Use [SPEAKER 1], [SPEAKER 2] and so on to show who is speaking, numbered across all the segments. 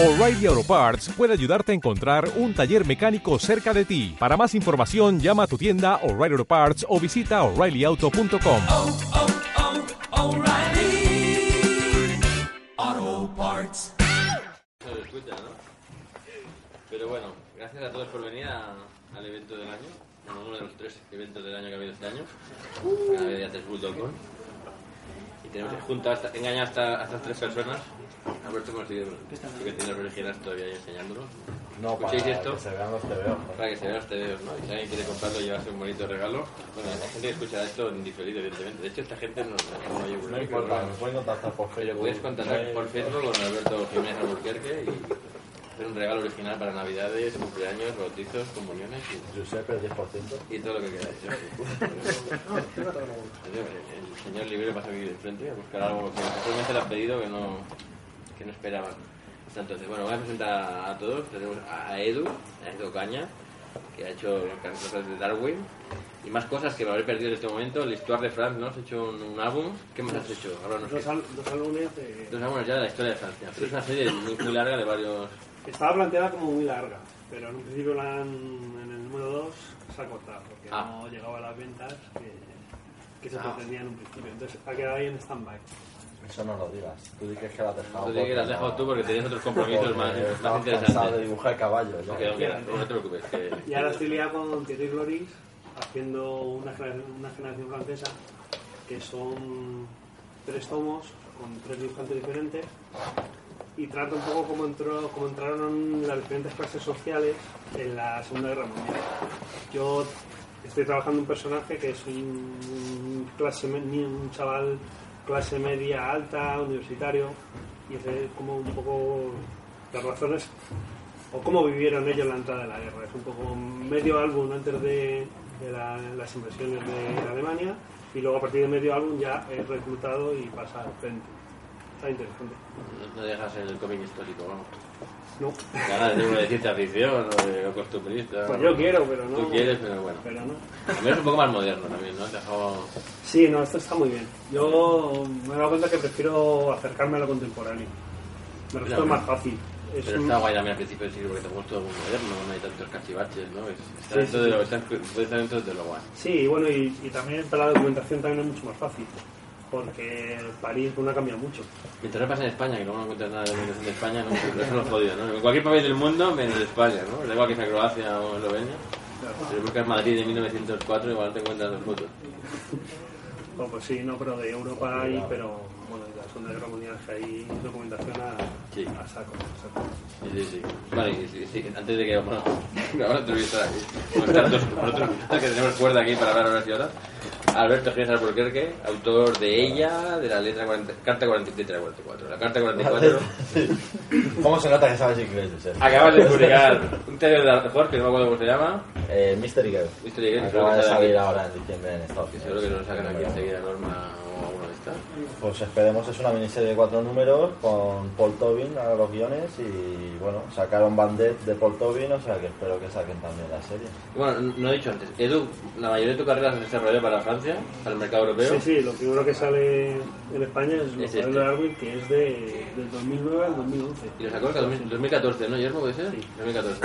[SPEAKER 1] O'Reilly Auto Parts puede ayudarte a encontrar un taller mecánico cerca de ti. Para más información, llama a tu tienda O'Reilly Auto Parts o visita oreillyauto.com.
[SPEAKER 2] oh, oh,
[SPEAKER 3] ¿no? Pero bueno, gracias a todos por venir a- al evento del año. Bueno, uno de los tres eventos del año que ha habido este año. La de Yates Bulldog Y tenemos junto hasta, engañado hasta, a estas tres personas. Alberto consigue que tiene originales todavía ahí enseñándolo.
[SPEAKER 4] No, para
[SPEAKER 3] ¿Escucháis esto?
[SPEAKER 4] que se vean los tebeos.
[SPEAKER 3] Para que se vean los TVOs, ¿no? Y si alguien quiere comprarlo, llevarse un bonito regalo. Bueno, hay gente que escuchará esto en diferido, evidentemente. De hecho, esta gente no, no, oye
[SPEAKER 4] No importa, me pueden contactar por Facebook.
[SPEAKER 3] puedes contactar por Facebook con Alberto Jiménez Alburquerque y hacer un regalo original para Navidades, cumpleaños, bautizos, comuniones y,
[SPEAKER 4] Giuseppe, el 10%.
[SPEAKER 3] y todo lo que queráis. El señor Libre pasa aquí de frente a buscar algo que probablemente le ha pedido que no, que no esperaban. Entonces, bueno, voy a presentar a todos. Tenemos a Edu, a Edu Caña, que ha hecho cosas de Darwin y más cosas que me habré perdido en este momento. El Histoire de France, ¿no? Has hecho un, un álbum. ¿Qué más has hecho? Háblanos.
[SPEAKER 5] Dos, al- dos álbumes de-
[SPEAKER 3] Dos álbumes ya de la historia de Francia. Pero es una serie muy, muy larga de varios...
[SPEAKER 5] Estaba planteada como muy larga, pero en un principio la han- en el número 2 se ha cortado, porque
[SPEAKER 3] Ah.
[SPEAKER 5] no llegaba a las ventas que, que se
[SPEAKER 3] Ah.
[SPEAKER 5] pretendían en un principio. Entonces ha quedado ahí en stand-by.
[SPEAKER 4] Eso no lo digas. Tú di que la has dejado.
[SPEAKER 3] Tú di que la has dejado tú porque tenías otros compromisos más, más interesantes.
[SPEAKER 4] cansado de dibujar caballos. ya.
[SPEAKER 3] Ok, ok, no te preocupes. Que...
[SPEAKER 5] Y ahora estoy liado con Thierry Gloris haciendo una generación, una generación francesa que son tres tomos con tres dibujantes diferentes y trata un poco cómo, entró, cómo entraron las diferentes clases sociales en la Segunda Guerra Mundial. Yo estoy trabajando un personaje que es un, chaval clase media alta, universitario, y es como un poco las razones o cómo vivieron ellos la entrada de la guerra. Es un poco medio álbum antes de, de la- las invasiones de Alemania y luego a partir de medio álbum ya es reclutado y pasa al frente. Está interesante.
[SPEAKER 3] No, no dejas el cómic histórico, vamos.
[SPEAKER 5] No.
[SPEAKER 3] Ganas de uno de ciencia ficción o de costumbrista.
[SPEAKER 5] Pues yo quiero, pero no.
[SPEAKER 3] Tú quieres, pero bueno.
[SPEAKER 5] Pero no.
[SPEAKER 3] También es un poco más moderno también, ¿no? Te dejado...
[SPEAKER 5] Sí, no, esto está muy bien. Yo me he dado cuenta que prefiero acercarme a lo contemporáneo. Me resulta más fácil. Es
[SPEAKER 3] Pero
[SPEAKER 5] un-
[SPEAKER 3] está guay también al principio del siglo porque es todo muy moderno, no hay tantos cachivaches, ¿no? Es- Está
[SPEAKER 5] Sí,
[SPEAKER 3] dentro
[SPEAKER 5] sí,
[SPEAKER 3] de lo, está, está dentro de lo guay.
[SPEAKER 5] Sí, bueno, y, y también para la documentación también es mucho más fácil. Porque París no ha cambiado mucho.
[SPEAKER 3] Mientras no pasa en España, que luego no encuentras nada de documentación de España, no, eso es lo jodido, ¿no? En cualquier país del mundo, menos España, ¿no? Da igual que sea Croacia o Eslovenia. Si buscas Madrid de 1904, igual te encuentras las fotos.
[SPEAKER 5] Bueno, pues sí, no, pero de Europa hay, pero bueno, de la Segunda Guerra Mundial que hay documentación a,
[SPEAKER 3] Sí.
[SPEAKER 5] a saco. a saco.
[SPEAKER 3] Sí, sí, sí. Vale, sí, sí, antes de que bueno, ahora entrevistar aquí, con estos dos otros que tenemos cuerda aquí para hablar horas y horas. Alberto Jiménez Alburquerque, autor de ella, de la letra 40, carta 43 y letra 44. La carta 44
[SPEAKER 4] ¿Cómo se nota que sabes inglés,
[SPEAKER 3] acabas de publicar un taller de Artejor, que no me acuerdo cómo se llama.
[SPEAKER 4] Eh, Mystery Girl.
[SPEAKER 3] Mystery Girl,
[SPEAKER 4] Acaba de salir ahora en diciembre en Estados Unidos.
[SPEAKER 3] Seguro que nos sacan aquí enseguida Norma
[SPEAKER 4] Pues esperemos, es una miniserie de cuatro números con Paul Tobin a los guiones y bueno, sacaron Bandet de Paul Tobin, o sea que espero que saquen también la serie.
[SPEAKER 3] Bueno, no he dicho antes. Edu, la mayoría de tu carrera se desarrolló para Francia, para el mercado europeo.
[SPEAKER 5] Sí, sí, lo primero que sale en España es Los
[SPEAKER 3] Es este.
[SPEAKER 5] de Darwin, que es de, del 2009 al 2011.
[SPEAKER 3] Y lo sacó en 2014, ¿no, Guillermo? ¿Puede ser?
[SPEAKER 5] Sí.
[SPEAKER 3] 2014.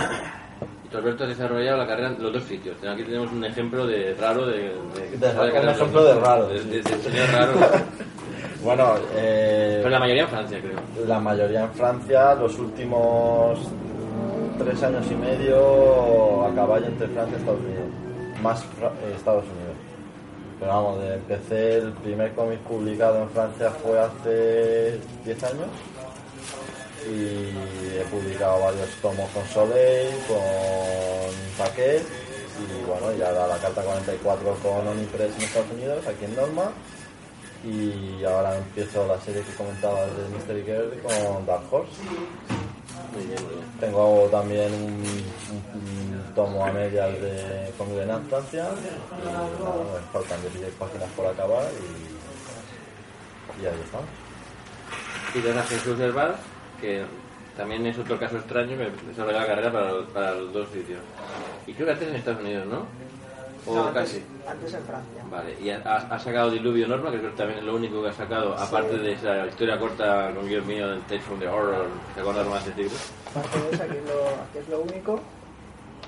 [SPEAKER 3] Alberto, has desarrollado la carrera en los dos sitios. Aquí tenemos un ejemplo de raro de... de,
[SPEAKER 4] De- un ejemplo de raro,
[SPEAKER 3] De,
[SPEAKER 4] sí.
[SPEAKER 3] de- de señor raro.
[SPEAKER 4] Bueno, eh,
[SPEAKER 3] Pero la mayoría en Francia, creo.
[SPEAKER 4] la mayoría en Francia, los últimos tres años y medio a caballo entre Francia y Estados Unidos. Más Fra- eh, Estados Unidos. Pero vamos, empecé el primer cómic publicado en Francia fue hace 10 años. Y he publicado varios tomos con Soleil, con Paquet y bueno, ya da la carta 44 con Onipress en Estados Unidos, aquí en Norma. Y ahora empiezo la serie que comentaba de Mystery Girl con Dark Horse. Tengo también un, tomo a medias de con Glenat Francia. Y nada, me faltan 16 páginas por acabar y, y ahí estamos.
[SPEAKER 3] Y tenemos a Jesús Herbal, que también es otro caso extraño que desarrolló la carrera para, los- para los dos sitios. Y creo que antes en Estados Unidos, ¿no? ¿O
[SPEAKER 6] No, antes,
[SPEAKER 3] casi?
[SPEAKER 6] antes en Francia.
[SPEAKER 3] Vale, y ha, sacado Diluvio Norma, que creo que también es lo único que ha sacado, aparte de esa historia corta con guion mío del Tales from the Horror, que con Normas de Tigre.
[SPEAKER 6] Aparte de eso, aquí es, lo, aquí es lo único.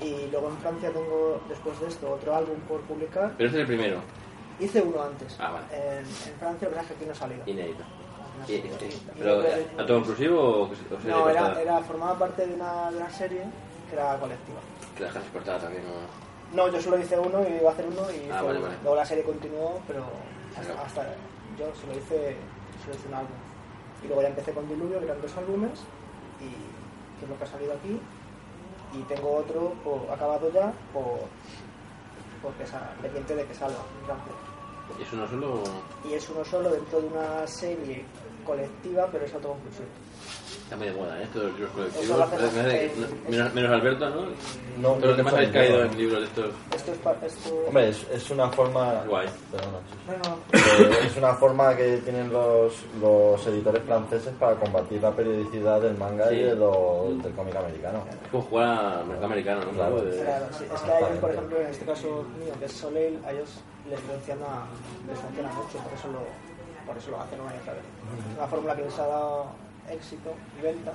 [SPEAKER 6] Y luego en Francia tengo, después de esto, otro álbum por publicar.
[SPEAKER 3] Pero este es el primero,
[SPEAKER 6] Hice uno antes.
[SPEAKER 3] Ah, vale.
[SPEAKER 6] En, en Francia, pero es que aquí no ha salido.
[SPEAKER 3] inédito.
[SPEAKER 6] No ha
[SPEAKER 3] Y-
[SPEAKER 6] salido.
[SPEAKER 3] y-
[SPEAKER 6] Y-
[SPEAKER 3] ¿Pero
[SPEAKER 6] y-
[SPEAKER 3] a todo inclusivo o, o serie
[SPEAKER 6] No, era, era, formaba parte de una, de una serie que era colectiva.
[SPEAKER 3] Que la dejas cortada también, ¿no?
[SPEAKER 6] No, yo solo hice uno y iba a hacer uno y
[SPEAKER 3] Ah, vale,
[SPEAKER 6] uno.
[SPEAKER 3] vale.
[SPEAKER 6] luego la serie continuó, pero hasta,
[SPEAKER 3] Claro.
[SPEAKER 6] hasta yo solo hice, solo hice un álbum. Y luego ya empecé con Diluvio, que eran dos álbumes, y que es lo que ha salido aquí. Y tengo otro por- acabado ya, por, porque sa- pendiente de que salga.
[SPEAKER 3] ¿Y eso no solo...?
[SPEAKER 6] Y es uno solo dentro de una serie colectiva, pero es autoconclusivo.
[SPEAKER 3] Está muy de moda, ¿eh? Esto de los libros colectivos.
[SPEAKER 6] Eh,
[SPEAKER 3] menos, menos Alberto, ¿no?
[SPEAKER 4] No,
[SPEAKER 3] Todos los demás habéis caído en libros de estos...
[SPEAKER 6] Esto es pa- esto...
[SPEAKER 4] Hombre, es, es una forma.
[SPEAKER 3] Guay.
[SPEAKER 4] Perdona, Chus.
[SPEAKER 6] No, no,
[SPEAKER 4] es una forma que tienen los, los editores franceses para combatir la periodicidad del manga
[SPEAKER 3] Sí.
[SPEAKER 4] y de lo- del cómic americano.
[SPEAKER 3] Es como jugar a mercado americano, ¿no?
[SPEAKER 4] Claro.
[SPEAKER 3] De-
[SPEAKER 6] Claro, sí. Es que a ellos, por ejemplo, en este caso mío, que es Soleil, a ellos les funciona, les funciona mucho, por eso lo, por eso lo hacen una y otra vez. Es una fórmula que les ha dado éxito y ventas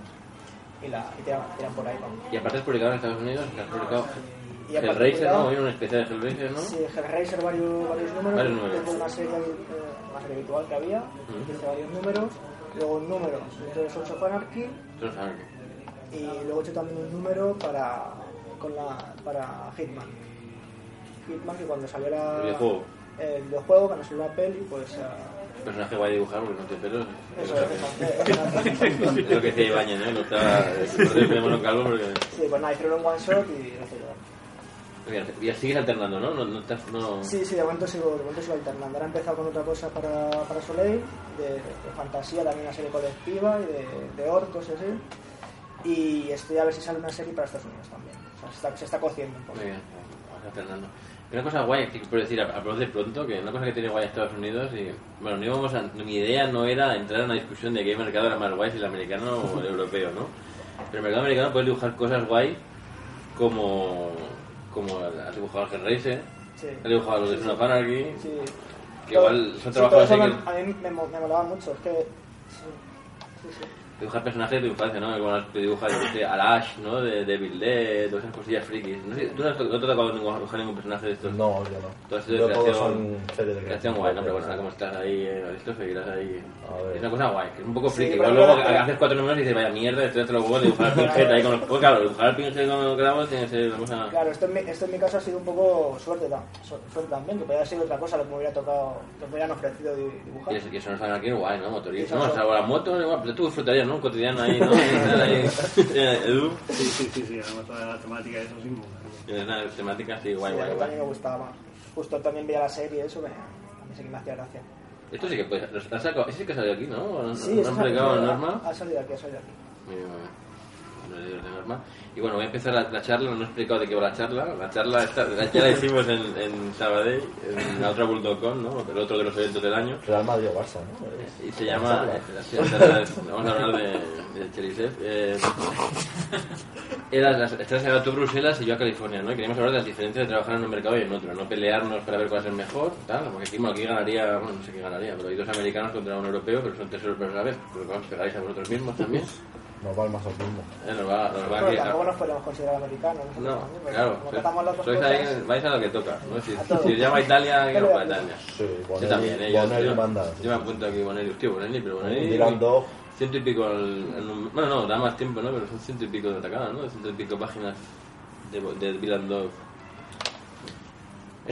[SPEAKER 6] y, la, y tiran, tiran por ahí. vamos.
[SPEAKER 3] Y aparte has publicado en Estados Unidos, has publicado
[SPEAKER 6] Y
[SPEAKER 3] Hellraiser, ¿no? Hay un especial de Hellraiser, ¿no?
[SPEAKER 6] Sí, Hellraiser varios, varios números,
[SPEAKER 3] Varios números.
[SPEAKER 6] desde una serie, eh, habitual que había, hice varios números, luego un número de Sons of Anarchy
[SPEAKER 3] Tú no sabes.
[SPEAKER 6] y luego he hecho también un número para, con la, para Hitman. Hitman que cuando salió la,
[SPEAKER 3] El videojuego.
[SPEAKER 6] el videojuego, cuando salió la peli, pues eh,
[SPEAKER 3] personaje guay dibujar porque no tiene pelos.
[SPEAKER 6] eso es,
[SPEAKER 3] lo que decía Ibañez, ¿no? Eso me llamo calvo porque...
[SPEAKER 6] Sí, pues nada, hicieron un one shot y yo.
[SPEAKER 3] Mira, Y sigues alternando, ¿no? No, no, estás- no...
[SPEAKER 6] Sí, sí, de momento sigo, de momento sigo alternando. Ahora he empezado con otra cosa para, para Soleil, de, de fantasía, también una serie colectiva y de, de orcos y así. Y estoy a ver si sale una serie para Estados Unidos también. O sea, se está, se está cociendo un poco.
[SPEAKER 3] Muy bien, alternando. Una cosa guay, que puedo decir a, de pronto, que una cosa que tiene guay Estados Unidos, y bueno, no íbamos a- mi idea no era entrar en una discusión de qué mercado era más guay, si el americano o el europeo, ¿no? Pero el mercado americano puede dibujar cosas guay como, como has dibujado a Hellraiser,
[SPEAKER 6] Sí.
[SPEAKER 3] has dibujado a los de Son of Anarchy,
[SPEAKER 6] Sí.
[SPEAKER 3] que igual son trabajos así que...
[SPEAKER 6] A mí me, me molaba mucho, es que... Sí, sí, sí.
[SPEAKER 3] Dibujar personajes de tu infancia, ¿no? Como te dibujas yo qué sé, al Ash, ¿no? De Devil Dead, todas esas cosillas frikis. No sé, ¿tú no, has to- no te ha tocado ningún- dibujar ningún personaje de estos?
[SPEAKER 4] No, yo no.
[SPEAKER 3] Todo esto de
[SPEAKER 4] Yo todos
[SPEAKER 3] creación,
[SPEAKER 4] son series de
[SPEAKER 3] creación guay, ¿no? Pero bueno, como estás ahí, eh, esto seguirás ahí.
[SPEAKER 4] A ver.
[SPEAKER 3] Es una cosa guay, que es un poco friki.
[SPEAKER 6] pero
[SPEAKER 3] Igual luego
[SPEAKER 6] claro,
[SPEAKER 3] haces cuatro números y dices, vaya mierda, esto ya te lo huevo, dibujar al Pinhead ahí con los... Pues claro, dibujar al Pinhead con los grabos tiene que ser una cosa...
[SPEAKER 6] Claro, esto en, mi, esto en mi caso ha sido un poco suerte, ta- su- suerte también, que podría haber sido otra cosa lo que me hubiera tocado, que me hubieran ofrecido di- dibujar.
[SPEAKER 3] Y eso, y eso no saben aquí, guay, ¿no? Motorista,
[SPEAKER 6] Eso
[SPEAKER 3] ¿no?
[SPEAKER 6] no.
[SPEAKER 3] Salvo la moto, igual, pero tú disfrutarías, ¿no? Un cotidiano ahí, ¿no? Ahí, eh, Edu,
[SPEAKER 5] Sí, sí, sí, sí, además toda la temática de eso sí. mola.
[SPEAKER 3] tienes una temática así, guay,
[SPEAKER 6] Sí,
[SPEAKER 3] guay,
[SPEAKER 6] a mí
[SPEAKER 3] guay.
[SPEAKER 6] también me gustaba. Justo también veía la serie, eso me, a mí sí que me hacía gracia.
[SPEAKER 3] Esto sí que puede... ¿Lo has sacado? ¿Ese sí que salió aquí, no? ¿No,
[SPEAKER 6] Sí,
[SPEAKER 3] ¿no han
[SPEAKER 6] ha salido-
[SPEAKER 3] Norma?
[SPEAKER 6] Ha salido aquí, ha salido aquí.
[SPEAKER 3] Muy bien, muy bien. De. Y bueno, voy a empezar la, la charla, no he explicado de qué va la charla. La charla esta, la, ya la hicimos en, en Sabadell, en la otra Bull.com, ¿no? El otro de los eventos del año.
[SPEAKER 4] Real Madrid o Barça, ¿no?
[SPEAKER 3] Y se llama... la charla es- vamos a hablar de, de Cherisev. Eh, era estás a tú Bruselas y yo a California, ¿no? Y queríamos hablar de las diferencias de trabajar en un mercado y en otro, no pelearnos para ver cuál es el mejor, tal, porque aquí, bueno, aquí ganaría, bueno, no sé qué ganaría, pero hay dos americanos contra un europeo, pero son tres europeos a la vez, pero que os pegáis a vosotros mismos también.
[SPEAKER 4] Nos va el masoquismo.
[SPEAKER 3] Eh, nos va, nos va
[SPEAKER 6] Pero
[SPEAKER 3] aquí-
[SPEAKER 6] tampoco nos podemos considerar americanos.
[SPEAKER 3] No, claro.
[SPEAKER 6] Como
[SPEAKER 3] sois- ahí, vais a lo que toca. ¿no? Si,
[SPEAKER 6] A todo.
[SPEAKER 3] si os llama Italia, que
[SPEAKER 6] Pero
[SPEAKER 3] no para
[SPEAKER 6] aquí-
[SPEAKER 3] Italia.
[SPEAKER 4] Sí,
[SPEAKER 3] Yo
[SPEAKER 4] Bonelli,
[SPEAKER 3] también, ¿eh? Yo,
[SPEAKER 4] Bonelli
[SPEAKER 3] yo-
[SPEAKER 4] manda.
[SPEAKER 3] yo me apunto aquí Bonelli. Hostia, Bonelli, pero Bonelli...
[SPEAKER 4] Dylan Dog,
[SPEAKER 3] Ciento y pico el, Bueno, no, da más tiempo, ¿no? Pero son ciento y pico de atacada, ¿no? Ciento y pico páginas de, de Dylan Dog.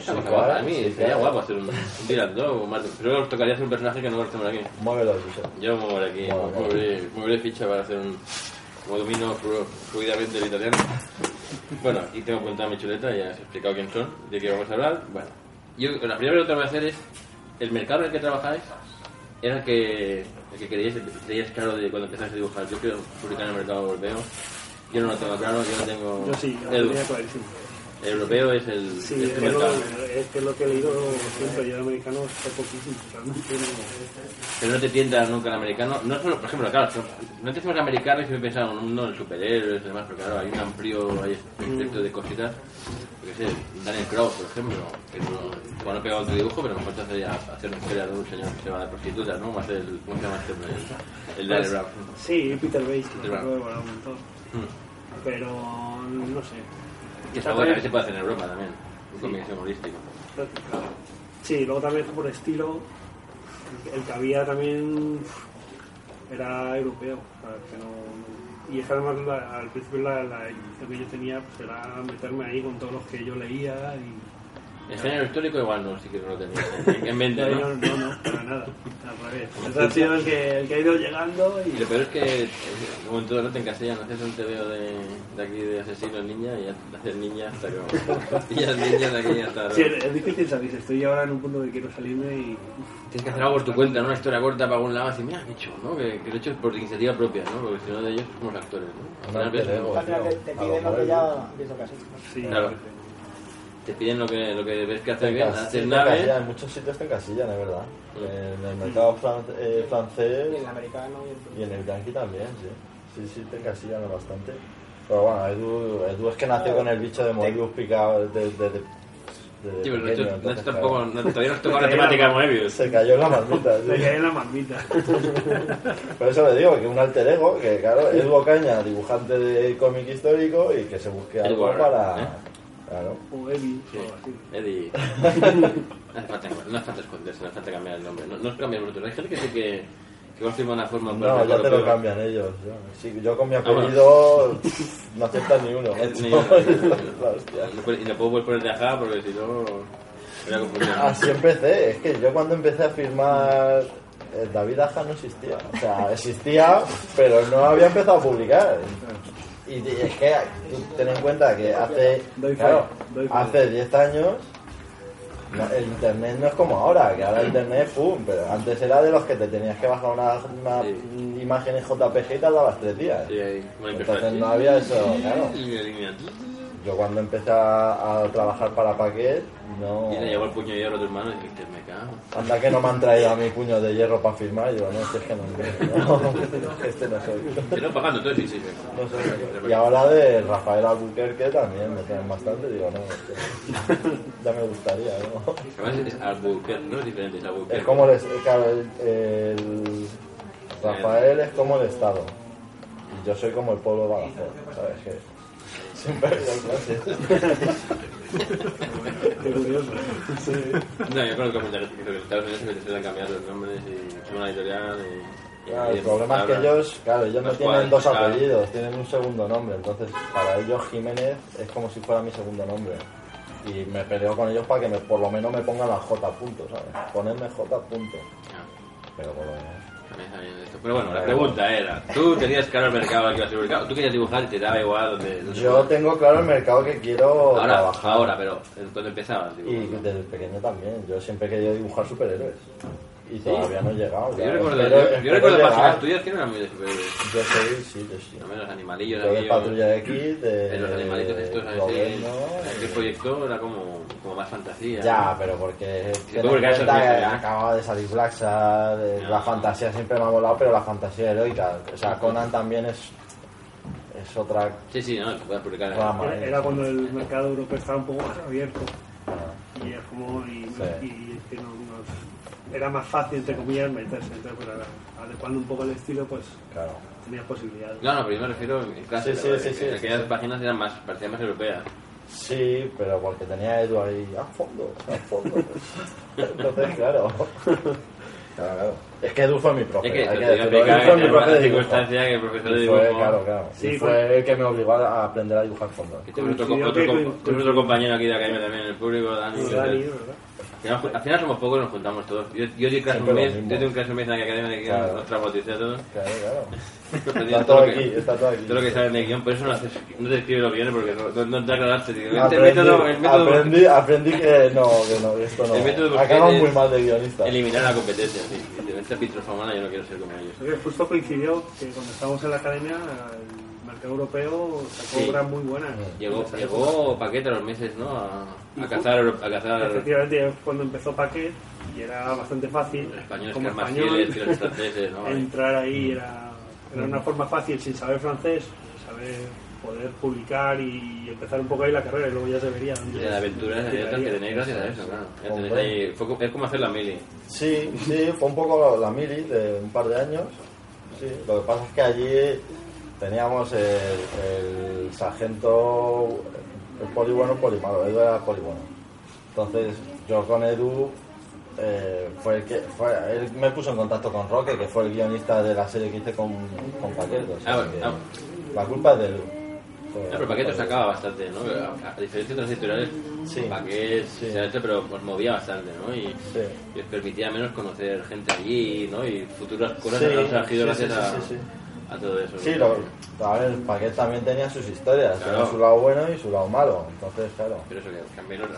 [SPEAKER 3] Cosa guapa, a mí sería guapo hacer un, un Dylan Dog. o más- Pero que os tocaría hacer un personaje que no conocemos aquí.
[SPEAKER 4] muévelo, Josep.
[SPEAKER 3] Yo me moveré aquí,
[SPEAKER 4] Bueno, bueno.
[SPEAKER 3] moveré, moveré ficha para hacer un. Como domino flu- fluidamente el italiano. Bueno, y tengo apuntada mi chuleta, ya os he explicado quién son, de qué vamos a hablar. Bueno, yo la primera pregunta que voy a hacer es: ¿el mercado en el que trabajáis era el que, el que queríais, teníais claro de cuando empezáis a dibujar? Yo quiero publicar en el mercado europeo. Yo no lo tengo claro, yo no tengo.
[SPEAKER 5] Yo sí, yo lo
[SPEAKER 3] Edu.
[SPEAKER 5] tenía clarísimo.
[SPEAKER 3] El europeo es el,
[SPEAKER 5] Sí,
[SPEAKER 3] es el
[SPEAKER 5] lo, es que lo que he leído siempre. Yo el americano sé poquísimo. Realmente.
[SPEAKER 3] Pero no te tienta nunca el americano. No solo, por ejemplo, claro, no te decimos americano y siempre pensamos en un mundo de superhéroes y demás, pero claro, hay un amplio hay espectro de cositas. Yo qué sé, Daniel Crowe, por ejemplo, que no, igual no pega otro dibujo, pero mejor te hacer una historia de un señor que se va de prostituta, ¿no? Más el, ¿cómo se llama este? El, el Daniel Brown.
[SPEAKER 5] Sí, Peter Bates, que
[SPEAKER 3] Peter
[SPEAKER 5] lo
[SPEAKER 3] Brown.
[SPEAKER 5] puedo un montón.
[SPEAKER 3] Mm.
[SPEAKER 5] Pero no sé.
[SPEAKER 3] Que esa también se puede hacer en Europa también, un cómic humorístico.
[SPEAKER 5] Sí, luego también por estilo, el que había también era europeo. que no- y es que además la- al principio la, la intención que yo tenía pues, era meterme ahí con todos los que yo leía y...
[SPEAKER 3] El género histórico igual no, sí que no lo tenía en- en mente,
[SPEAKER 5] No,
[SPEAKER 3] ¿no?
[SPEAKER 5] no, no, para nada. Al revés. Ese ha sido el que, el que ha ido llegando
[SPEAKER 3] Y
[SPEAKER 5] y...
[SPEAKER 3] lo peor es que, eh, como en todo no te encasillan, haces un TVO de, de aquí de asesinos niña y haces niña hasta que pillas niñas de aquí hasta...
[SPEAKER 5] Sí, es difícil salir. Estoy ahora en un punto que quiero salirme y...
[SPEAKER 3] Tienes que hacer algo por tu cuenta, ¿no? Una historia corta para algún lado, así, mira, qué hecho, ¿no? Que, que lo he hecho por iniciativa propia, ¿no? Porque si no de ellos somos actores, ¿no? Al
[SPEAKER 4] Un
[SPEAKER 3] final
[SPEAKER 6] te, piden lo que ya.
[SPEAKER 5] Sí,
[SPEAKER 3] Claro. Te piden lo que, lo que ves que hacer bien,
[SPEAKER 4] te
[SPEAKER 3] nave...
[SPEAKER 4] En muchos sitios te encasillan, es verdad. En el mercado fran- eh,
[SPEAKER 6] Y
[SPEAKER 4] francés
[SPEAKER 6] el americano y
[SPEAKER 4] en el yankee también, sí. Sí, sí, te encasillan bastante. Pero bueno, Edu, Edu es que nació con el bicho de Moebius picado desde de, de, de
[SPEAKER 3] Sí, pero
[SPEAKER 4] pequeño,
[SPEAKER 3] no,
[SPEAKER 4] entonces,
[SPEAKER 3] tampoco, no, todavía no tocado la temática de Moebius.
[SPEAKER 4] se cayó en la marmita. sí.
[SPEAKER 5] Me caí en la marmita.
[SPEAKER 4] Por eso le digo que un alter ego, que claro, Edu Ocaña, dibujante de cómic histórico y que se busque algo
[SPEAKER 3] Edward,
[SPEAKER 4] para...
[SPEAKER 3] ¿eh?
[SPEAKER 4] Claro.
[SPEAKER 5] O
[SPEAKER 3] Sí.
[SPEAKER 5] así.
[SPEAKER 3] Eddie. No hace falta, no hace falta esconderse, no hace falta cambiar el nombre. No, no os cambiéis vosotros. Hay gente que sí que, que va a firmar una forma
[SPEAKER 4] No, ya te lo cambian ellos. Yo, con mi
[SPEAKER 3] Ah, bueno.
[SPEAKER 4] apellido no aceptan ni uno.
[SPEAKER 3] Ni uno. Y no puedo poner de ajá porque si no.
[SPEAKER 4] Así empecé. Es que yo cuando empecé a firmar eh, David Aja no existía. O sea, existía, pero no había empezado a publicar. Y es que tú ten en cuenta que hace, claro, hace 10 años no, el internet no es como ahora, que ahora el internet, pum, pero antes era de los que te tenías que bajar una, una
[SPEAKER 3] Sí.
[SPEAKER 4] imagen en JPG y tardabas tres días.
[SPEAKER 3] Sí,
[SPEAKER 4] Entonces no había eso, claro. Yo cuando empecé a, a trabajar para Paquet, no...
[SPEAKER 3] Y le llegó el puño de hierro a tu hermano y dijiste, me cago.
[SPEAKER 4] Anda que no me han traído a mi puño de hierro para firmar, yo no, si es que no, no, este no soy.
[SPEAKER 3] Te lo pagando todo, sí, sí.
[SPEAKER 4] No soy. Y ahora de Rafael Albuquerque también me traen bastante, digo, no, es que ya me gustaría, ¿no?
[SPEAKER 3] Además es Albuquerque, no es diferente, es Albuquerque.
[SPEAKER 4] Es como el, el, el- Rafael es como el Estado y yo soy como el pueblo de Badajoz, ¿sabes? Que clases.
[SPEAKER 5] Qué curioso.
[SPEAKER 3] No, yo conozco mucha gente que en Estados Unidos cambiar los nombres y son una editorial y...
[SPEAKER 4] Claro,
[SPEAKER 3] y
[SPEAKER 4] el problema es que ellos, claro, ellos no tienen dos
[SPEAKER 3] claro.
[SPEAKER 4] apellidos, tienen un segundo nombre, entonces para ellos Jiménez es como si fuera mi segundo nombre. Y me peleo con ellos para que me- por lo menos me pongan la J punto, ¿sabes? Ponerme J punto.
[SPEAKER 3] Ah,
[SPEAKER 4] Pero por lo menos.
[SPEAKER 3] También sabía de esto. Pero bueno, la pregunta era, ¿tú tenías claro el mercado al que ibas a ir ¿Tú querías dibujar y te daba igual donde... donde
[SPEAKER 4] Yo tengo claro el mercado que quiero
[SPEAKER 3] Ahora,
[SPEAKER 4] trabajar.
[SPEAKER 3] ahora, pero cuando empezabas,
[SPEAKER 4] Y desde pequeño también. Yo siempre he querido dibujar superhéroes. Y todavía no he llegado.
[SPEAKER 3] Yo recuerdo,
[SPEAKER 4] Espero-
[SPEAKER 3] yo, yo recuerdo páginas tuyas que no eran muy de superhéroes.
[SPEAKER 4] Yo soy, sí, yo sí.
[SPEAKER 3] No menos animalillos
[SPEAKER 4] Yo de Patrulla X, de.
[SPEAKER 3] de los animalitos estos, Sí. Aquel
[SPEAKER 4] y-
[SPEAKER 3] proyecto era como, como más fantasía.
[SPEAKER 4] Ya, pero porque.
[SPEAKER 3] tú porque
[SPEAKER 4] en
[SPEAKER 3] eso
[SPEAKER 4] acababa de salir Black Sad, eh, la fantasía siempre me ha molado, pero la fantasía heroica. O sea, Conan también es. Es otra
[SPEAKER 3] Sí, sí, no, se puede publicar. en-.
[SPEAKER 5] Era,
[SPEAKER 4] ¿eh?
[SPEAKER 5] era cuando el mercado europeo estaba un poco más abierto.
[SPEAKER 4] Ah,
[SPEAKER 5] Y es como. Y,
[SPEAKER 4] Sí.
[SPEAKER 5] y es que no- nos- era más fácil, entre comillas, meterse. Entonces, pues, adecuando un poco el estilo, pues
[SPEAKER 4] Claro.
[SPEAKER 5] tenías posibilidades.
[SPEAKER 3] No, no, pero yo me refiero en clase.
[SPEAKER 4] Sí, sí, sí,
[SPEAKER 3] en- aquellas
[SPEAKER 4] sí.
[SPEAKER 3] páginas eran más, parecían más europeas.
[SPEAKER 4] Sí, pero porque tenía Edu ahí a fondo, a fondo. Entonces, claro. Claro, claro. Es que Edu fue mi profe.
[SPEAKER 3] Es que,
[SPEAKER 4] hay que decirlo.
[SPEAKER 3] cae
[SPEAKER 4] fue mi profe de dibujo.
[SPEAKER 3] circunstancia que el profesor de
[SPEAKER 4] Y fue,
[SPEAKER 3] dibujo.
[SPEAKER 4] claro, claro.
[SPEAKER 5] Sí,
[SPEAKER 4] y
[SPEAKER 5] fue-
[SPEAKER 4] fue el que me obligó a aprender a dibujar fondos.
[SPEAKER 3] Y tenemos otro, otro, tenemos otro compañero aquí de academia también en el público, Dani.
[SPEAKER 5] Pues Dani, ¿verdad?
[SPEAKER 3] Al final, al final somos pocos y nos juntamos todos. Yo, yo di clase un mes,
[SPEAKER 4] mismo.
[SPEAKER 3] yo di un clase un mes en la academia de guion,
[SPEAKER 4] Claro.
[SPEAKER 3] nos a todos.
[SPEAKER 4] Claro, claro. Está
[SPEAKER 3] todo
[SPEAKER 4] aquí, está todo aquí.
[SPEAKER 3] Todo lo que sabes de guion, por eso no, haces, no te escribes los guiones porque no, no, no te aclaraste. Digo, este
[SPEAKER 4] Aprendí,
[SPEAKER 3] método, el método
[SPEAKER 4] aprendí, aprendí que no, que no, esto no.
[SPEAKER 3] El método porque
[SPEAKER 4] Acabamos
[SPEAKER 3] es
[SPEAKER 4] muy mal de guionista.
[SPEAKER 3] eliminar la competencia. Sí. De esta pitrofamana yo no quiero ser como ellos.
[SPEAKER 5] Justo coincidió que cuando estábamos en la academia, el mercado europeo sacó
[SPEAKER 3] Sí.
[SPEAKER 5] obras muy buenas.
[SPEAKER 3] Llegó,
[SPEAKER 5] En esa
[SPEAKER 3] llegó Paquete a los meses, ¿no? A, a cazar, a cazar
[SPEAKER 5] Efectivamente, es cuando empezó Paquet y era bastante fácil,
[SPEAKER 3] españoles que
[SPEAKER 5] como
[SPEAKER 3] eran más
[SPEAKER 5] español,
[SPEAKER 3] fieles que los franceses, ¿no?
[SPEAKER 5] entrar ahí era, era una forma fácil, sin saber francés, saber poder publicar y empezar un poco ahí la carrera y luego ya se vería.
[SPEAKER 3] Y aventuras y anécdotas que tenéis gracias a eso, claro. Ya tenéis ahí, fue, es como hacer la mili.
[SPEAKER 4] Sí, sí, fue un poco la mili de un par de años. Sí, lo que pasa es que allí teníamos el, el sargento, el poli bueno, poli malo. Edu era poli bueno. Entonces, yo con Edu, eh, fue el que, fue, él me puso en contacto con Roque, que fue el guionista de la serie que hice con, con Paqueto.
[SPEAKER 3] Ah, bueno, ah.
[SPEAKER 4] La culpa es de Edu. Fue
[SPEAKER 3] Ah, pero Paquete os sacaba bastante, ¿no? A, a diferencia de otras editoriales,
[SPEAKER 4] Sí.
[SPEAKER 3] Hecho, pero os movía bastante, ¿no? Y,
[SPEAKER 4] Sí.
[SPEAKER 3] y os permitía menos conocer gente allí, ¿no? Y futuras cosas que han surgido gracias a. a todo eso.
[SPEAKER 4] Sí, lo, a ver, Paquet también tenía sus historias,
[SPEAKER 3] Claro.
[SPEAKER 4] tenía su lado bueno y su lado malo, entonces claro.
[SPEAKER 3] Pero eso, que también algo,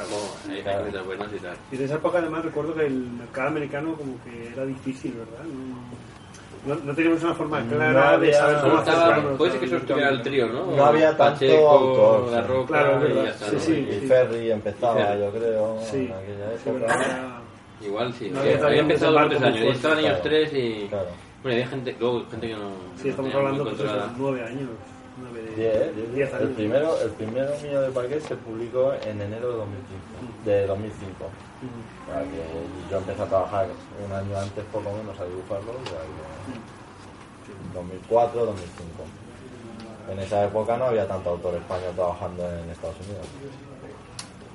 [SPEAKER 3] hay,
[SPEAKER 4] Claro.
[SPEAKER 3] cositas buenas y tal.
[SPEAKER 5] Y en esa época además recuerdo que el mercado americano como que era difícil, ¿verdad? No, no, no teníamos una forma clara
[SPEAKER 4] No
[SPEAKER 5] de saber cómo acercarnos
[SPEAKER 3] puede ser que eso estuviera el trío, ¿no?
[SPEAKER 4] No había tanto
[SPEAKER 3] Pacheco,
[SPEAKER 4] autor,
[SPEAKER 3] La
[SPEAKER 4] sí.
[SPEAKER 3] Roca
[SPEAKER 5] Claro,
[SPEAKER 3] y
[SPEAKER 5] verdad.
[SPEAKER 3] ya está,
[SPEAKER 5] Sí, sí.
[SPEAKER 3] Y-
[SPEAKER 4] Y Ferry empezaba,
[SPEAKER 3] Ferry.
[SPEAKER 4] yo creo,
[SPEAKER 5] Sí,
[SPEAKER 4] en aquella
[SPEAKER 5] sí,
[SPEAKER 4] época.
[SPEAKER 3] Igual sí,
[SPEAKER 5] había
[SPEAKER 3] empezado
[SPEAKER 5] muy
[SPEAKER 3] años, estaban ellos
[SPEAKER 4] claro.
[SPEAKER 3] tres y... Bueno, había gente, luego gente que no...
[SPEAKER 5] Sí, estamos
[SPEAKER 3] no tenía
[SPEAKER 5] hablando pues, eso,
[SPEAKER 3] controlada.
[SPEAKER 5] nueve años. Nueve,
[SPEAKER 4] Diez, diez,
[SPEAKER 5] diez
[SPEAKER 4] el
[SPEAKER 5] años.
[SPEAKER 4] primero, el primero mío de Paquet se publicó en enero de 2005, de 2005.
[SPEAKER 5] Mm.
[SPEAKER 4] O sea que yo empecé a trabajar un año antes por lo menos a dibujarlo, o sea que 2004, 2005. En esa época no había tanto autor español trabajando en Estados Unidos.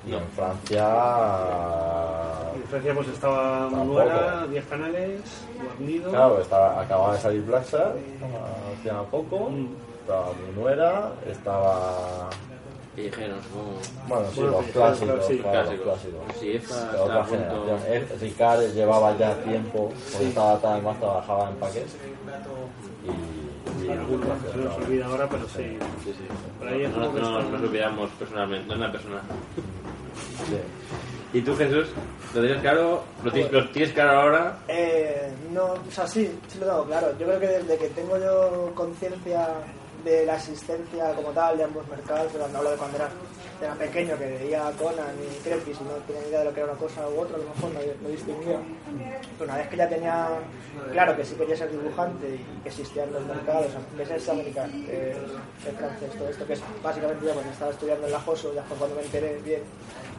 [SPEAKER 4] Y
[SPEAKER 3] No.
[SPEAKER 4] en Francia
[SPEAKER 5] En Francia pues estaba. Munuera, 10 canales, Guarnido.
[SPEAKER 4] Claro, estaba, acababa de salir Blackstar, hacía poco,
[SPEAKER 5] Mm.
[SPEAKER 4] estaba Munuera, estaba...
[SPEAKER 3] Callejeros, supongo.
[SPEAKER 4] Bueno, sí,
[SPEAKER 5] Bueno,
[SPEAKER 4] los
[SPEAKER 5] sí,
[SPEAKER 4] clásicos,
[SPEAKER 5] sí,
[SPEAKER 4] claro, los
[SPEAKER 3] clásicos.
[SPEAKER 4] clásicos.
[SPEAKER 3] Sí, está
[SPEAKER 4] otra generación. Ricard llevaba ya tiempo, porque estaba además trabajaba en Paquet. Y,
[SPEAKER 5] se nos olvida ahora, pero sí.
[SPEAKER 3] Sí, sí.
[SPEAKER 5] Por ahí
[SPEAKER 3] no, no,
[SPEAKER 5] está-
[SPEAKER 3] nos olvidamos personalmente, no es una persona. ¿Y tú, Jesús? ¿Lo tienes claro? ¿Lo tienes, claro ahora?
[SPEAKER 6] Eh, no, o sea, sí, sí lo tengo claro. Yo creo que desde que tengo yo conciencia de la existencia como tal de ambos mercados, pero hablo de cuando era, pequeño, que veía Conan y Crepis y no tenía idea de lo que era una cosa u otra, a lo mejor no, distinguía. Una vez que ya tenía claro que sí quería ser dibujante y que existían los mercados, que es es el francés, todo esto, que es básicamente yo cuando estaba estudiando en la JOSO, ya fue cuando me enteré bien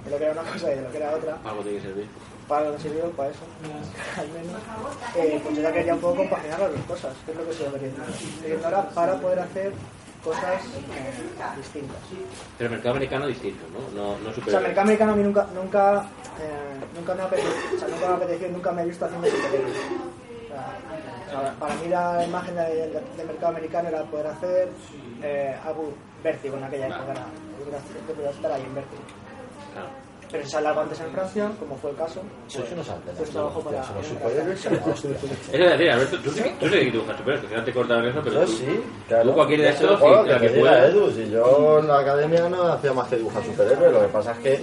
[SPEAKER 6] de lo que era una cosa y de lo que era otra
[SPEAKER 3] Algo tiene que servir.
[SPEAKER 6] para lo sirvió para eso, al menos. Eh, pues yo ya quería un poco compaginar las dos cosas, que es lo que se quería hacer ahora para poder hacer cosas eh, distintas.
[SPEAKER 3] Pero el mercado americano distinto, ¿no? No, no
[SPEAKER 6] O
[SPEAKER 3] super...
[SPEAKER 6] sea, el mercado americano a mí nunca, nunca, eh, nunca me ha apetecido, o sea, nunca me ha apetecido, nunca me he visto haciendo superhéroes. O sea, o sea, para mí la imagen de- de- del mercado americano era poder hacer eh, algo vértigo en aquella época, era, yo quería estar ahí en vértigo.
[SPEAKER 3] Claro.
[SPEAKER 6] Pero se sale algo antes en Francia, como fue el caso.
[SPEAKER 4] Sois unos antenas,
[SPEAKER 6] Pues trabajo para...
[SPEAKER 4] Somos superhéroes.
[SPEAKER 3] Eso es decir, Alberto, tú sí que, dibujas superhéroes, que no te eso, pero
[SPEAKER 4] Yo sí, claro.
[SPEAKER 3] tú cualquier de estos, la que puedas.
[SPEAKER 4] Edu, si yo en la academia no hacía más que dibujar superhéroes, lo que pasa es que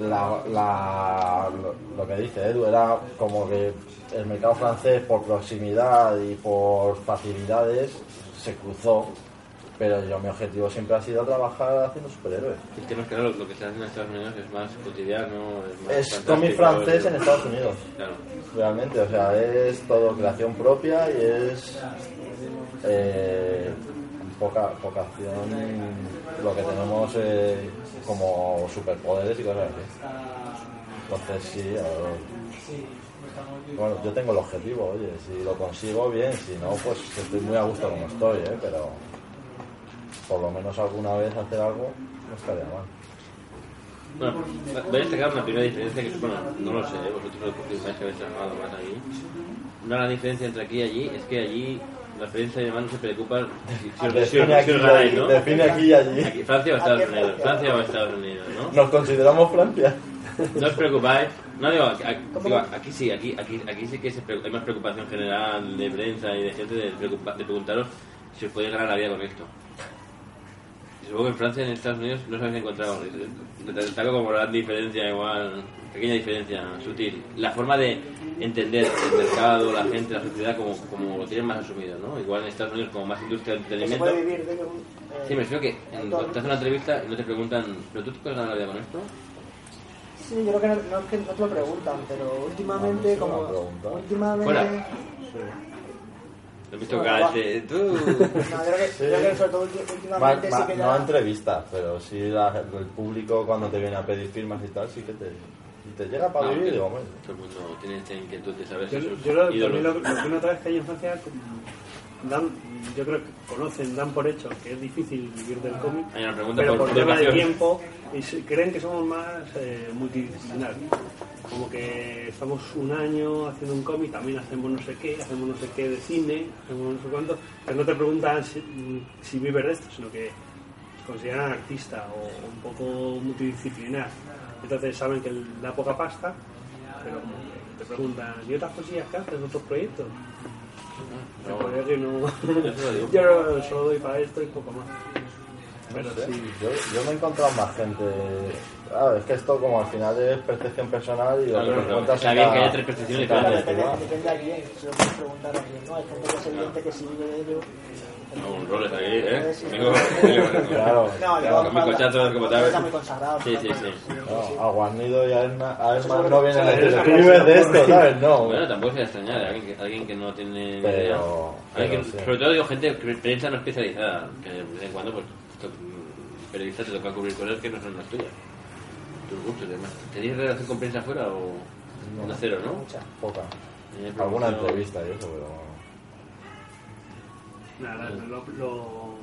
[SPEAKER 4] la, la- lo, lo que dice Edu era como que el mercado francés por proximidad y por facilidades se cruzó, pero yo mi objetivo siempre ha sido trabajar haciendo superhéroes.
[SPEAKER 3] Es que claro, lo que se hace en Estados Unidos es más cotidiano, es más
[SPEAKER 4] Es cómic francés en Estados Unidos.
[SPEAKER 3] Claro.
[SPEAKER 4] realmente, o sea, es todo creación propia y es eh, poca, poca acción lo que tenemos eh, como superpoderes y cosas así. Entonces sí, ver, bueno, yo tengo el objetivo, oye, si lo consigo bien, si no, pues estoy muy a gusto como estoy, ¿eh? pero por lo menos alguna vez hacer algo no estaría mal.
[SPEAKER 3] Bueno, voy a destacar una primera diferencia que, bueno, no lo sé, ¿eh? vosotros lo confirmáis que habéis trabajado más aquí. Una gran diferencia entre aquí y allí es que allí la prensa y demás no se preocupa si, si, os-
[SPEAKER 4] Define
[SPEAKER 3] si
[SPEAKER 4] aquí, y
[SPEAKER 3] ganáis,
[SPEAKER 4] allí,
[SPEAKER 3] ¿no?
[SPEAKER 4] define aquí y allí.
[SPEAKER 3] Aquí, Francia o Estados Unidos,
[SPEAKER 6] Francia.
[SPEAKER 3] O Estados Unidos, ¿no?
[SPEAKER 4] ¿Nos consideramos Francia?
[SPEAKER 3] No os preocupáis. No digo, aquí, digo, aquí sí, aquí, aquí, aquí sí que se hay más preocupación general de prensa y de gente de, preocupa- de preguntaros si os podéis ganar la vida con esto. Supongo que en Francia y en Estados Unidos no se habéis encontrado. Destaco como gran diferencia, igual, pequeña diferencia, sutil. La forma de entender el mercado, la gente, la sociedad, como, como lo tienen más asumido, ¿no? Igual en Estados Unidos como más industria del
[SPEAKER 6] Que se
[SPEAKER 3] entretenimiento.
[SPEAKER 6] puede vivir de un... eh,
[SPEAKER 3] Sí, me refiero que en, cuando te hacen una entrevista y no te preguntan, ¿pero tú te puedes ganar la vida con esto?
[SPEAKER 6] Sí, yo creo que no, no es que no te lo preguntan, pero últimamente,
[SPEAKER 4] sí me
[SPEAKER 6] como. Últimamente.
[SPEAKER 3] Fuera. Tú.
[SPEAKER 6] No, yo creo que, creo que sobre todo ulti-
[SPEAKER 4] Ma-
[SPEAKER 6] últimamente
[SPEAKER 4] ma-
[SPEAKER 6] sí que ya.
[SPEAKER 4] No entrevistas, pero sí la- el público cuando te viene a pedir firmas y tal, sí que te, llega para
[SPEAKER 3] No,
[SPEAKER 4] vivir,
[SPEAKER 3] que
[SPEAKER 4] digo, hombre.
[SPEAKER 3] todo el mundo tiene esta inquietud de saber
[SPEAKER 5] Yo,
[SPEAKER 3] si
[SPEAKER 5] yo lo,
[SPEAKER 3] ídolos-
[SPEAKER 5] también lo, lo que noto es que hay en Francia como dan, yo creo que conocen, dan por hecho que es difícil vivir del cómic, pero
[SPEAKER 3] por
[SPEAKER 5] por tema de tiempo y creen que somos más eh, multidisciplinarios. Como que estamos un año haciendo un cómic, también hacemos no sé qué, hacemos no sé qué de cine, hacemos no sé cuánto, pero no te preguntan si, si vives de esto, sino que se consideran artista o un poco multidisciplinar. Entonces saben que da poca pasta, pero como te preguntan, ¿y otras cosillas que haces, otros proyectos?
[SPEAKER 3] No.
[SPEAKER 5] No.
[SPEAKER 3] Lo digo.
[SPEAKER 5] Yo solo doy para esto y poco más. Pero
[SPEAKER 4] No sé,
[SPEAKER 5] sí.
[SPEAKER 4] yo, yo me he encontrado más gente. Claro, es que esto, como al final es percepción personal y lo
[SPEAKER 3] Claro,
[SPEAKER 4] que cuentas
[SPEAKER 3] está
[SPEAKER 4] en
[SPEAKER 3] bien que haya tres percepciones diferentes.
[SPEAKER 6] depende a quién, se lo puedes preguntar a quién, ¿no? Hay gente que es evidente que sí vive de ello.
[SPEAKER 3] No, un roles aquí, ¿eh?
[SPEAKER 6] Sí.
[SPEAKER 4] Claro,
[SPEAKER 6] No,
[SPEAKER 4] claro.
[SPEAKER 3] Con mi cochazo, como tal.
[SPEAKER 6] Está muy consagrado.
[SPEAKER 3] Sí, sí, sí.
[SPEAKER 4] No, a Guarnido y a Elma, a Elma
[SPEAKER 6] Eso
[SPEAKER 4] no vienen a
[SPEAKER 5] eso
[SPEAKER 4] decir,
[SPEAKER 5] es
[SPEAKER 4] tú
[SPEAKER 5] una
[SPEAKER 4] vives de esto, ¿sabes? No.
[SPEAKER 3] Bueno, tampoco se extrañar, ¿eh? alguien que, alguien que no tiene
[SPEAKER 4] Pero-
[SPEAKER 3] idea. Alguien
[SPEAKER 4] pero.
[SPEAKER 3] Sobre todo digo gente, que- prensa no especializada, que de vez en cuando pues mm, periodistas te toca cubrir cosas que no son las tuyas. Tus gustos, además. ¿Tenéis relación con prensa afuera o no. cero, no?
[SPEAKER 6] Mucha.
[SPEAKER 4] Poca. Alguna entrevista y eso, pero.
[SPEAKER 5] Nada, lo, lo-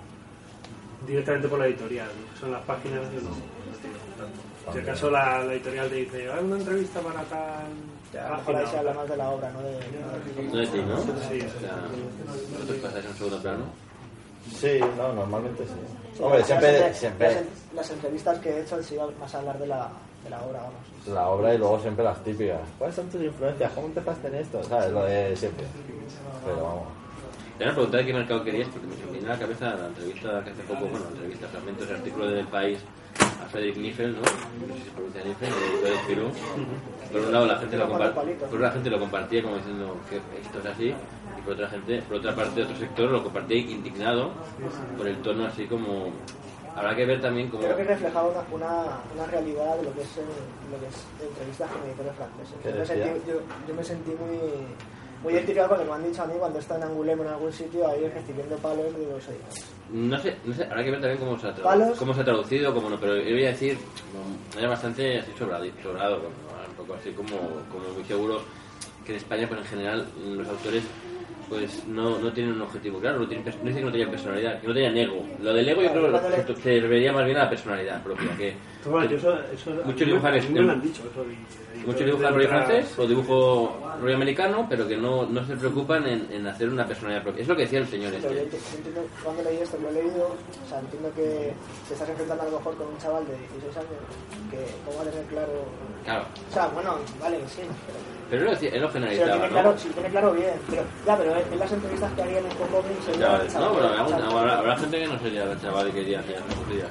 [SPEAKER 5] directamente por la editorial, que son las páginas, yo no, no estoy contando. Si acaso la, la editorial te dice, hay una entrevista para tal.
[SPEAKER 6] A lo mejor ahí se
[SPEAKER 5] página".
[SPEAKER 6] habla más de la obra, no de.
[SPEAKER 3] No de ti, ¿no?
[SPEAKER 5] Sí,
[SPEAKER 3] O sea, vosotros pasáis en segundo plano.
[SPEAKER 4] Sí, no, normalmente sí.
[SPEAKER 6] Sí,
[SPEAKER 4] Hombre,
[SPEAKER 6] las-
[SPEAKER 4] siempre,
[SPEAKER 6] las,
[SPEAKER 4] siempre
[SPEAKER 6] Las, las entrevistas que he hecho sí más a hablar de la, de la obra, vamos.
[SPEAKER 4] la obra y luego siempre las típicas. ¿Cuáles son tus influencias? ¿Cómo empezaste en esto? ¿Sabes? Lo de siempre. Pero vamos.
[SPEAKER 3] Te voy a preguntar de qué mercado querías, porque me viene a la cabeza la entrevista que hace poco, bueno, entrevista, fragmentos, el artículo del país a Frederick Niffel, ¿no? No sé si se pronuncia Niffel, el editor de Spirou. Por un lado la gente lo por una gente lo compartía como diciendo que esto es así, y por otra gente, por otra parte otro sector lo compartía indignado por el tono así como habrá que ver también como
[SPEAKER 6] Creo que reflejaba una, una, una realidad de lo que es, lo que es entrevistas con editores franceses.
[SPEAKER 4] ¿Qué
[SPEAKER 6] Yo me,
[SPEAKER 4] decía?
[SPEAKER 6] sentí, yo, yo me sentí muy, muy identificado con lo que me han dicho a mí cuando está en Angulem en algún sitio ahí recibiendo palos de los editores.
[SPEAKER 3] No sé, no sé, habrá que ver también cómo se ha,
[SPEAKER 6] Palos.
[SPEAKER 3] cómo se ha traducido, cómo no, pero yo voy a decir, no, era bastante así sobrado, sobrado bueno, un poco así como, como muy seguro que en España, pues en general, los autores pues no, no tienen un objetivo claro, no, tienen, no dice que no tenían personalidad, que no tenían ego. Lo del ego yo creo que se debería más bien a la personalidad propia, que
[SPEAKER 5] Bueno, yo eso, eso,
[SPEAKER 3] Muchos
[SPEAKER 5] mí me-
[SPEAKER 3] dibujan
[SPEAKER 5] a mí me lo han dicho. Eso, y-
[SPEAKER 3] muchos
[SPEAKER 5] de
[SPEAKER 3] dibujan rollo francés o dibujo rollo americano, pero que no, no se preocupan en, en hacer una personalidad propia. Es lo que decía el señor este.
[SPEAKER 6] yo entiendo, cuando leí esto, lo he leído, o sea, entiendo que te estás enfrentando a lo mejor con un chaval de 16 años que cómo va a tener claro...
[SPEAKER 3] Claro,
[SPEAKER 6] O sea, bueno, vale, sí, pero...
[SPEAKER 3] pero él lo, lo generalizaba,
[SPEAKER 6] tiene
[SPEAKER 3] ¿no?
[SPEAKER 6] claro, si lo tiene claro bien, pero ya, pero en las entrevistas que harían en
[SPEAKER 3] Chavales,
[SPEAKER 6] chaval,
[SPEAKER 3] no, pero habrá,
[SPEAKER 6] chaval.
[SPEAKER 3] habrá- habrá gente que no sería el chaval y quería hacer cosillas.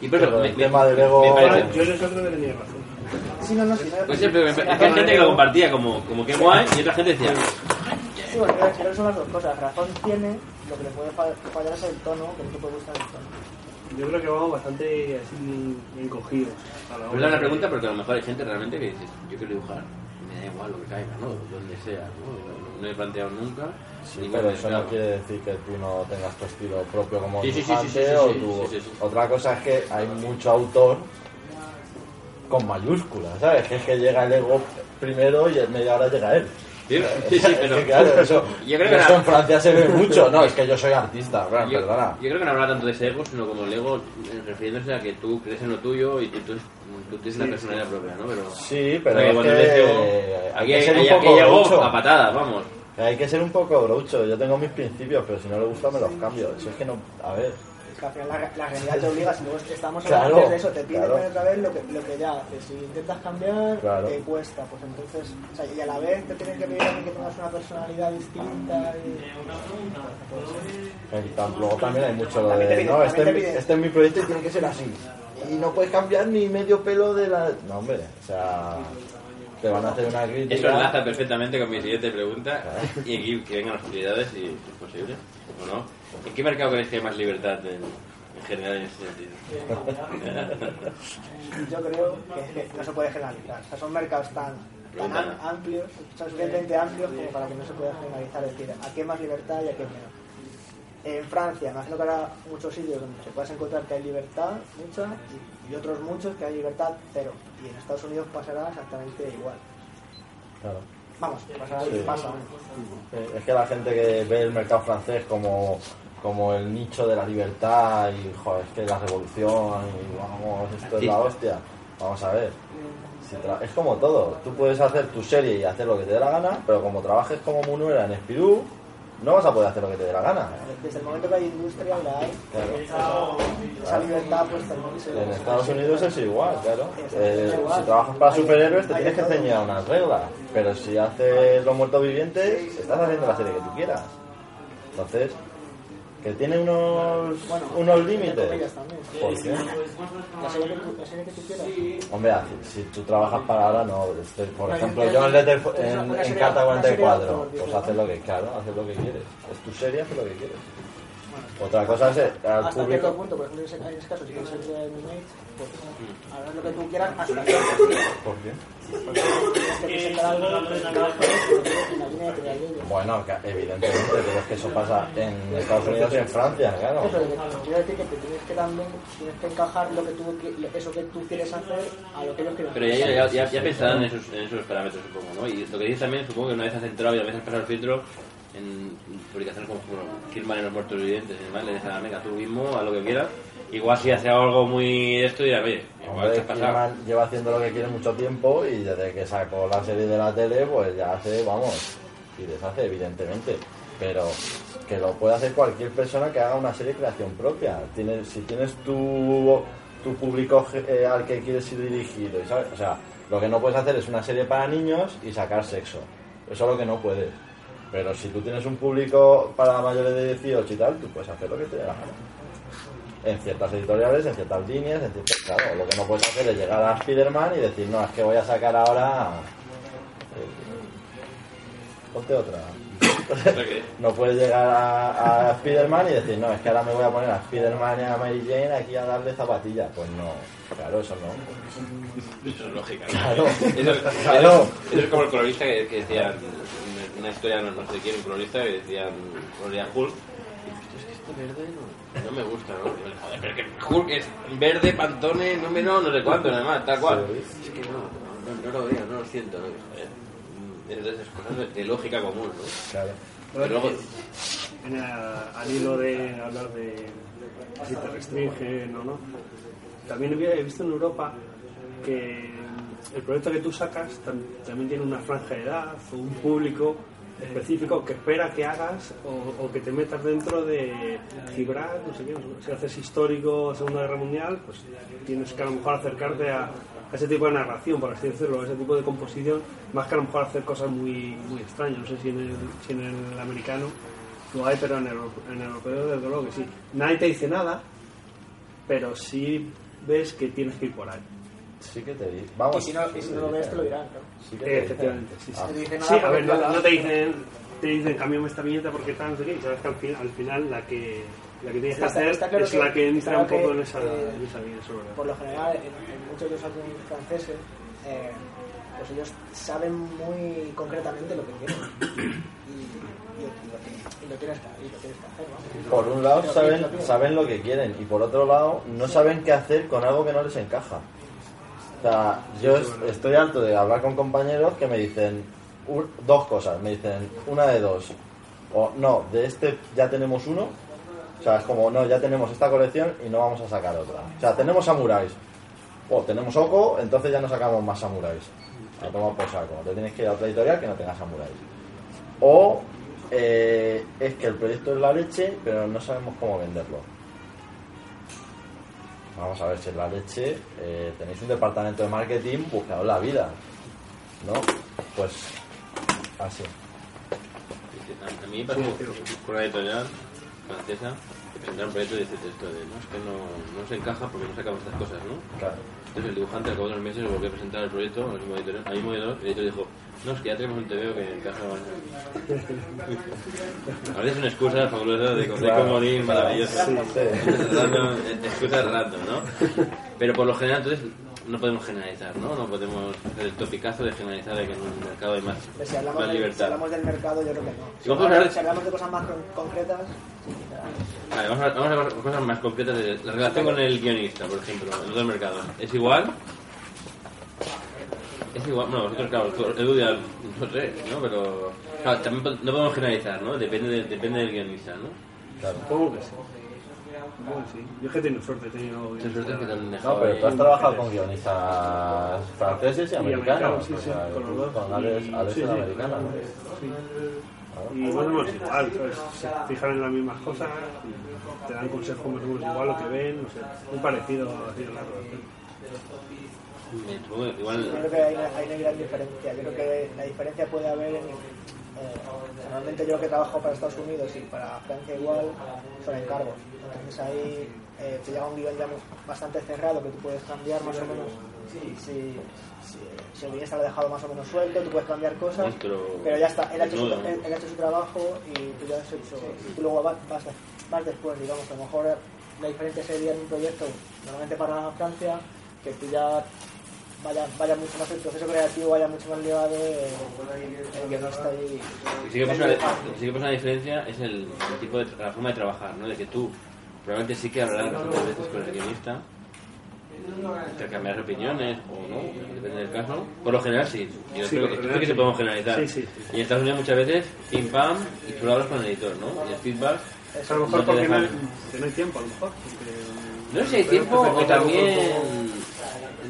[SPEAKER 3] Y
[SPEAKER 4] Pero
[SPEAKER 3] me,
[SPEAKER 4] el
[SPEAKER 3] me-
[SPEAKER 4] tema del ego-
[SPEAKER 3] me
[SPEAKER 5] Bueno,
[SPEAKER 3] parece.
[SPEAKER 5] yo en eso creo que tenía razón.
[SPEAKER 6] Sí, no, no, sí, no,
[SPEAKER 3] Pues siempre,
[SPEAKER 6] sí,
[SPEAKER 3] es hay gente que lo compartía como, como que guay y otra gente decía,
[SPEAKER 6] Sí, bueno, creo que son las dos cosas. Razón tiene, lo que le puede fa- fallar es el tono, que no te puede gustar el tono.
[SPEAKER 5] Yo creo que vamos bastante así encogidos. A la
[SPEAKER 3] pregunta porque a lo mejor hay gente realmente que dice, yo quiero dibujar, me da igual lo que caiga, ¿no? Donde sea, ¿no? No, no he planteado nunca. ningún
[SPEAKER 4] Pero eso no quiere decir que tú no tengas tu estilo propio como
[SPEAKER 3] Sí, sí, sí, sí,
[SPEAKER 4] dibujante
[SPEAKER 3] sí, sí,
[SPEAKER 4] o
[SPEAKER 3] sí,
[SPEAKER 4] tu-
[SPEAKER 3] sí, sí, sí.
[SPEAKER 4] Otra cosa es que hay mucho autor con mayúsculas, ¿sabes? Que es que llega el ego primero y en media hora llega él.
[SPEAKER 3] Sí, sí, sí, pero
[SPEAKER 4] Es que, claro, eso,
[SPEAKER 3] Yo creo que
[SPEAKER 4] eso
[SPEAKER 3] la-
[SPEAKER 4] en Francia se ve mucho. No, es que yo soy artista, bueno,
[SPEAKER 3] yo,
[SPEAKER 4] perdona.
[SPEAKER 3] yo creo que no habrá tanto de ese ego, sino como el ego eh, refiriéndose a que tú crees en lo tuyo y tú, tú, tú tienes una personalidad propia, ¿no? Pero,
[SPEAKER 4] Sí, pero
[SPEAKER 3] que
[SPEAKER 4] es
[SPEAKER 3] cuando
[SPEAKER 4] que
[SPEAKER 3] ego,
[SPEAKER 4] hay
[SPEAKER 3] aquí
[SPEAKER 4] que
[SPEAKER 3] hay,
[SPEAKER 4] ser un poco
[SPEAKER 3] aquí a patadas, vamos.
[SPEAKER 4] Hay que ser un poco groucho. Yo tengo mis principios, pero si no le gusta me los cambio. Eso es que no... A ver,
[SPEAKER 6] que la, la realidad te obliga, si luego estamos
[SPEAKER 4] Claro,
[SPEAKER 6] hablando antes de eso, te piden
[SPEAKER 4] claro.
[SPEAKER 6] otra vez lo que, lo que ya haces. Si intentas cambiar,
[SPEAKER 4] Claro.
[SPEAKER 6] te cuesta. Pues entonces, o sea, y a la vez te tienen que pedir que tengas una personalidad distinta. Y,
[SPEAKER 4] Luego también hay mucho lo
[SPEAKER 6] También te
[SPEAKER 4] de,
[SPEAKER 6] piden-
[SPEAKER 4] no, este, este es mi proyecto y tiene que ser así. Y no puedes cambiar ni medio pelo de la... No, hombre, o sea, te van a hacer una crítica.
[SPEAKER 3] Eso enlaza perfectamente con mi siguiente pregunta. Y aquí que vengan las utilidades, si es posible, o no. ¿En qué mercado creéis que hay más libertad en, en general en ese sentido?
[SPEAKER 6] yo creo que, que no se puede generalizar. O sea, son mercados tan, tan am- amplios, son suficientemente amplios como para que no se pueda generalizar. Es decir, aquí hay más libertad y aquí hay menos. En Francia, imagino que habrá muchos sitios donde se puedas encontrar que hay libertad, mucha, y, y otros muchos que hay libertad cero. Y en Estados Unidos pasará exactamente igual.
[SPEAKER 4] Claro.
[SPEAKER 6] Vamos,
[SPEAKER 4] Sí.
[SPEAKER 6] pasa.
[SPEAKER 4] Eh, Es que la gente que ve el mercado francés como, como el nicho de la libertad y joder, es que la revolución y vamos, esto es la hostia. Vamos a ver. Si tra- es como todo. Tú puedes hacer tu serie y hacer lo que te dé la gana, pero como trabajes como Munuera en Spirou, no vas a poder hacer lo que te dé la gana.
[SPEAKER 6] Desde el momento que hay industria, la hay.
[SPEAKER 4] Claro.
[SPEAKER 6] Esa libertad, pues
[SPEAKER 4] En Estados Unidos es igual, claro. Eh, si trabajas para superhéroes te tienes que ceñir a unas reglas, pero si haces los muertos vivientes, estás haciendo la serie que tú quieras. Entonces, que tiene unos,
[SPEAKER 6] Bueno,
[SPEAKER 4] unos límites. ¿Por qué?
[SPEAKER 6] La serie que tú, la serie que tú quieras.
[SPEAKER 4] Hombre, si, si tú trabajas para ahora, no. este, por ejemplo, yo en, Letter, en, en Carta
[SPEAKER 6] una serie
[SPEAKER 4] 44,
[SPEAKER 6] autor,
[SPEAKER 4] pues haces lo que, claro, haces lo que quieres. Es tu serie, haces lo que quieres. Otra cosa es al
[SPEAKER 6] Hasta cierto
[SPEAKER 4] público.
[SPEAKER 6] punto, por ejemplo, en ese, en ese caso, si quieres ser de Animate, pues harás lo que tú quieras hasta cierto punto.
[SPEAKER 4] ¿Por qué?
[SPEAKER 6] Que que que.
[SPEAKER 4] Bueno, que evidentemente, pero es que eso pasa en Estados Unidos y en Francia, claro.
[SPEAKER 6] Eso, que quiero decir que te tienes que también tienes que encajar lo que tú, eso que tú quieres hacer a lo que ellos quieren
[SPEAKER 3] Pero ya, ya, ya, ya pensarán en esos, en esos parámetros, supongo, ¿no? Y lo que dices también, supongo que una vez has entrado y una vez has pasado el filtro, en publicaciones como bueno, Killman en los muertos vivientes y demás, le dicen, "Ah, venga, tú mismo, haz lo que quieras. Igual si hace algo muy esto, dirá, oye, igual
[SPEAKER 4] Hombre,
[SPEAKER 3] te has pasado.
[SPEAKER 4] Kidman lleva haciendo lo que quiere mucho tiempo y desde que sacó la serie de la tele, pues ya hace, vamos, y deshace, evidentemente. Pero que lo puede hacer cualquier persona que haga una serie de creación propia. Tienes, si tienes tu, tu público eh, al que quieres ir dirigido, ¿sabes? o sea, lo que no puedes hacer es una serie para niños y sacar sexo. Eso es lo que no puedes. Pero si tú tienes un público para mayores de 18 y tal, tú puedes hacer lo que te dé la gana en ciertas editoriales, en ciertas líneas, en ciertas... Claro, lo que no puedes hacer es llegar a Spider-Man y decir, no, es que voy a sacar ahora... eh, Ponte otra. no puedes llegar a, a Spider-Man y decir, no, es que ahora me voy a poner a Spider-Man y a Mary Jane aquí a darle zapatillas. Pues no, claro, eso no.
[SPEAKER 3] Eso es lógica. ¿no?
[SPEAKER 4] Claro.
[SPEAKER 3] Eso, es-
[SPEAKER 4] Claro.
[SPEAKER 3] eso- eso es como el colorista que, que decían, una historia, no, no sé quién, un colorista que decían, coloría Hulk. Y es que esto verde no, no me gusta, ¿no? Y Joder, pero que Hulk es verde, pantone, no me no, no sé cuánto, nada más, tal cual.
[SPEAKER 4] Sí.
[SPEAKER 3] Es que no, no, no lo veo, no lo siento, ¿no? Joder, mm, Es de esas cosas de, de lógica común, ¿no?
[SPEAKER 4] Claro.
[SPEAKER 3] Pero luego,
[SPEAKER 5] En el- al hilo de hablar de si te restringen o no, también había- he visto en Europa que el proyecto que tú sacas tam- también tiene una franja de edad o un público específico que espera que hagas o, que te metas dentro de Gibral, no sé qué, si haces histórico Segunda Guerra Mundial, pues tienes que a lo mejor acercarte a, a ese tipo de narración, por así decirlo, a ese tipo de composición, más que a lo mejor hacer cosas muy, muy extrañas, no sé si en el, si en el americano lo hay, pero en el, en el europeo desde luego que sí. Nadie te dice nada, pero sí ves que tienes que ir por ahí.
[SPEAKER 4] Sí que te digo. Vamos.
[SPEAKER 6] Y si no, si no lo ves, te lo dirán. claro.
[SPEAKER 4] Sí que te dicen.
[SPEAKER 5] efectivamente, sí, sí.
[SPEAKER 4] Ah,
[SPEAKER 6] No te dicen
[SPEAKER 5] Sí, a ver, no, no te dicen, te dicen, cámbiame esta viñeta porque tal, no sé qué, y sabes que al final, al final la que la que tienes que
[SPEAKER 6] Está-
[SPEAKER 5] hacer
[SPEAKER 6] está claro
[SPEAKER 5] es
[SPEAKER 6] que-
[SPEAKER 5] la que entra
[SPEAKER 6] claro
[SPEAKER 5] un poco
[SPEAKER 6] que,
[SPEAKER 5] en esa,
[SPEAKER 6] eh,
[SPEAKER 5] en esa línea sobre
[SPEAKER 6] Por lo general, en, en muchos de los álbumes franceses, eh, pues ellos saben muy concretamente lo que quieren. Y, y, y lo, y lo tienes que, y lo tienes que hacer, ¿no?
[SPEAKER 4] Por un lado saben, saben lo que quieren y por otro lado no saben qué hacer con algo que no les encaja. O sea, yo es- estoy harto de hablar con compañeros que me dicen un- dos cosas. Me dicen una de dos. O no, de este ya tenemos uno. O sea, es como, no, ya tenemos esta colección y no vamos a sacar otra. O sea, tenemos samuráis. O tenemos Oko, entonces ya no sacamos más samuráis. A tomar por saco. Te tienes que ir a otra editorial que no tenga samuráis. O eh, es que el proyecto es la leche, pero no sabemos cómo venderlo. Vamos a ver si es la leche, eh, tenéis un departamento de marketing buscado la vida, ¿no? Pues así.
[SPEAKER 3] A, mí me con una editorial francesa un proyecto y dice esto de, no, es que no, no se encaja porque no sacamos estas cosas, ¿no?
[SPEAKER 4] Claro.
[SPEAKER 3] Entonces el dibujante al cabo de unos meses volvió a presentar el proyecto al mismo editor, al mismo editor, el editor dijo, no, es que ya tenemos un TVO que encaja más. A veces es una excusa fabulosa de
[SPEAKER 4] Claro,
[SPEAKER 3] comodín
[SPEAKER 4] claro.
[SPEAKER 3] maravillosa.
[SPEAKER 4] Sí, sí.
[SPEAKER 3] Excusas random, ¿no? Pero por lo general entonces no podemos generalizar, ¿no? No podemos hacer el topicazo de generalizar de que en un mercado hay más,
[SPEAKER 6] Pues si, hablamos
[SPEAKER 3] más
[SPEAKER 6] del, si
[SPEAKER 3] libertad.
[SPEAKER 6] hablamos del mercado, yo creo que no.
[SPEAKER 3] Si vamos a hablar-
[SPEAKER 6] Si hablamos de cosas más con- concretas.
[SPEAKER 3] Vale, vamos a, vamos a ver cosas más concretas de la relación con el guionista, por ejemplo, en otros mercados. ¿Es igual? Es igual, bueno, vosotros, claro, Edu ya no sé, ¿no? Pero, claro, también no podemos generalizar, ¿no? Depende, de- depende del guionista, ¿no?
[SPEAKER 4] Claro.
[SPEAKER 5] Supongo que sí. Sí. Yo es que he tenido suerte, he tenido...
[SPEAKER 3] Ten suerte que te han
[SPEAKER 4] No, pero tú has trabajado con guionistas franceses y americanos.
[SPEAKER 5] sí, sí, con los dos.
[SPEAKER 4] Con Alex, Alex
[SPEAKER 5] Sí,
[SPEAKER 4] es
[SPEAKER 5] sí.
[SPEAKER 4] americana, ¿no?
[SPEAKER 5] Sí. Y más o menos igual, ¿sabes? Se fijan en las mismas cosas, te dan consejos más o menos igual lo que ven, no sé, muy parecido a la relación.
[SPEAKER 3] Que
[SPEAKER 6] Yo
[SPEAKER 3] igual,
[SPEAKER 6] creo que hay una, hay una gran diferencia. Yo creo que la diferencia puede haber en. eh, normalmente yo que trabajo para Estados Unidos y para Francia igual son encargos. Entonces ahí eh, te llega un guion ya bastante cerrado que tú puedes cambiar más o menos. Si, si, si el guionista lo ha dejado más o menos suelto, tú puedes cambiar cosas.
[SPEAKER 3] Pero-
[SPEAKER 6] ya está, él ha hecho, su,
[SPEAKER 3] Desnudo.
[SPEAKER 6] él, él ha hecho su trabajo y tú ya has hecho. Y tú luego vas, vas, vas después, digamos. A lo mejor la diferencia sería en un proyecto, normalmente para Francia, que tú ya vaya, vaya mucho más el proceso creativo, vaya mucho más eh, el guionista y.
[SPEAKER 3] sí que sí que pasa una diferencia es el, el tipo de, la forma de trabajar, ¿no? De que tú probablemente sí que hablarás bastantes veces con el guionista, intercambiar opiniones o no, depende del caso. Por lo general sí, yo
[SPEAKER 5] Sí,
[SPEAKER 3] creo que, creo que se
[SPEAKER 5] sí.
[SPEAKER 3] podemos generalizar.
[SPEAKER 5] Sí, sí, sí.
[SPEAKER 3] Y en Estados Unidos muchas veces, pim pam, y tú lo hablas con el editor, ¿no? Y el feedback
[SPEAKER 5] A lo mejor
[SPEAKER 3] no te
[SPEAKER 5] porque no hay,
[SPEAKER 3] dejan...
[SPEAKER 5] que no hay tiempo, a lo mejor. porque-
[SPEAKER 3] No sé si hay tiempo o también...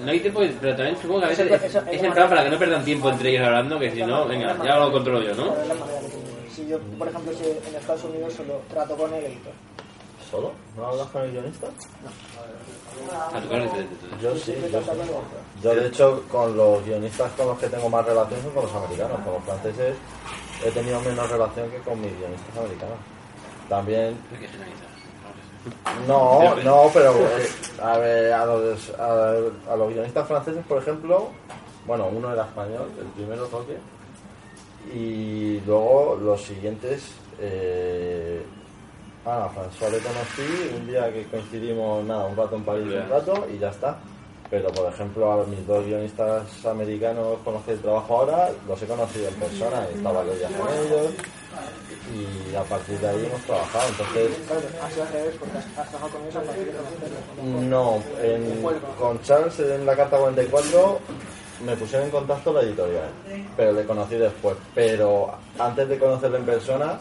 [SPEAKER 3] No hay tiempo, pero también supongo que a veces
[SPEAKER 6] Eso-
[SPEAKER 3] es, es
[SPEAKER 6] eso-
[SPEAKER 3] en plan para que no pierdan tiempo entre ellos hablando, que si no, venga, ya lo controlo yo, ¿no?
[SPEAKER 6] es la manera que tengo. Si yo, por ejemplo, si en Estados Unidos solo trato con el editor.
[SPEAKER 4] ¿Solo? ¿No hablas con el guionista?
[SPEAKER 3] A tu caso es diferente. entonces.
[SPEAKER 4] Yo sí. Yo,
[SPEAKER 6] editor.
[SPEAKER 4] yo, de hecho, con los guionistas con los que tengo más relación son con los americanos. Con los franceses he tenido menos relación que con mis guionistas americanos. También
[SPEAKER 3] que generalizar.
[SPEAKER 4] No, no, pero eh, a, ver, a, los, a, a los guionistas franceses, por ejemplo, bueno, uno era español, el primero Roque, y luego los siguientes, eh, ah, a François le conocí un día que coincidimos, nada, un rato en París, un rato, y ya está. Pero, por ejemplo, a mis dos guionistas americanos con los que trabajo ahora, los he conocido en persona, he estado varios días con ellos, y a partir de ahí hemos trabajado. Entonces, no, en- con Charles en la carta 44 me pusieron en contacto la editorial, pero le conocí después. Pero antes de conocerle en persona,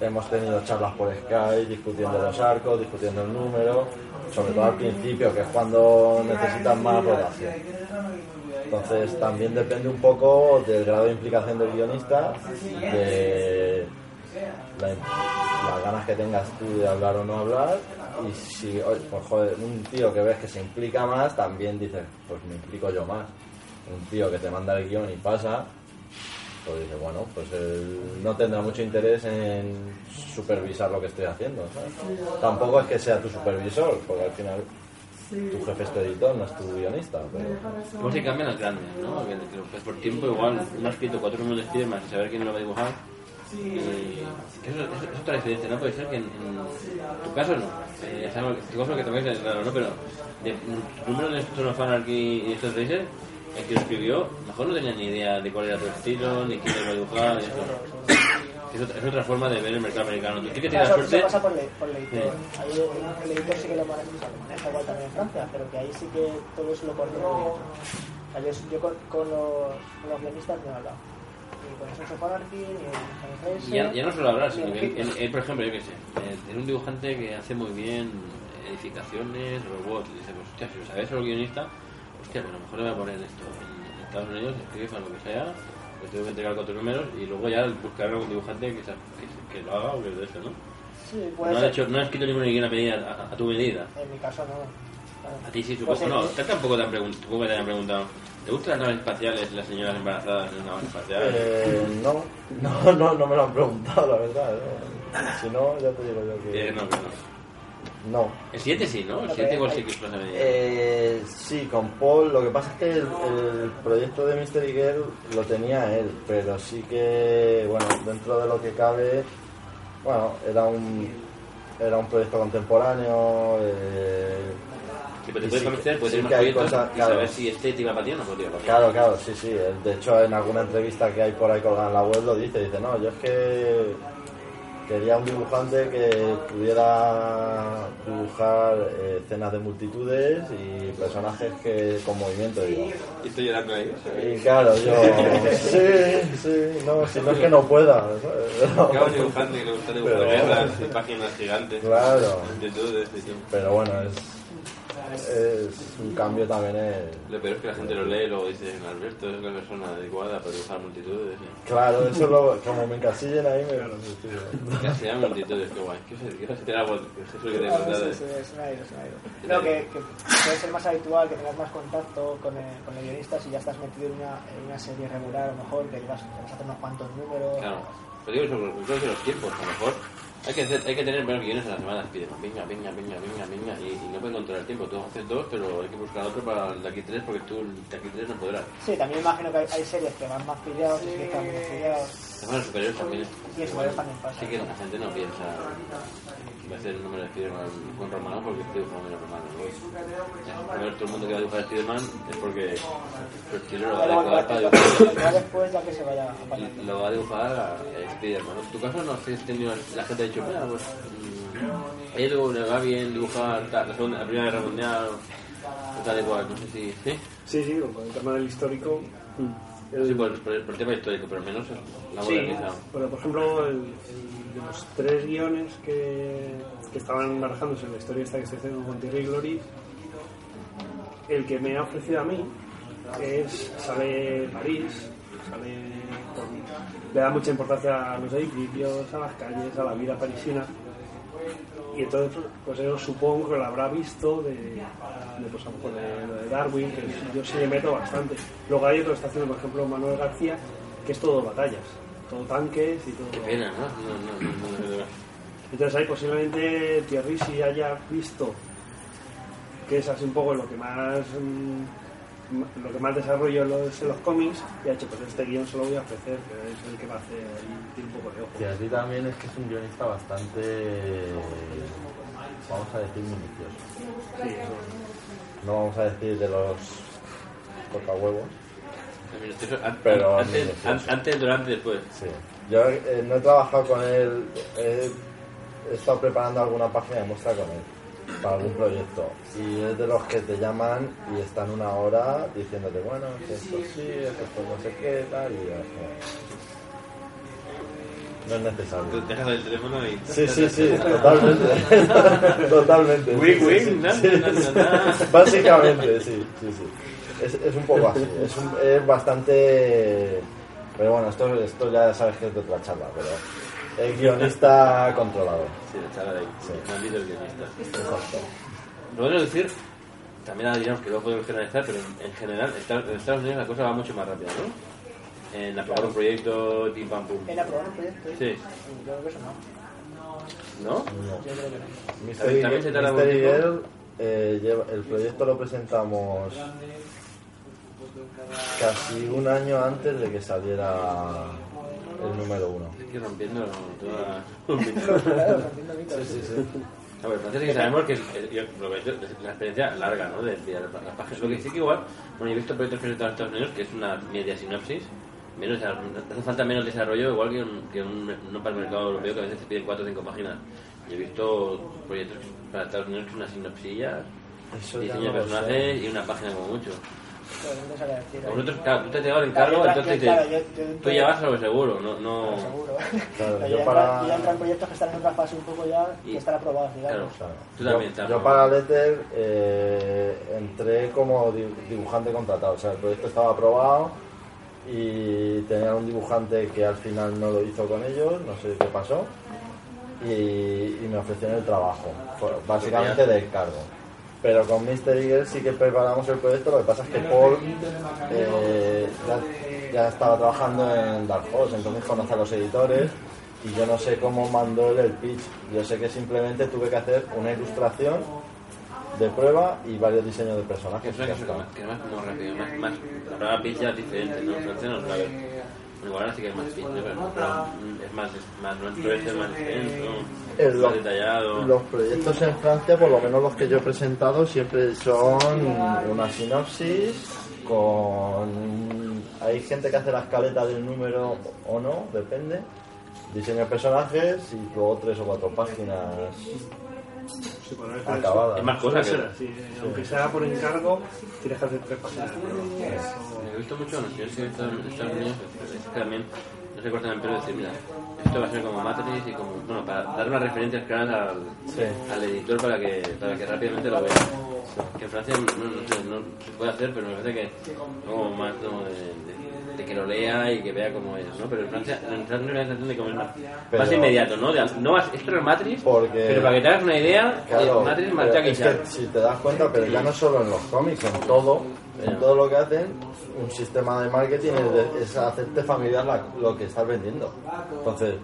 [SPEAKER 4] hemos tenido charlas por Skype, discutiendo los arcos, discutiendo el número, sobre todo al principio, que es cuando necesitan más rotación. Entonces también depende un poco del grado de implicación del guionista, de la- las ganas que tengas tú de hablar o no hablar. Y si, oye, pues joder, un tío que ves que se implica más, también dices, pues me implico yo más. Un tío que te manda el guion y pasa, pues dice, bueno, pues él no tendrá mucho interés en supervisar lo que estoy haciendo. ¿sabes? Tampoco es que sea tu supervisor, porque al final tu jefe es tu editor, no es tu guionista. Pero...
[SPEAKER 3] ¿Cómo se cambian las grandes, no? Que, que, pues, por tiempo igual, uno ha escrito cuatro números de Spiderman sin saber quién lo va a dibujar. Y eso, eso es otra diferencia, ¿no? Puede ser que en, en tu caso no. Eh, que también es raro, ¿no? Pero de números de Son of Anarchy y estos Racers, el que lo escribió, mejor no tenía ni idea de cuál era tu estilo, ni quién lo iba a dibujar, y eso. Es otra, es otra forma de ver el mercado americano. Tú sí que tienes la
[SPEAKER 6] Eso, eso
[SPEAKER 3] suerte.
[SPEAKER 6] pasa por, le- por el editor. Ahí el, el editor sí que lo maneja, igual también en Francia, pero que ahí sí que todo eso lo coordina el editor. Yo, con, con los, los guionistas no he hablado. Ni con Sons of Anarchy, ni con
[SPEAKER 3] Y ya, ya no solo hablar, sino que él, él, por ejemplo, yo qué sé, eh, es un dibujante que hace muy bien edificaciones, robots, y dice, pues hostia, si lo sabes solo guionista, hostia, pues a lo mejor le voy a poner esto en Estados Unidos, escribes lo que sea, le tengo que entregar cuatro números y luego ya buscar algún dibujante que, sa- que, que lo haga o que de eso, ¿no?
[SPEAKER 6] Sí, puede
[SPEAKER 3] No ha,
[SPEAKER 6] ser.
[SPEAKER 3] hecho, no ha escrito ninguna guion a, medida, a, a tu medida.
[SPEAKER 6] En mi caso no.
[SPEAKER 3] A ti sí,
[SPEAKER 6] Pues
[SPEAKER 3] supongo.
[SPEAKER 6] sí,
[SPEAKER 3] no,
[SPEAKER 6] sí.
[SPEAKER 3] tampoco te han preguntado, te han preguntado. ¿Te gustan las naves espaciales, las señoras embarazadas en una nave espacial?
[SPEAKER 4] Eh, no, no, no, no me lo han preguntado, la verdad. ¿no? Si no, ya te digo yo
[SPEAKER 3] Eh,
[SPEAKER 4] que.
[SPEAKER 3] no, que no.
[SPEAKER 4] No.
[SPEAKER 3] El 7 sí, ¿no? El
[SPEAKER 6] No,
[SPEAKER 3] 7
[SPEAKER 6] pero
[SPEAKER 3] igual sí que explota.
[SPEAKER 4] Eh, sí, con Paul. Lo que pasa es que el, el proyecto de Mystery Girl lo tenía él, pero sí que, bueno, dentro de lo que cabe, bueno, era un, era un proyecto contemporáneo. eh,
[SPEAKER 3] Sí, pero te puedes
[SPEAKER 4] sí
[SPEAKER 3] conocer, puedes
[SPEAKER 4] sí cosas,
[SPEAKER 3] y
[SPEAKER 4] claro.
[SPEAKER 3] saber si este te iba para ti o no para.
[SPEAKER 4] Claro, claro, sí, sí. De hecho, en alguna entrevista que hay por ahí colgada en la web lo dice. Dice, no, yo es que quería un dibujante que pudiera dibujar eh, escenas de multitudes y personajes que con movimiento, digo.
[SPEAKER 3] Y estoy llorando ahí.
[SPEAKER 4] Y claro, yo... Sí, sí, no, si no es que no pueda. ¿sabes?
[SPEAKER 3] Dibujando y le gusta dibujar guerras páginas gigantes.
[SPEAKER 4] Claro.
[SPEAKER 3] Multitudes.
[SPEAKER 4] Pero bueno, es, es un cambio también. Es,
[SPEAKER 3] Lo peor es que la gente lo lee y luego dice, Alberto es una persona adecuada para dibujar multitudes.
[SPEAKER 4] claro, eso lo, como me encasillen ahí me...
[SPEAKER 3] Que se llaman multitudes, qué guay. ¿Qué? ¿Qué
[SPEAKER 6] es un aire, es un aire. No, que, que puede ser más habitual, que tengas más contacto con el, con el guionista si ya estás metido en una, en una serie regular, a lo mejor, que vas, vas a hacer unos cuantos números.
[SPEAKER 3] Claro. Pero digo sobre creo que los tiempos, a lo mejor. Hay que, hacer, hay que tener menos guiones a la semana, piden, venga, venga, venga, venga, venga, y, no puedes controlar el tiempo. Tú haces dos, pero hay que buscar otro para el de aquí tres, porque tú el de aquí tres no podrás.
[SPEAKER 6] Sí, también imagino que hay, hay series que van más pillados y que están menos pillados.
[SPEAKER 3] Los superiores también.
[SPEAKER 6] Y eso
[SPEAKER 3] igual,
[SPEAKER 6] también pasa.
[SPEAKER 3] Sí que la gente no piensa que va a hacer el número de Spiderman con Romano porque estoy dibujando menos Romano. Primero todo el mundo que va a dibujar Spiderman es porque su estilo lo va a adecuar para
[SPEAKER 6] ya
[SPEAKER 3] dibujar.
[SPEAKER 6] después, ya que se vaya apañando.
[SPEAKER 3] Lo va a dibujar a Spiderman. En tu caso no sé si has tenido la gente ha dicho, mira, pues mm, Edu le va bien dibujar tal, la, segunda, la primera guerra mundial o tal y cual, no sé si... ¿Sí?
[SPEAKER 5] Sí, sí, con el tema del histórico. El-
[SPEAKER 3] Sí, por, por el, por el tema histórico, pero menos la
[SPEAKER 5] Sí, pero por ejemplo, el, el de los tres guiones que, que estaban barajándose en la historia esta que estoy haciendo con Terry Glory, el que me ha ofrecido a mí es, sale París, sale con- le da mucha importancia a los edificios, a las calles, a la vida parisina. Y entonces, pues yo supongo que lo habrá visto de, de, pues, de, de Darwin, que yo sí le meto bastante. Luego hay otro que está haciendo, por ejemplo, Manuel García, que es todo batallas, todo tanques y todo.
[SPEAKER 3] Qué pena, ¿no? No, no, no, no, no, no.
[SPEAKER 5] Entonces ahí posiblemente Thierry si haya visto que es así un poco lo que más mm, lo que más desarrollo los, en los cómics y ha hecho pues este guion se lo voy a ofrecer que es el que va a hacer ahí tiene un poco de ojo
[SPEAKER 4] Y así también es que es un guionista bastante, vamos a decir, minucioso.
[SPEAKER 5] Sí, eso.
[SPEAKER 4] No vamos a decir de los
[SPEAKER 3] an-
[SPEAKER 4] Pero
[SPEAKER 3] antes, antes, durante y después.
[SPEAKER 4] Sí. Yo eh, no he trabajado con él, he, he estado preparando alguna página de muestra con él para algún proyecto. Y es de los que te llaman y están una hora diciéndote, bueno, que esto sí, esto no sé qué, tal, y no. No es necesario.
[SPEAKER 3] Tú dejas el teléfono y...
[SPEAKER 4] Sí, sí, sí, totalmente. totalmente.
[SPEAKER 3] Wing,
[SPEAKER 4] sí, sí. Básicamente, sí, sí, sí. Es, es un poco así, es, un- es bastante... Pero bueno, esto, esto ya sabes que es de otra charla, pero es guionista controlado.
[SPEAKER 3] Sí, charla de ahí.
[SPEAKER 4] Sí.
[SPEAKER 3] Maldito el guionista.
[SPEAKER 4] Exacto.
[SPEAKER 3] Lo bueno decir, también diremos que luego podemos generalizar, pero en, en general, en Estados- Unidos la cosa va mucho más rápida, ¿no? En aprobar un proyecto, pim pam pum.
[SPEAKER 6] ¿En aprobar un proyecto?
[SPEAKER 3] Sí.
[SPEAKER 6] Yo creo que eso no.
[SPEAKER 3] ¿no?
[SPEAKER 4] No.
[SPEAKER 6] Yo creo que no.
[SPEAKER 4] Mystery,
[SPEAKER 3] También se tarda
[SPEAKER 4] Mystery
[SPEAKER 3] mucho.
[SPEAKER 4] Girl, eh, lleva- el proyecto lo presentamos casi un año antes de que saliera el número uno.
[SPEAKER 3] Rompiendo toda...
[SPEAKER 4] Sí, sí, sí.
[SPEAKER 3] A ver, parece que sabemos que es, es- yo- lo que he hecho es la experiencia larga, ¿no? De enviar las páginas. Lo que sí que igual, bueno, yo he visto proyectos presentados en Estados Unidos que es una media sinopsis, menos, hace falta menos desarrollo, igual que un, que un, no para el mercado europeo, que a veces te piden 4 o 5 páginas. Yo he visto proyectos para Estados Unidos que es una sinopsilla,
[SPEAKER 4] Eso
[SPEAKER 3] diseño de personajes y una página como mucho.
[SPEAKER 6] Te
[SPEAKER 3] vosotros, claro, tú te has llevado el encargo, entonces
[SPEAKER 6] claro,
[SPEAKER 3] dices,
[SPEAKER 6] yo- yo-
[SPEAKER 3] tú ya vas a lo seguro, no... no
[SPEAKER 6] seguro.
[SPEAKER 4] Claro,
[SPEAKER 6] yo,
[SPEAKER 4] para-
[SPEAKER 6] entra- yo ya entro en proyectos que están en otra fase un poco ya,
[SPEAKER 3] Y-
[SPEAKER 6] que están aprobados, digamos.
[SPEAKER 3] claro.
[SPEAKER 4] Claro.
[SPEAKER 3] Tú también
[SPEAKER 4] yo,
[SPEAKER 3] estás,
[SPEAKER 4] yo para Letter eh, entré como di- dibujante contratado, o sea, el proyecto estaba aprobado y tenían un dibujante que al final no lo hizo con ellos, no sé qué pasó, y, y me ofrecieron el trabajo, fue básicamente de cargo. Pero con Mr. Eagle sí que preparamos el proyecto, lo que pasa es que Paul eh, ya, ya estaba trabajando en Dark Horse, entonces conoce a los editores y yo no sé cómo mandó él el pitch. Yo sé que simplemente tuve que hacer una ilustración de prueba y varios diseños de
[SPEAKER 3] Que
[SPEAKER 4] personajes.
[SPEAKER 3] es
[SPEAKER 4] está.
[SPEAKER 3] que más- que más como rápido, más, más, la palabra pitch ya es diferente, ¿no? En francés no sabe. Igual ahora sí que es más pitch, pero, pero, mm, más, es más, no es más extenso, más detallado.
[SPEAKER 4] Los proyectos en Francia, por lo menos los que yo he presentado, siempre son una sinopsis con... Hay gente que hace la escaleta del número o no, depende. Diseño de personajes y luego tres o cuatro páginas
[SPEAKER 5] Sí, por eso
[SPEAKER 4] acabadas.
[SPEAKER 3] Es más cosa que...
[SPEAKER 5] así, eh, Aunque sea por encargo, tienes que hacer tres páginas.
[SPEAKER 3] He visto mucho en los que visto en Estados Unidos, es que también no se cortan el pelo y decir, mira, esto va a ser como Matrix y como, bueno, para dar unas referencias claras al,
[SPEAKER 4] Sí.
[SPEAKER 3] al editor para que, para que rápidamente lo vea. Que en Francia no, no sé, no se puede hacer, pero me parece que como más ¿no? de, de- de que lo lea y que vea cómo es, ¿no? Pero en Francia, en Francia no hay sensación de como es más,
[SPEAKER 4] Pero-
[SPEAKER 3] más inmediato, ¿no? De, no vas, esto no es Matrix,
[SPEAKER 4] Porque-
[SPEAKER 3] pero para que te hagas una idea,
[SPEAKER 4] Claro,
[SPEAKER 3] Matrix marcha
[SPEAKER 4] es que si te das cuenta, pero ya no solo en los cómics, en todo, en todo lo que hacen, un sistema de marketing es, hacerte familiar la- lo que estás vendiendo. Entonces,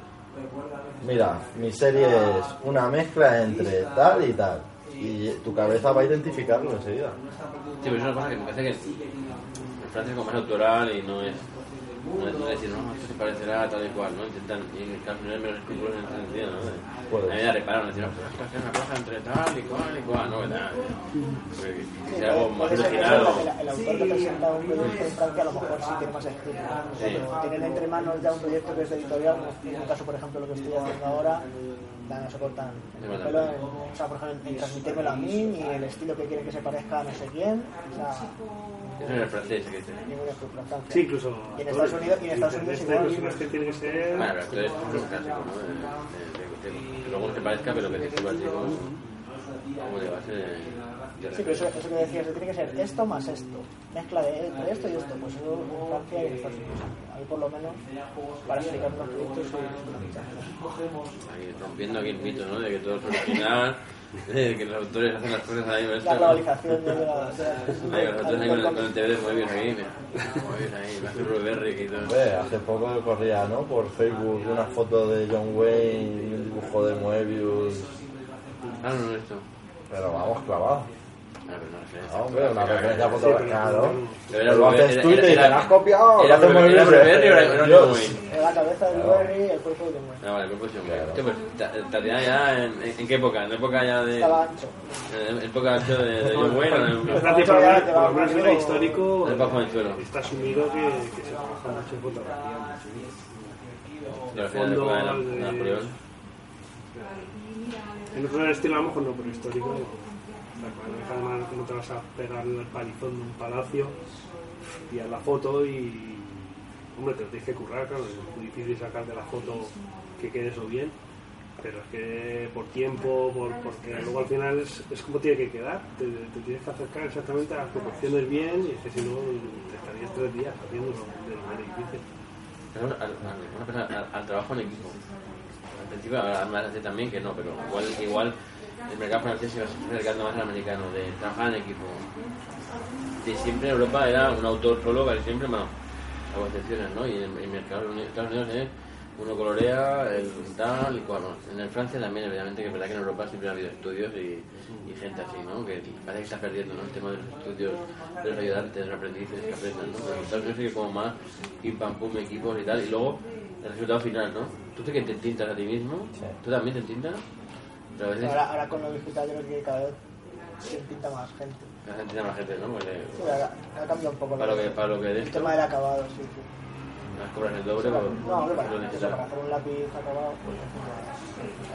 [SPEAKER 4] mira, mi serie es una mezcla entre tal y tal. Y tu cabeza va a identificarlo enseguida.
[SPEAKER 3] Sí, pero es una cosa que me parece que en Francia es como más autoral y no es. No es, no es decir, no, esto se parecerá a tal y cual, ¿no? Intentan, y en Estados Unidos menos escrúpulos en ese sentido, ¿no? De- a mí me repararon, decir, no, pero esto es una cosa entre tal y cual y cual, ¿no? ¿Verdad? Porque Que sea algo más original
[SPEAKER 6] el, el autor que presenta un proyecto en Francia a lo mejor sí tiene más. Pero tienen entre manos ya un proyecto que es de editorial, en un caso por ejemplo lo que estoy haciendo ahora, no se cortan el
[SPEAKER 3] cortan
[SPEAKER 6] pelo,
[SPEAKER 3] el
[SPEAKER 6] en, o sea, por ejemplo, en transmitírmelo a mí, ni el estilo que quieren que se parezca a no sé quién, o sea,
[SPEAKER 3] Eso es el francés, que
[SPEAKER 6] en Francia.
[SPEAKER 5] Sí, incluso.
[SPEAKER 6] Y en Estados Unidos- y en Estados Unidos
[SPEAKER 5] Este
[SPEAKER 6] igual.
[SPEAKER 5] personaje tiene que ser.
[SPEAKER 3] Bueno, pero es un clásico, ¿no? De, de- de- de- que luego no se parezca, pero que te sirva así como, como de base de... de
[SPEAKER 6] Sí, pero eso, eso que decías, tiene que ser esto más esto, mezcla de, esto y esto, pues eso en Francia y en Estados Unidos. Ahí por lo menos, para explicar unos proyectos y
[SPEAKER 3] Ahí, rompiendo aquí el mito, ¿no? De que todo es original, de que los autores hacen las cosas ahí, ¿no?
[SPEAKER 6] la globalización de la... de la-
[SPEAKER 3] Ahí, nosotros ahí con el, con el TV de Moebius aquí, mira. Moebius ahí, va a ser Berry y todo.
[SPEAKER 4] Hombre, hace poco corría, ¿no? Por Facebook una foto de John Wayne y un dibujo de Moebius.
[SPEAKER 3] Ah, no, no, esto.
[SPEAKER 4] Pero vamos, clavado.
[SPEAKER 3] Pero no
[SPEAKER 4] hombre, una referencia fotográfica,
[SPEAKER 3] era
[SPEAKER 4] Lo haces tú y te dicen, has copiado.
[SPEAKER 3] ¿Era Berry o era-
[SPEAKER 6] la cabeza del Berry y el cuerpo de John
[SPEAKER 3] Ah, vale, John Wayne. Tío, pues, Ta- Tatiana ya, en, qué época? ¿En época ya de...
[SPEAKER 6] Estaba ancho.
[SPEAKER 3] En época de, de John Wayne o en
[SPEAKER 5] En Francia, por lo menos- el histórico,
[SPEAKER 3] el bajo Venezuela?
[SPEAKER 5] está asumido que, se trabaja mucho en fotografía.
[SPEAKER 3] de la final de época de Na-
[SPEAKER 5] Fondo,
[SPEAKER 3] de
[SPEAKER 5] de-
[SPEAKER 3] Napoleón?
[SPEAKER 5] En otro estilo a lo mejor no, pero histórico. Que además no te vas a pegar el palizón de un palacio, pillar la foto y. Hombre, te lo tienes que currar, claro, es muy difícil sacar de la foto que quede eso bien, pero es que por tiempo, por, porque luego al final es, es como tiene que quedar, te, te tienes que acercar exactamente a las proporciones bien y es que si no te estarías tres días haciéndolo de manera difícil.
[SPEAKER 3] Al, al- cosa, al, al trabajo en equipo. Al principio ahora me también que no, pero igual, igual el mercado francés se va acercando más al americano, de trabajar en equipo. De siempre en Europa era un autor solo, casi siempre, más excepciones, ¿no? Y en el mercado de Estados Unidos es uno colorea, el tal y cual. ¿no? En el Francia también, evidentemente, que es verdad que en Europa siempre ha habido estudios y, y gente así, ¿no? Que parece que está perdiendo, ¿no? El tema de los estudios, de los ayudantes, de los aprendices que aprendan, ¿no? Pero en Estados Unidos que como más pim pam pum, equipos y tal, y luego el resultado final, ¿no? Tú te que te tintas a ti mismo, tú también te tintas, a veces
[SPEAKER 6] Ahora, ahora con lo digital yo creo que cada vez se pinta más gente.
[SPEAKER 3] gente tiene más gente, ¿no? Porque
[SPEAKER 6] Sí, ahora ha cambiado un poco
[SPEAKER 3] para lo que, para lo que de
[SPEAKER 6] el tema del acabado, sí, sí.
[SPEAKER 3] las cobras el doble,
[SPEAKER 6] No,
[SPEAKER 3] pues,
[SPEAKER 6] hombre,
[SPEAKER 3] lo
[SPEAKER 6] para, eso, para hacer un lápiz acabado, pues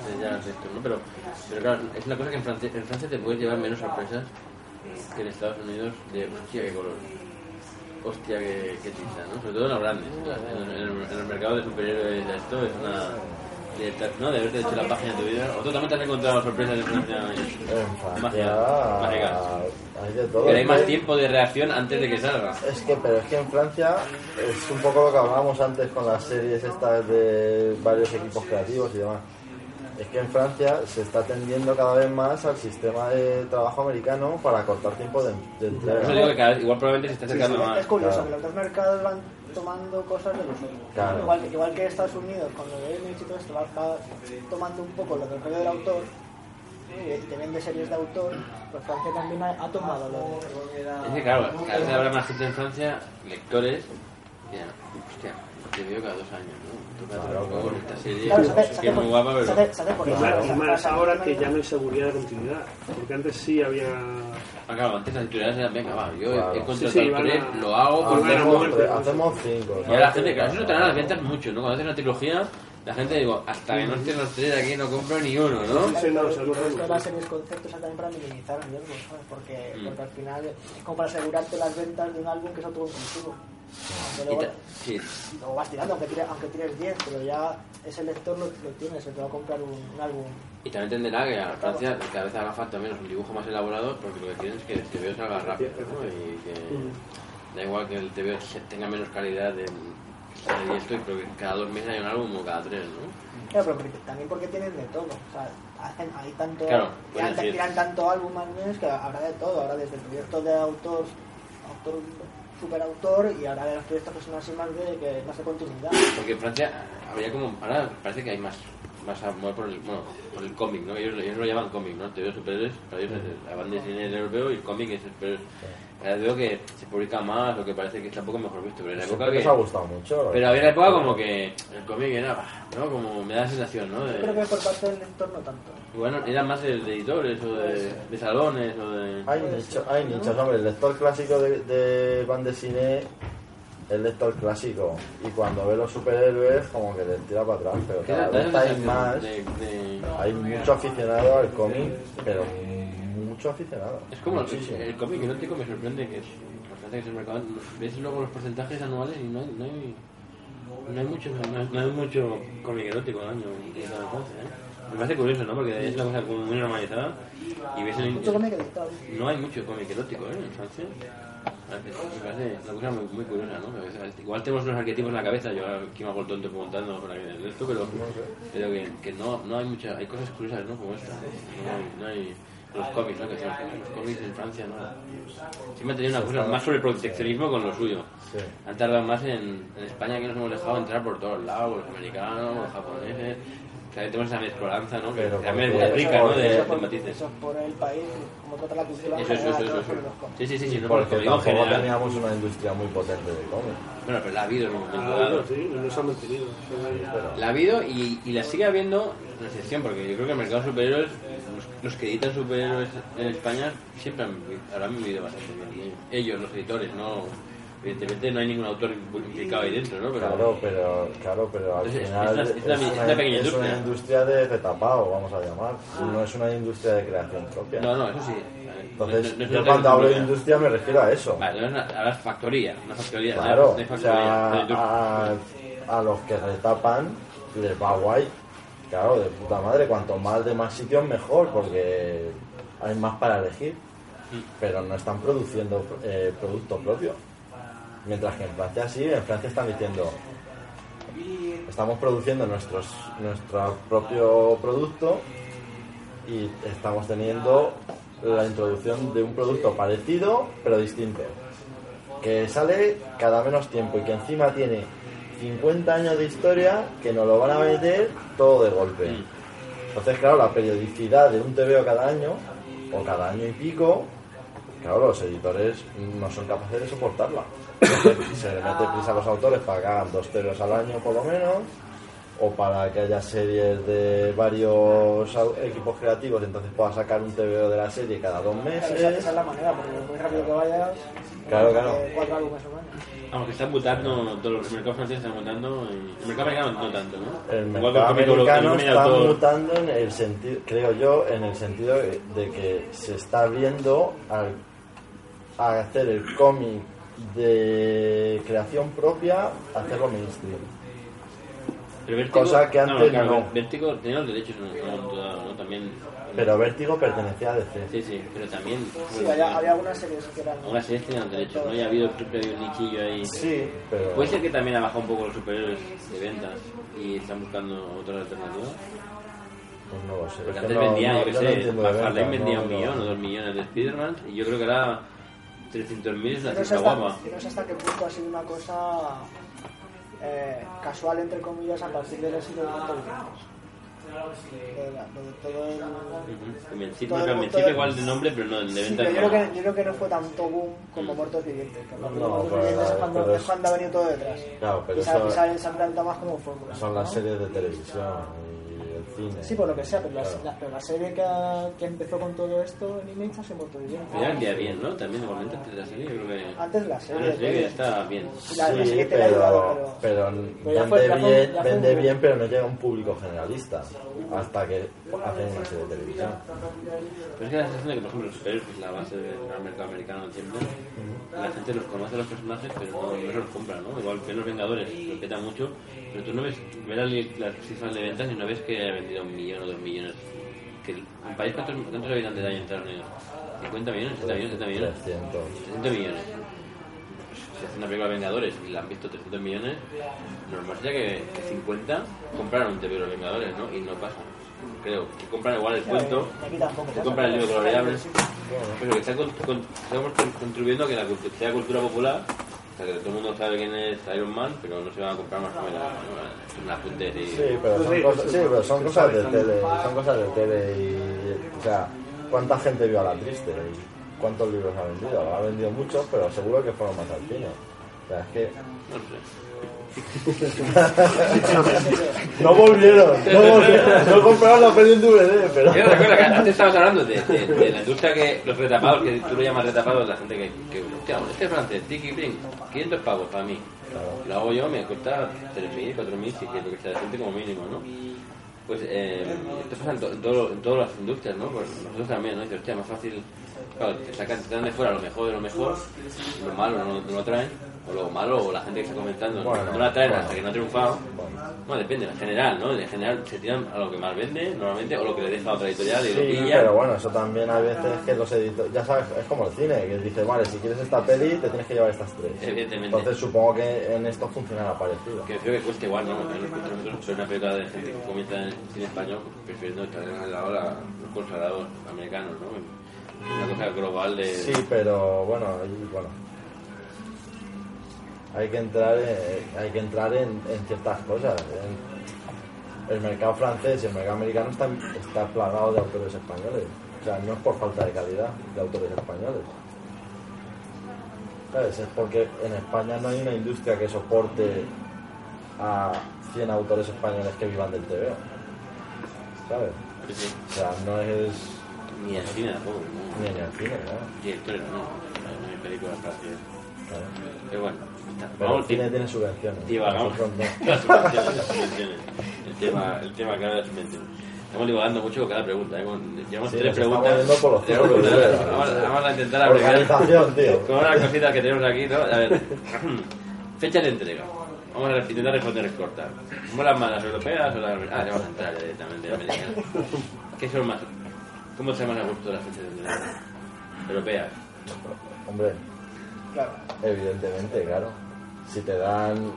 [SPEAKER 3] Sí, ya es esto, ¿no? Pero, pero claro, es una cosa que en Francia, en Francia te puedes llevar menos sorpresas que en Estados Unidos de hostia, qué color. Hostia, qué, qué tinta, ¿no? Sobre todo en los grandes. En, en el, en el mercado de superhéroes, esto es una. De, ¿no? de haberte hecho la página de tu vida. O tú también te has encontrado sorpresas en Francia.
[SPEAKER 4] En Francia
[SPEAKER 3] mágicas.
[SPEAKER 4] hay de todo.
[SPEAKER 3] Pero hay más tiempo de reacción antes de que salga.
[SPEAKER 4] Es que, pero es que en Francia es un poco lo que hablábamos antes con las series estas de varios equipos creativos y demás. es que en Francia se está tendiendo cada vez más al sistema de trabajo americano para cortar tiempo de, de entrega.
[SPEAKER 3] Por eso digo que cada vez, igual probablemente se está
[SPEAKER 6] Sí, sí,
[SPEAKER 3] acercando
[SPEAKER 6] es
[SPEAKER 3] más.
[SPEAKER 6] curioso
[SPEAKER 4] claro.
[SPEAKER 6] que los dos mercados van tomando cosas de los otros.
[SPEAKER 4] Claro.
[SPEAKER 6] Igual, igual que Estados Unidos, con lo de Image y todo esto, va, va tomando un poco lo del rollo del autor y te vende series de autor, pues Francia también ha, ha tomado lo de...
[SPEAKER 3] Es que claro, cada vez habrá más gente en Francia, lectores, dirán, hostia, te veo cada dos años, ¿no?
[SPEAKER 5] Y más, ahora que ya no hay seguridad de continuidad. Porque antes sí había.
[SPEAKER 3] Ah, claro, antes las editoriales eran, venga, va, yo
[SPEAKER 4] Claro.
[SPEAKER 3] he
[SPEAKER 5] Sí,
[SPEAKER 3] contratado
[SPEAKER 5] sí,
[SPEAKER 3] el
[SPEAKER 5] van
[SPEAKER 3] tres,
[SPEAKER 5] a-
[SPEAKER 3] lo hago,
[SPEAKER 5] Ah,
[SPEAKER 3] porque
[SPEAKER 5] a
[SPEAKER 4] hacemos,
[SPEAKER 5] muerte.
[SPEAKER 4] hacemos cinco.
[SPEAKER 3] Y ahora la gente, claro, eso traerá las ventas mucho, ¿no? Cuando haces una trilogía, la gente digo, hasta que no estén los tres aquí no compro ni uno, ¿no?
[SPEAKER 5] Sí, no,
[SPEAKER 6] esto de las
[SPEAKER 5] sé.
[SPEAKER 6] series conceptos también para minimizar riesgos, ¿sabes? Porque,
[SPEAKER 3] Mm.
[SPEAKER 6] porque al final es como para asegurarte las ventas de un álbum que es autoconclusivo.
[SPEAKER 3] Sí,
[SPEAKER 6] lo vas tirando, aunque tires, aunque tires 10, pero ya ese lector lo, lo tiene, se te va a comprar un, un álbum.
[SPEAKER 3] y también entenderá que a Francia cada vez haga falta menos un dibujo más elaborado porque lo que quieren es que el TVO salga rápido, ¿no? Y que da igual que el TVO tenga menos calidad de, de esto y creo que cada dos meses hay un álbum o cada tres, ¿no?
[SPEAKER 6] Claro, pero porque- también porque tienen de todo. O sea, hacen, hay tanto,
[SPEAKER 3] Claro,
[SPEAKER 6] tiran, tiran tanto álbum al mes que habrá de todo. Ahora desde el proyecto de autor, autor superautor y ahora de los proyectos que son así más de, que, más de continuidad.
[SPEAKER 3] Porque en Francia habría como. Ahora parece que hay más. Más amor por el, bueno, por el cómic, ¿no? Ellos, ellos lo llaman cómic, ¿no? Te veo superhéroes, para ellos es la banda de cine el europeo y el cómic es el superhéroe. Ahora veo que se publica más, lo que parece que está un poco mejor visto, pero en la época
[SPEAKER 4] Siempre
[SPEAKER 3] que.
[SPEAKER 4] ha gustado mucho.
[SPEAKER 3] Pero había la época como que el cómic era, ¿no? Como me da la sensación, ¿no?
[SPEAKER 6] Yo creo
[SPEAKER 3] De,
[SPEAKER 6] que por parte del lector no tanto.
[SPEAKER 3] Bueno, era más de, de editores o de, de salones o de.
[SPEAKER 4] Hay nichos, hay nichos, hombre. El lector clásico de, de band de cine el lector clásico. Y cuando ve los superhéroes, como que les tira para atrás. Pero
[SPEAKER 3] ¿Qué
[SPEAKER 4] cada
[SPEAKER 3] da- da
[SPEAKER 4] vez hay más.
[SPEAKER 3] de- de-
[SPEAKER 4] Hay mucho aficionado al cómic, pero mucho aficionado.
[SPEAKER 3] Es como el,
[SPEAKER 4] Muchísimo.
[SPEAKER 3] el cómic erótico me sorprende que es, bastante que es el mercado. Ves luego los porcentajes anuales y no hay, no hay, no hay mucho, no hay, no hay mucho cómic erótico al año ¿eh? Me parece curioso, ¿no? Porque es una cosa como muy normalizada y ves el,
[SPEAKER 6] Mucho cómic
[SPEAKER 3] no hay mucho cómic erótico, ¿eh? En Francia. Me parece una cosa muy, muy curiosa, ¿no? Igual tenemos unos arquetipos en la cabeza, yo aquí me hago el tonto preguntando para que esto, pero, pero que, que no, no hay muchas, hay cosas curiosas, ¿no? Como esta, no hay, no hay los cómics, ¿no? Que son los cómics en Francia, ¿no? Siempre han tenido una cosa más sobre el proteccionismo con lo suyo.
[SPEAKER 4] Sí.
[SPEAKER 3] Han tardado más en, en España que nos hemos dejado entrar por todos lados, los americanos, los japoneses. Que tenemos esa mezcolanza, ¿no? Que
[SPEAKER 4] Pero
[SPEAKER 3] también es rica, ¿no? De, matices.
[SPEAKER 6] eso por el país, como trata la cultura en
[SPEAKER 3] Eso, eso, eso. Sí, sí, sí, sí, no por
[SPEAKER 4] Porque
[SPEAKER 3] en
[SPEAKER 4] tampoco
[SPEAKER 3] general.
[SPEAKER 4] teníamos una industria muy potente de cómic.
[SPEAKER 3] Bueno, pero la ha habido en un momento
[SPEAKER 5] Ah,
[SPEAKER 3] dado.
[SPEAKER 5] sí, no se ha mantenido.
[SPEAKER 3] La ha habido y, y la sigue habiendo, con excepción, porque yo creo que el mercado de superhéroes, los, los que editan superhéroes en España, siempre han, habrán vivido bastante bien. Ellos, los editores, no. Evidentemente no hay ningún autor implicado ahí dentro, ¿no? Pero,
[SPEAKER 4] Claro, pero, claro, pero al
[SPEAKER 3] Es- es
[SPEAKER 4] final
[SPEAKER 3] una-
[SPEAKER 4] es,
[SPEAKER 3] es una- es una pequeña
[SPEAKER 4] es
[SPEAKER 3] industria.
[SPEAKER 4] una industria de retapado, vamos a llamar. No es una industria de creación propia.
[SPEAKER 3] No, no, eso sí.
[SPEAKER 4] Entonces,
[SPEAKER 3] No- no- no es
[SPEAKER 4] yo cuando hablo de
[SPEAKER 3] industria.
[SPEAKER 4] me refiero a eso.
[SPEAKER 3] Vale, no es una, ahora es factoría, una factoría.
[SPEAKER 4] Claro,
[SPEAKER 3] es- es
[SPEAKER 4] o
[SPEAKER 3] factoría,
[SPEAKER 4] sea,
[SPEAKER 3] es
[SPEAKER 4] a, a los que retapan les va guay. Claro, de puta madre, cuanto más de más sitios mejor, porque hay más para elegir. Pero no están produciendo eh, producto propio. Mientras que en Francia sí, en Francia están diciendo, estamos produciendo nuestros, nuestro propio producto y estamos teniendo la introducción de un producto parecido pero distinto que sale cada menos tiempo y que encima tiene 50 años de historia que nos lo van a meter todo de golpe. Entonces, claro, la periodicidad de un TVO cada año o cada año y pico, claro, los editores no son capaces de soportarla. Se le mete prisa a los autores para que hagan dos TVOs al año por lo menos o para que haya series de varios equipos creativos, entonces pueda sacar un TVO de la serie cada dos
[SPEAKER 6] Claro, esa,
[SPEAKER 4] meses.
[SPEAKER 6] esa es la manera, porque muy rápido que vayas,
[SPEAKER 4] Claro, claro.
[SPEAKER 6] eh, cuatro álbumes o menos.
[SPEAKER 3] Vamos, que están mutando, todos los mercados franceses están mutando, y el mercado americano no tanto, ¿no?
[SPEAKER 4] El mercado americano está mutando en el sentido, creo yo, en el sentido de que se está abriendo al, a hacer el cómic de creación propia, hacerlo mainstream.
[SPEAKER 3] Pero Vértigo,
[SPEAKER 4] Cosa que antes
[SPEAKER 3] claro,
[SPEAKER 4] no.
[SPEAKER 3] Vértigo tenía los derechos, ¿no? No, ¿no? También.
[SPEAKER 4] Pero Vértigo pertenecía a DC.
[SPEAKER 3] Sí, sí, pero también.
[SPEAKER 6] Sí, había, había algunas series que eran...
[SPEAKER 3] Algunas series tenían los derechos, ¿no? Y ha habido siempre un nichillo ahí.
[SPEAKER 4] Sí, pero
[SPEAKER 3] Puede ser que también ha bajado un poco los superhéroes de ventas y están buscando otras alternativas.
[SPEAKER 4] Pues no lo sé.
[SPEAKER 3] Porque
[SPEAKER 4] es que
[SPEAKER 3] antes
[SPEAKER 4] no-
[SPEAKER 3] vendía,
[SPEAKER 4] no-
[SPEAKER 3] yo que
[SPEAKER 4] no
[SPEAKER 3] sé,
[SPEAKER 4] ventas,
[SPEAKER 3] vendía
[SPEAKER 4] no-
[SPEAKER 3] un
[SPEAKER 4] no-
[SPEAKER 3] millón o dos millones de Spider-Man y yo creo que era 300.000 es
[SPEAKER 6] Y no, sé hasta,
[SPEAKER 3] guapa.
[SPEAKER 6] y no sé hasta qué punto ha sido una cosa eh, casual, entre comillas, a partir del éxito de Vivientes. La- lo de todo el- Todo
[SPEAKER 3] que
[SPEAKER 6] el-
[SPEAKER 3] igual de nombre, pero no de
[SPEAKER 6] Sí,
[SPEAKER 3] venta.
[SPEAKER 6] pero yo creo, que, yo creo que no fue tanto boom como Muertos Vivientes. Que partir de
[SPEAKER 4] No,
[SPEAKER 6] Muertos
[SPEAKER 4] pero-
[SPEAKER 6] Vivientes es cuando,
[SPEAKER 4] pero
[SPEAKER 6] es
[SPEAKER 4] es-
[SPEAKER 6] cuando ha venido todo detrás.
[SPEAKER 4] Claro, pero
[SPEAKER 6] y
[SPEAKER 4] eso-
[SPEAKER 6] y se han plantado más como fórmula.
[SPEAKER 4] Son
[SPEAKER 6] ¿no?
[SPEAKER 4] las series de televisión cine.
[SPEAKER 6] Sí, por lo que sea, pero, la,
[SPEAKER 4] Claro.
[SPEAKER 6] la- pero la serie que, ha- que empezó con todo esto en Image hace Muertos Vivientes.
[SPEAKER 3] Pero ya vendía bien, ¿no? También igualmente antes de la serie, creo que.
[SPEAKER 6] Antes la serie.
[SPEAKER 3] la serie
[SPEAKER 6] pero-
[SPEAKER 3] está bien.
[SPEAKER 6] la-
[SPEAKER 4] Sí,
[SPEAKER 6] serie te la ha ayudado,
[SPEAKER 4] pero,
[SPEAKER 6] pero- ya fue-
[SPEAKER 4] vende,
[SPEAKER 6] ya fue-
[SPEAKER 4] bien,
[SPEAKER 6] ya fue
[SPEAKER 4] vende
[SPEAKER 6] un-
[SPEAKER 4] bien, pero no llega a un público generalista hasta que hacen una serie de televisión.
[SPEAKER 3] Pero es que la sensación de que, por ejemplo, los superhéroes, que es la base del mercado americano siempre, la gente los conoce los personajes, pero no, no se los compra, ¿no? Igual que los Vengadores, lo mucho, pero tú no ves, ves las, cifras de ventas y no ves que haya vendido un millón o dos millones. Que ¿Un país cuántos, cuántos habitantes hay en Estados Unidos? ¿50 millones? ¿60 millones? ¿70 millones?
[SPEAKER 4] 300.
[SPEAKER 3] 300 millones. Si hace una película de Vengadores y la han visto 300 millones, normal sería que, que 50 compraran un de Vengadores, ¿no? Y no pasa. Creo que compran igual el cuento,
[SPEAKER 6] tampoco
[SPEAKER 3] que compran el libro
[SPEAKER 6] pero-
[SPEAKER 3] coloreable, pero que está con- con- con- contribuyendo a que la sea cultura popular, o sea, que todo el mundo sabe quién es Iron Man, pero no se va a comprar más la, ¿no? una fuente de...
[SPEAKER 4] Sí, pero son cosas,
[SPEAKER 5] sí,
[SPEAKER 4] sí, pero son
[SPEAKER 5] sí,
[SPEAKER 4] cosas de tele, son cosas de tele y, o sea, ¿cuánta gente vio a la triste? ¿Y cuántos libros ha vendido? Ha vendido muchos, pero seguro que fueron más al cine. O sea, es que
[SPEAKER 3] No sé.
[SPEAKER 4] no volvieron, no volvieron, no compraron la peli en DVD, pero...
[SPEAKER 3] Yo recuerdo que antes estabas hablando de, de- de la industria que los retapados, que tú lo llamas retapados, la gente que, que hostia, este es francés, tiki bring, 500 pavos para mí. Lo hago yo, me cuesta 3.000, 4.000, si quiero que sea decente como mínimo, ¿no? Pues eh, esto pasa en, to- en todo- en todas las industrias, ¿no? Pues nosotros también, ¿no? Dices, hostia, más fácil, claro, te sacan, te dan de fuera lo mejor de lo mejor, lo malo no, no lo traen, o lo malo, o la gente que está comentando, no-
[SPEAKER 4] Bueno,
[SPEAKER 3] no la traen
[SPEAKER 4] bueno.
[SPEAKER 3] hasta que no ha triunfado. Bueno, depende, en general, ¿no? En general se tiran a lo que más vende, normalmente, o lo que le deja a otra editorial y lo
[SPEAKER 4] Sí,
[SPEAKER 3] pilla.
[SPEAKER 4] pero bueno, eso también a veces que los editores, ya sabes, es como el cine, que dice, vale, si quieres esta peli, te tienes que llevar estas tres.
[SPEAKER 3] Evidentemente.
[SPEAKER 4] Entonces supongo que en esto funcionará parecido.
[SPEAKER 3] Que creo que cuesta igual, ¿no? Porque nosotros, una película de gente que comienza en cine español, pues, prefiriendo estar la hora los consagrados americanos, ¿no? Una cosa global de...
[SPEAKER 4] Sí, pero bueno, bueno. Hay que entrar en, hay que entrar en, ciertas cosas. El mercado francés y el mercado americano está, está plagado de autores españoles. O sea, no es por falta de calidad de autores españoles. ¿Sabes? Es porque en España no hay una industria que soporte a 100 autores españoles que vivan del TV. ¿Sabes?
[SPEAKER 3] Sí, sí.
[SPEAKER 4] O sea, no es
[SPEAKER 3] Ni el cine tampoco, ¿no?
[SPEAKER 4] ni en el cine, ¿no?
[SPEAKER 3] Directores, ¿no? No hay películas fáciles.
[SPEAKER 4] Claro.
[SPEAKER 3] Pero bueno, está.
[SPEAKER 4] Pero
[SPEAKER 3] vamos,
[SPEAKER 4] el cine tiene subvenciones.
[SPEAKER 3] divagamos. Las subvenciones, las subvenciones. El tema, el tema claro de subvenciones. Estamos divagando mucho con cada pregunta. ¿eh? Llevamos
[SPEAKER 4] Sí,
[SPEAKER 3] tres preguntas.
[SPEAKER 4] por los cerros,
[SPEAKER 3] preguntas.
[SPEAKER 4] tío.
[SPEAKER 3] Vamos, vamos a intentar abreviar. Con unas cositas que tenemos aquí, ¿no? A ver. Fecha de entrega. Vamos a intentar responder cortas. ¿Molan más las europeas o las Ah, ya vamos a entrar directamente americanas. ¿Qué son más? ¿Cómo se más a gusto las fechas de? Europeas.
[SPEAKER 4] Hombre,
[SPEAKER 6] Claro.
[SPEAKER 4] evidentemente, claro. Si te dan.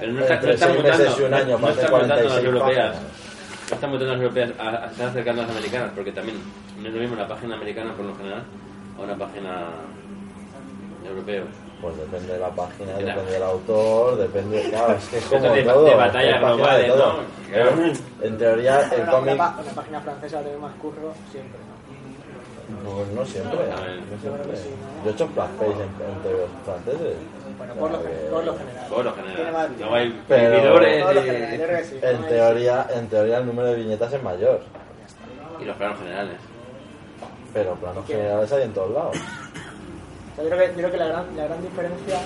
[SPEAKER 3] Pero no, está, no están votando,
[SPEAKER 4] meses y un
[SPEAKER 3] no-
[SPEAKER 4] año
[SPEAKER 3] están votando las
[SPEAKER 4] 46
[SPEAKER 3] europeas. No están votando las europeas, a, a- se están acercando a las americanas, porque también no es lo mismo una página americana por lo general a una página europea.
[SPEAKER 4] Pues depende de la página,
[SPEAKER 3] Mira.
[SPEAKER 4] depende del autor, depende. Claro, es que es como
[SPEAKER 3] de-
[SPEAKER 4] todo.
[SPEAKER 3] de batalla global,
[SPEAKER 4] de todo.
[SPEAKER 3] ¿no?
[SPEAKER 4] Pero, en teoría, el
[SPEAKER 6] Una,
[SPEAKER 4] cómic.
[SPEAKER 6] una, una página francesa tiene más curro siempre, ¿no?
[SPEAKER 4] Pues no siempre.
[SPEAKER 3] Ver.
[SPEAKER 4] no siempre. Yo he hecho flash page en, en TV franceses.
[SPEAKER 6] Bueno, por lo, por lo general.
[SPEAKER 3] Por lo general. No hay
[SPEAKER 4] Pero-
[SPEAKER 3] y-
[SPEAKER 6] general, sí.
[SPEAKER 4] En
[SPEAKER 6] No
[SPEAKER 4] teoría, en teoría el número de viñetas es mayor,
[SPEAKER 3] y los planos generales.
[SPEAKER 4] pero planos generales hay en todos lados.
[SPEAKER 6] O sea, yo, creo que, yo creo que la gran, la gran diferencia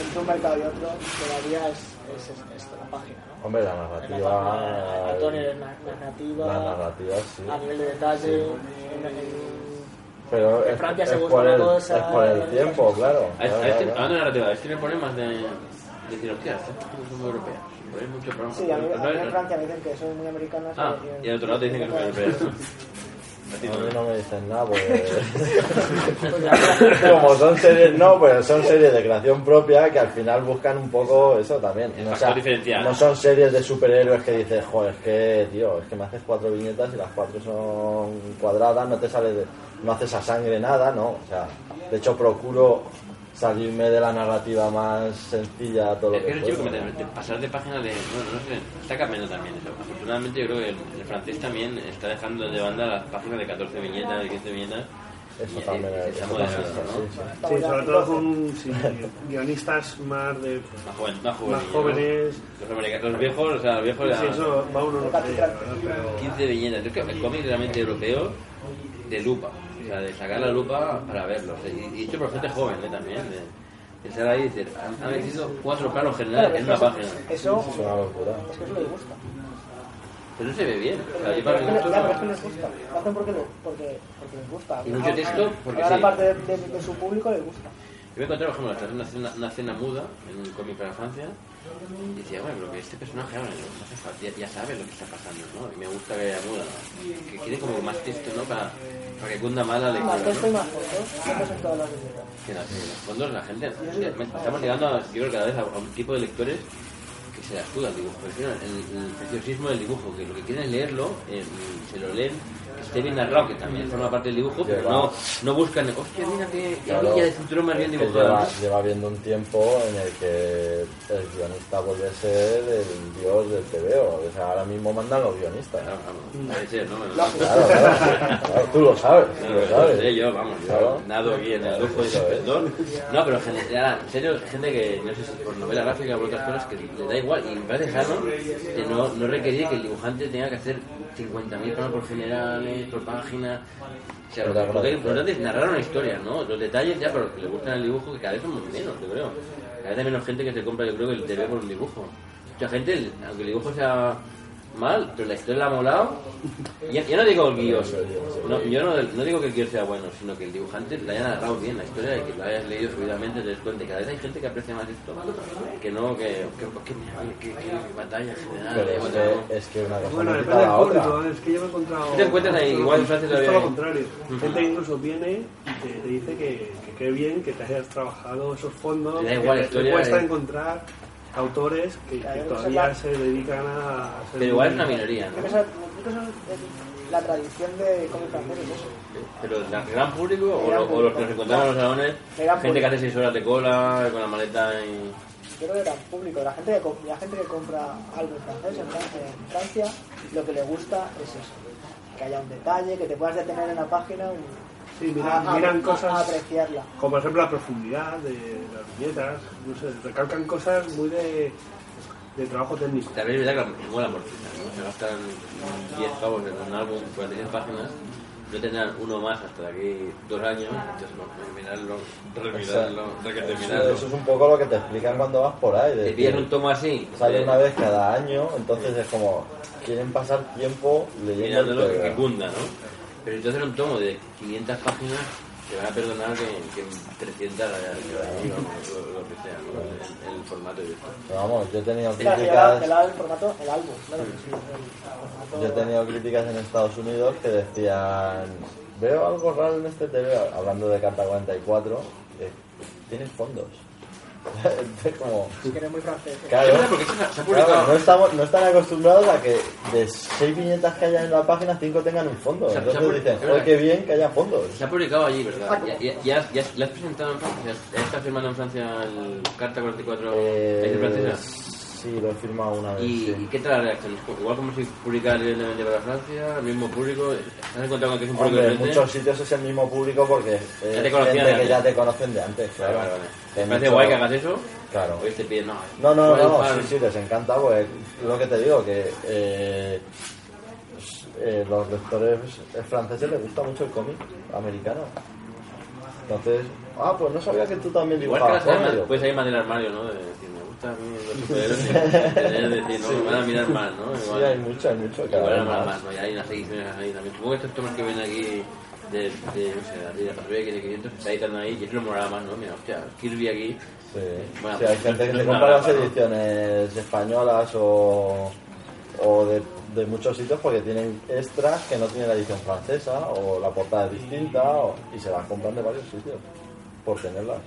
[SPEAKER 6] entre un mercado y otro todavía es, es, es esto, la página, ¿no?
[SPEAKER 4] Hombre, la narrativa.
[SPEAKER 6] página, Antonio, la narrativa,
[SPEAKER 4] La narrativa, sí.
[SPEAKER 6] a nivel de detalle, en- en-
[SPEAKER 4] Pero
[SPEAKER 6] En
[SPEAKER 4] es,
[SPEAKER 6] Francia
[SPEAKER 4] es
[SPEAKER 6] se busca una
[SPEAKER 4] el,
[SPEAKER 6] cosa,
[SPEAKER 4] es por el tiempo, claro.
[SPEAKER 3] A, a
[SPEAKER 4] claro,
[SPEAKER 3] este,
[SPEAKER 4] claro.
[SPEAKER 3] hablando de narrativa, este tiene problemas de, de decir, hostia, películas son muy europeas. Pero hay muchos problemas.
[SPEAKER 6] Sí, a mí, a mí en Francia me dicen que son muy americanas.
[SPEAKER 3] Ah, y al otro lado te dicen que son europeas.
[SPEAKER 4] A mí no me dicen nada, pues... Como son series, no, pues son series de creación propia que al final buscan un poco eso también. No,
[SPEAKER 3] factor diferencial.
[SPEAKER 4] no son series de superhéroes que dices, joder, es que, tío, es que me haces cuatro viñetas y las cuatro son cuadradas, no te sale de, no haces a sangre nada, ¿no? O sea, de hecho procuro salirme de la narrativa más sencilla todo lo
[SPEAKER 3] Es que
[SPEAKER 4] que
[SPEAKER 3] es chico
[SPEAKER 4] puedo.
[SPEAKER 3] de pasar de página de. Bueno, no sé, está cambiando también eso. Afortunadamente, yo creo que el, el francés también está dejando de banda las páginas de 14 viñetas, de 15 viñetas.
[SPEAKER 4] Eso también es- eso es,
[SPEAKER 3] ¿no?
[SPEAKER 4] sí, sí.
[SPEAKER 5] Sí, sobre todo con sí, guionistas más de
[SPEAKER 3] Más, joven, más,
[SPEAKER 5] más
[SPEAKER 3] jóvenes, ¿no?
[SPEAKER 5] jóvenes.
[SPEAKER 3] Los, americanos, los viejos, o sea, los viejos.
[SPEAKER 5] Sí, eso va uno no sé, la verdad, pero
[SPEAKER 3] 15 viñetas. Creo que el cómic realmente europeo de lupa. O sea, de sacar la lupa para verlo. O sea, y, y hecho por gente joven ¿eh? también. De, de estar ahí y decir, han, han metido cuatro planos generales en una página.
[SPEAKER 6] Eso,
[SPEAKER 4] Es una locura.
[SPEAKER 6] es que eso les gusta.
[SPEAKER 3] Pero no se ve bien. O sea, yo para gusto.
[SPEAKER 6] es que les gusta. Lo hacen porque, le- porque, porque les gusta.
[SPEAKER 3] Y mucho texto, porque sí.
[SPEAKER 6] parte de, de- de su público les gusta.
[SPEAKER 3] Yo me encontré, por ejemplo, una escena, una escena muda en un cómic para Francia y decía, bueno, pero que este personaje ahora ya, ya sabe lo que está pasando, ¿no? Y me gusta que haya muda, que quiere como más texto, ¿no? Para, para que cunda más la lectura,
[SPEAKER 6] Más texto y
[SPEAKER 3] ¿no?
[SPEAKER 6] más fotos. Siempre son todas las viñetas.
[SPEAKER 3] Que la- en los fondos la gente, estamos llegando, a, yo creo, cada vez a un tipo de lectores que se la suda el dibujo, prefieren el, el preciosismo del dibujo, que lo que quieren es leerlo, eh, se lo leen, que esté bien narrado, que también forma parte del dibujo, pero
[SPEAKER 4] Lleva-
[SPEAKER 3] no, no buscan, hostia, mira que
[SPEAKER 4] Claro,
[SPEAKER 3] de cinturón más bien dibujada.
[SPEAKER 4] lleva, lleva viendo un tiempo en el que el guionista vuelve a ser el dios del TVO. O sea, ahora mismo mandan los guionistas.
[SPEAKER 3] Claro, vamos, puede ser, ¿no?
[SPEAKER 4] Claro, claro, tú lo sabes, tú
[SPEAKER 3] No,
[SPEAKER 4] lo sabes.
[SPEAKER 3] sé, yo, vamos, yo nado aquí en el lujo
[SPEAKER 4] es.
[SPEAKER 3] esplendor. No, pero en general, en serio, gente que, no sé si por novela gráfica o por otras cosas, que le da igual. Y me parece sano de no, no requerir que el dibujante tenga que hacer 50.000 planos por generales, por página. O sea, lo que, que es importante es narrar una historia, ¿no? Los detalles ya, para los que le gustan el dibujo, que cada vez somos menos, yo creo. Cada vez hay menos gente que se compra, yo creo, que el TV por un dibujo. Mucha gente, aunque el dibujo sea mal, pero la historia la ha molado. Ya, ya no digo el guion, no, yo no, no digo que el guion sea bueno, sino que el dibujante le haya narrado bien la historia y que lo hayas leído fluidamente, te des cuenta. Cada vez hay gente que aprecia más esto que no, que, que, que, que, que- que batalla general.
[SPEAKER 4] Pero es
[SPEAKER 3] bueno,
[SPEAKER 4] que, es que una cosa
[SPEAKER 5] Bueno,
[SPEAKER 4] no
[SPEAKER 5] depende del
[SPEAKER 4] la
[SPEAKER 5] público. ¿eh? es que yo me he encontrado...
[SPEAKER 3] ¿Tú te encuentras ahí? Igual en Francia
[SPEAKER 5] Es todo
[SPEAKER 3] todavía
[SPEAKER 5] lo contrario. Gente que incluso viene y te, te dice que, que qué bien que te hayas trabajado esos fondos,
[SPEAKER 3] Te da
[SPEAKER 5] que
[SPEAKER 3] igual la
[SPEAKER 5] te- te
[SPEAKER 3] historia,
[SPEAKER 5] cuesta
[SPEAKER 3] eh.
[SPEAKER 5] encontrar autores que, todavía se dedican a... ser
[SPEAKER 3] Pero igual es una minoría,
[SPEAKER 6] Creo que
[SPEAKER 3] ¿no?
[SPEAKER 6] esa- creo que esa es la tradición de cómic francés es eso.
[SPEAKER 3] Pero el gran público o, lo- o los que nos encontramos en los salones, gente que hace 6 horas de cola con la maleta y...
[SPEAKER 6] Yo creo que era público. La gente, que, la gente que compra algo en francés en Francia, en Francia, lo que le gusta es eso. Que haya un detalle, que te puedas detener en la página y
[SPEAKER 5] Sí, miran,
[SPEAKER 6] a-
[SPEAKER 5] miran
[SPEAKER 6] a-
[SPEAKER 5] cosas
[SPEAKER 6] a apreciarla.
[SPEAKER 5] como por ejemplo la profundidad de las viñetas, no sé, recalcan cosas muy de, de trabajo técnico.
[SPEAKER 3] También es verdad que mola amortiza, ¿no? Se gastan 10 pavos en un álbum, 46 páginas, no tendrán uno más hasta de aquí dos años, entonces mirarlo, remirarlo, requete
[SPEAKER 4] Eso, es un poco lo que te explican cuando vas por ahí. de
[SPEAKER 3] Te pillan un tomo así,
[SPEAKER 4] Sale
[SPEAKER 3] de-
[SPEAKER 4] una vez cada año, entonces es como, quieren pasar tiempo leyendo
[SPEAKER 3] mirándolo que, que cunda, ¿no? Pero entonces un tomo de 500 páginas te van a perdonar que, que en 300 haya lo, lo que sea, ¿no? el, el formato y esto.
[SPEAKER 4] Pero vamos, yo he tenido críticas...
[SPEAKER 6] era el formato, el álbum, claro que sí, el formato-
[SPEAKER 4] Yo he tenido críticas en Estados Unidos que decían, veo algo raro en este TV, hablando de Carta 44, que tienes fondos. Es como,
[SPEAKER 6] Es que eres muy francés. ¿eh?
[SPEAKER 4] claro,
[SPEAKER 3] porque se ha- publicado-
[SPEAKER 4] no, estamos, no están acostumbrados a que de seis viñetas que haya en la página, cinco tengan un fondo.
[SPEAKER 3] Se ha- se ha
[SPEAKER 4] Entonces
[SPEAKER 3] publi-
[SPEAKER 4] dicen, oye, qué bien que haya fondos.
[SPEAKER 3] Se ha publicado allí, ¿verdad? ¿Ya, ya, ya, ya, ¿la has presentado en Francia? ¿Ya está firmando en Francia el Carta 44
[SPEAKER 4] Eh,
[SPEAKER 3] franceses?
[SPEAKER 4] Sí, lo he firmado una vez.
[SPEAKER 3] ¿Y,
[SPEAKER 4] sí.
[SPEAKER 3] ¿Y qué tal la reacción? Igual como si publicara directamente para Francia, el mismo público, ¿has encontrado que es un público
[SPEAKER 4] Hombre, en muchos sitios es el mismo público porque es
[SPEAKER 3] Ya te
[SPEAKER 4] gente
[SPEAKER 3] de
[SPEAKER 4] que ya te conocen de antes, claro.
[SPEAKER 3] vale, vale.
[SPEAKER 4] Que
[SPEAKER 3] Me parece guay que hagas eso.
[SPEAKER 4] Claro.
[SPEAKER 3] Hoy te piden, no.
[SPEAKER 4] No, no, no,
[SPEAKER 3] jugar-
[SPEAKER 4] sí, sí, les encanta, pues lo que te digo, que eh, pues, eh, los lectores franceses les gusta mucho el cómic americano. Entonces, ah, pues no sabía que tú también
[SPEAKER 3] Igual que
[SPEAKER 4] dibujabas
[SPEAKER 3] ahora
[SPEAKER 4] cómic.
[SPEAKER 3] sabes, puedes salir más del armario, ¿no? De decir, mí los superhéroes. Decir, no, me van a mirar mal, ¿no?
[SPEAKER 4] Sí,
[SPEAKER 3] Igual,
[SPEAKER 4] hay mucho, hay mucho.
[SPEAKER 3] igual
[SPEAKER 4] más.
[SPEAKER 3] más, ¿no? Y hay unas ediciones ahí también. Supongo que estos tomas que ven aquí de, de, no sé, de la que de 500 se está editando ahí y eso lo moraba más, ¿no? Mira, hostia, Kirby aquí.
[SPEAKER 4] Sí,
[SPEAKER 3] Bueno,
[SPEAKER 4] Sí, hay gente que se
[SPEAKER 3] es
[SPEAKER 4] compra las ediciones españolas o, o de, de muchos sitios porque tienen extras que no tiene la edición francesa o la portada es distinta o- y se las compran de varios sitios por tenerlas.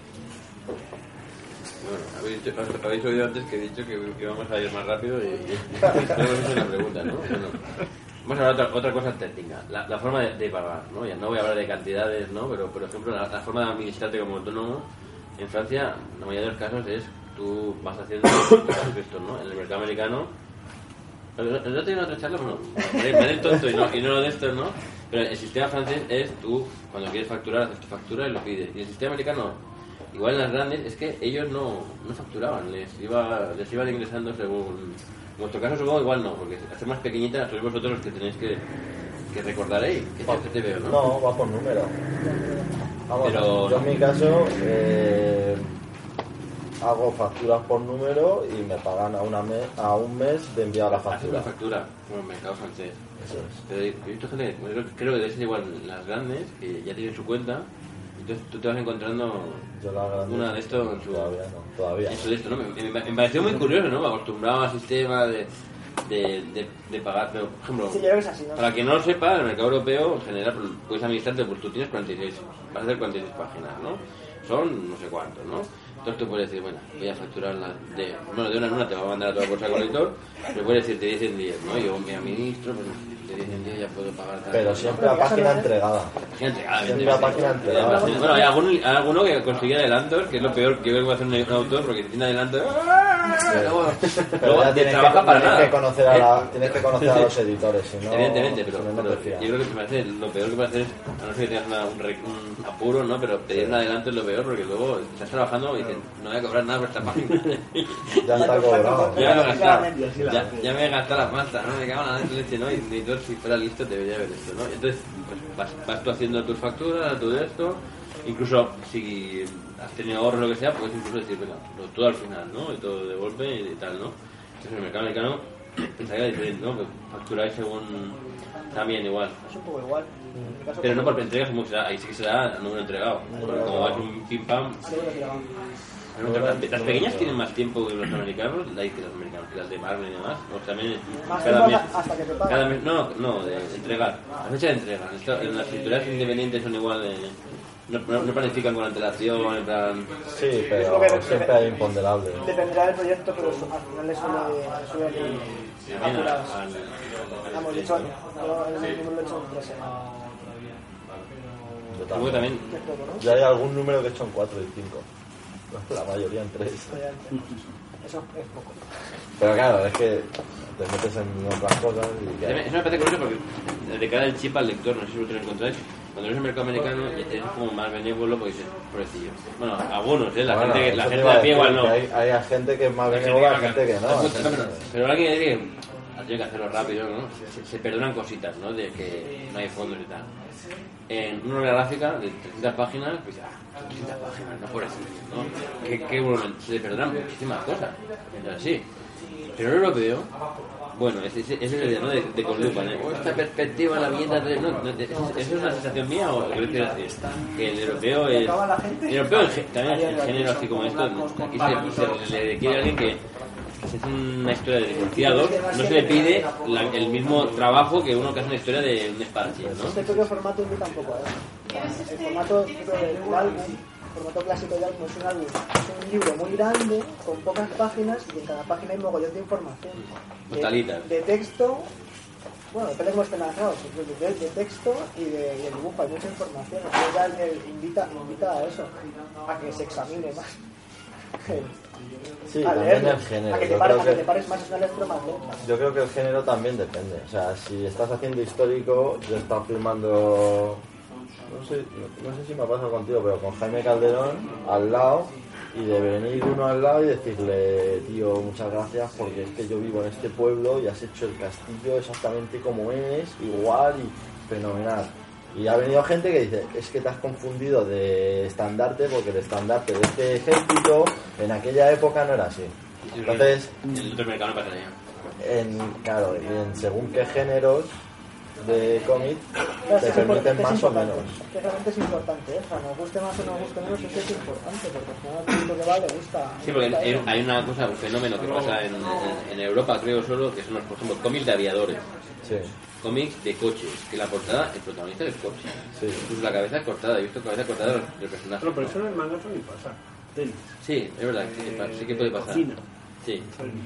[SPEAKER 3] Bueno, habéis, dicho- habéis oído antes que he dicho que, vamos a ir más rápido y, y, hecho una pregunta, ¿no? Bueno, vamos a hablar otra, otra cosa técnica, la, la forma de, de pagar, ¿no? Ya no voy a hablar de cantidades, ¿no? Pero, por ejemplo, la, la forma de administrarte como autónomo en Francia, en la mayoría de los casos es tú vas haciendo esto, ¿no? En el mercado americano día en otra charla, bueno, me haré tonto y no, y no de esto, ¿no? Pero el sistema francés es tú, cuando quieres facturar, haces tu factura y lo pides. Y el sistema americano, igual en las grandes, es que ellos no, no facturaban, les, iba, les iban ingresando según... En vuestro caso supongo igual no, porque hacer más pequeñita sois vosotros los que tenéis que, que recordar ahí, que siempre te veo, ¿no?
[SPEAKER 4] No, va por número. Vamos,
[SPEAKER 3] Pero-
[SPEAKER 4] yo en mi caso eh, hago facturas por número y me pagan a, una me- a un mes de enviar la factura.
[SPEAKER 3] una factura como el mercado francés.
[SPEAKER 4] Eso es.
[SPEAKER 3] Pero he visto gente, creo que debe ser igual las grandes, que ya tienen su cuenta, entonces tú te vas encontrando
[SPEAKER 4] Yo la grande
[SPEAKER 3] una de esto en su,
[SPEAKER 4] todavía no, todavía.
[SPEAKER 3] Eso de esto, ¿no? Me, me- me pareció muy curioso, ¿no? Me acostumbraba al sistema de, de, de, de pagar, pero, por ejemplo,
[SPEAKER 6] Sí, yo creo que es así, ¿no?
[SPEAKER 3] para quien no lo sepa, en el mercado europeo, en general, pues, puedes administrarte, pues tú tienes 46, vas a hacer 46 páginas, ¿no? Son no sé cuánto, ¿no? Entonces tú puedes decir, bueno, voy a facturarla de, bueno, de una en una te va a mandar a toda bolsa de colector, pero puedes decir de 10 en 10, ¿no? Yo me administro, pues de 10 en 10 ya puedo pagar tal,
[SPEAKER 4] Pero siempre a página entregada.
[SPEAKER 3] Página entregada,
[SPEAKER 4] Siempre a página entregada.
[SPEAKER 3] Bueno, hay alguno, hay alguno que consigue adelantos, que es lo peor que yo va a hacer un, autor, porque si tiene adelantos, luego,
[SPEAKER 4] Pero
[SPEAKER 3] luego
[SPEAKER 4] ya
[SPEAKER 3] te
[SPEAKER 4] tienes,
[SPEAKER 3] trabaja
[SPEAKER 4] que,
[SPEAKER 3] para
[SPEAKER 4] tienes
[SPEAKER 3] nada.
[SPEAKER 4] que conocer a, la-
[SPEAKER 3] ¿Eh?
[SPEAKER 4] tienes que conocer a los editores, si no,
[SPEAKER 3] Evidentemente, pero,
[SPEAKER 4] no,
[SPEAKER 3] pero
[SPEAKER 4] te
[SPEAKER 3] yo creo que me parece lo peor que puede hacer es, a no ser que tengas una- un, un apuro, ¿no? Pero pedir un adelanto es lo peor, porque luego estás trabajando y no voy a cobrar nada por esta página.
[SPEAKER 4] Ya está cobrado.
[SPEAKER 3] ya, me he gastado, ya, ya me he gastado la pasta, ¿no? Me cago en la leche, ¿no? Y ni todo, si fuera listo debería haber esto, ¿no? Entonces, pues vas, vas tú haciendo tus facturas, todo esto, incluso si has tenido ahorros o lo que sea, puedes incluso decir, venga, lo- todo al final, ¿no? Y todo de golpe y tal, ¿no? Entonces en el mercado americano pensaría diferente, ¿no? Que facturáis según... También igual.
[SPEAKER 6] Es un poco igual.
[SPEAKER 3] Pero no por entregas, como que se da, ahí sí que se da número entregado. Porque como vas un pim pam,
[SPEAKER 6] Seguro que llegamos.
[SPEAKER 3] las pequeñas tienen más tiempo que los americanos, la- que los americanos, que las de Marvel y demás. O también cada mes, cada no, no, de entregar. La fecha de entrega. En, las escrituras independientes son igual de, no, no, no planifican con antelación, en plan.
[SPEAKER 4] Sí,
[SPEAKER 6] Es
[SPEAKER 4] pero siempre hay imponderables.
[SPEAKER 6] Dependerá del proyecto, pero su- al final le suele, le Vamos, he hecho semanas.
[SPEAKER 4] Yo
[SPEAKER 3] también,
[SPEAKER 6] es.
[SPEAKER 4] Ya hay algún número que he hecho en 4 y 5. La mayoría en 3.
[SPEAKER 6] Eso es poco.
[SPEAKER 4] Pero claro, es que te metes en otras cosas y ya.
[SPEAKER 3] eso me parece curioso porque de cara al chip al lector, no sé si vosotros lo encontráis, cuando eres el mercado americano eres como más benévolo porque dices, pobrecillo. Bueno, algunos, ¿eh? La
[SPEAKER 4] Bueno,
[SPEAKER 3] gente, que- la gente de
[SPEAKER 4] a
[SPEAKER 3] pie igual no.
[SPEAKER 4] Hay, hay gente que es más
[SPEAKER 3] gente
[SPEAKER 4] benévola,
[SPEAKER 3] que-
[SPEAKER 4] gente que no.
[SPEAKER 3] pero, pero ahora que tenido que hacerlo rápido, ¿no? Se, se perdonan cositas, ¿no? De que no hay fondos y tal. En una novela gráfica de 300 páginas, pues ah, son 300 páginas, no por ¿no? Que, que bueno, se le perdonan muchísimas cosas, entonces sí. Pero el europeo, bueno, ese, ese, es el idea, ¿no? De, de con lupa, ¿no? Esta perspectiva, la viñeta, de, no, no, de- ¿eso es una sensación mía o qué quieres decir? Que el europeo es... El europeo ge- también en género así como esto, aquí se, se le quiere alguien que es una historia de divorciados, no se le pide la- el mismo trabajo que uno que hace una historia de un espadachín, ¿no?
[SPEAKER 6] Este propio formato invita un poco a eso. El formato tipo del álbum, el formato clásico del álbum es un álbum, es un libro muy grande, con pocas páginas y en cada página hay mogollón de información. De, de texto, bueno, depende de cómo estén lanzados, de, texto y de, de dibujo, hay mucha información. Entonces ya el- invita, invita a eso, a que se examine más.
[SPEAKER 4] Sí,
[SPEAKER 6] a
[SPEAKER 4] también
[SPEAKER 6] leerlo,
[SPEAKER 4] el género.
[SPEAKER 6] a que te
[SPEAKER 4] Yo
[SPEAKER 6] pares,
[SPEAKER 4] creo
[SPEAKER 6] a que te
[SPEAKER 4] que,
[SPEAKER 6] pares más, es una lectura más lenta.
[SPEAKER 4] yo creo que el género también depende. O sea, si estás haciendo histórico, yo he estado filmando. No sé, no sé si me ha pasado contigo, pero con Jaime Calderón al lado y de venir uno al lado y decirle, tío, muchas gracias porque es que yo vivo en este pueblo y has hecho el castillo exactamente como es, igual y fenomenal. Y ha venido gente que dice, es que te has confundido de estandarte porque el estandarte de este ejército en aquella época no era así. Entonces,
[SPEAKER 3] En el otro mercado no pasaría.
[SPEAKER 4] en, claro, y en según qué géneros, de cómic
[SPEAKER 6] Claro,
[SPEAKER 4] te permiten más o menos.
[SPEAKER 6] Que realmente es importante, ¿eh? o sea, nos guste más o nos guste menos, eso es importante, porque al final al público que va le gusta.
[SPEAKER 3] Sí, porque
[SPEAKER 6] gusta
[SPEAKER 3] hay, hay una cosa, un fenómeno que pasa en, en- en Europa, creo solo, que son, los, por ejemplo, cómics de aviadores.
[SPEAKER 4] Sí,
[SPEAKER 3] Cómics de coches, que la portada, el protagonista es coche.
[SPEAKER 4] Sí.
[SPEAKER 3] Incluso la cabeza es cortada, he visto cabeza cortada del personaje.
[SPEAKER 5] Pero eso en el manga también pasa.
[SPEAKER 3] Sí, es verdad, sí, que pa- sí que puede pasar.
[SPEAKER 5] Cocina.
[SPEAKER 3] Sí.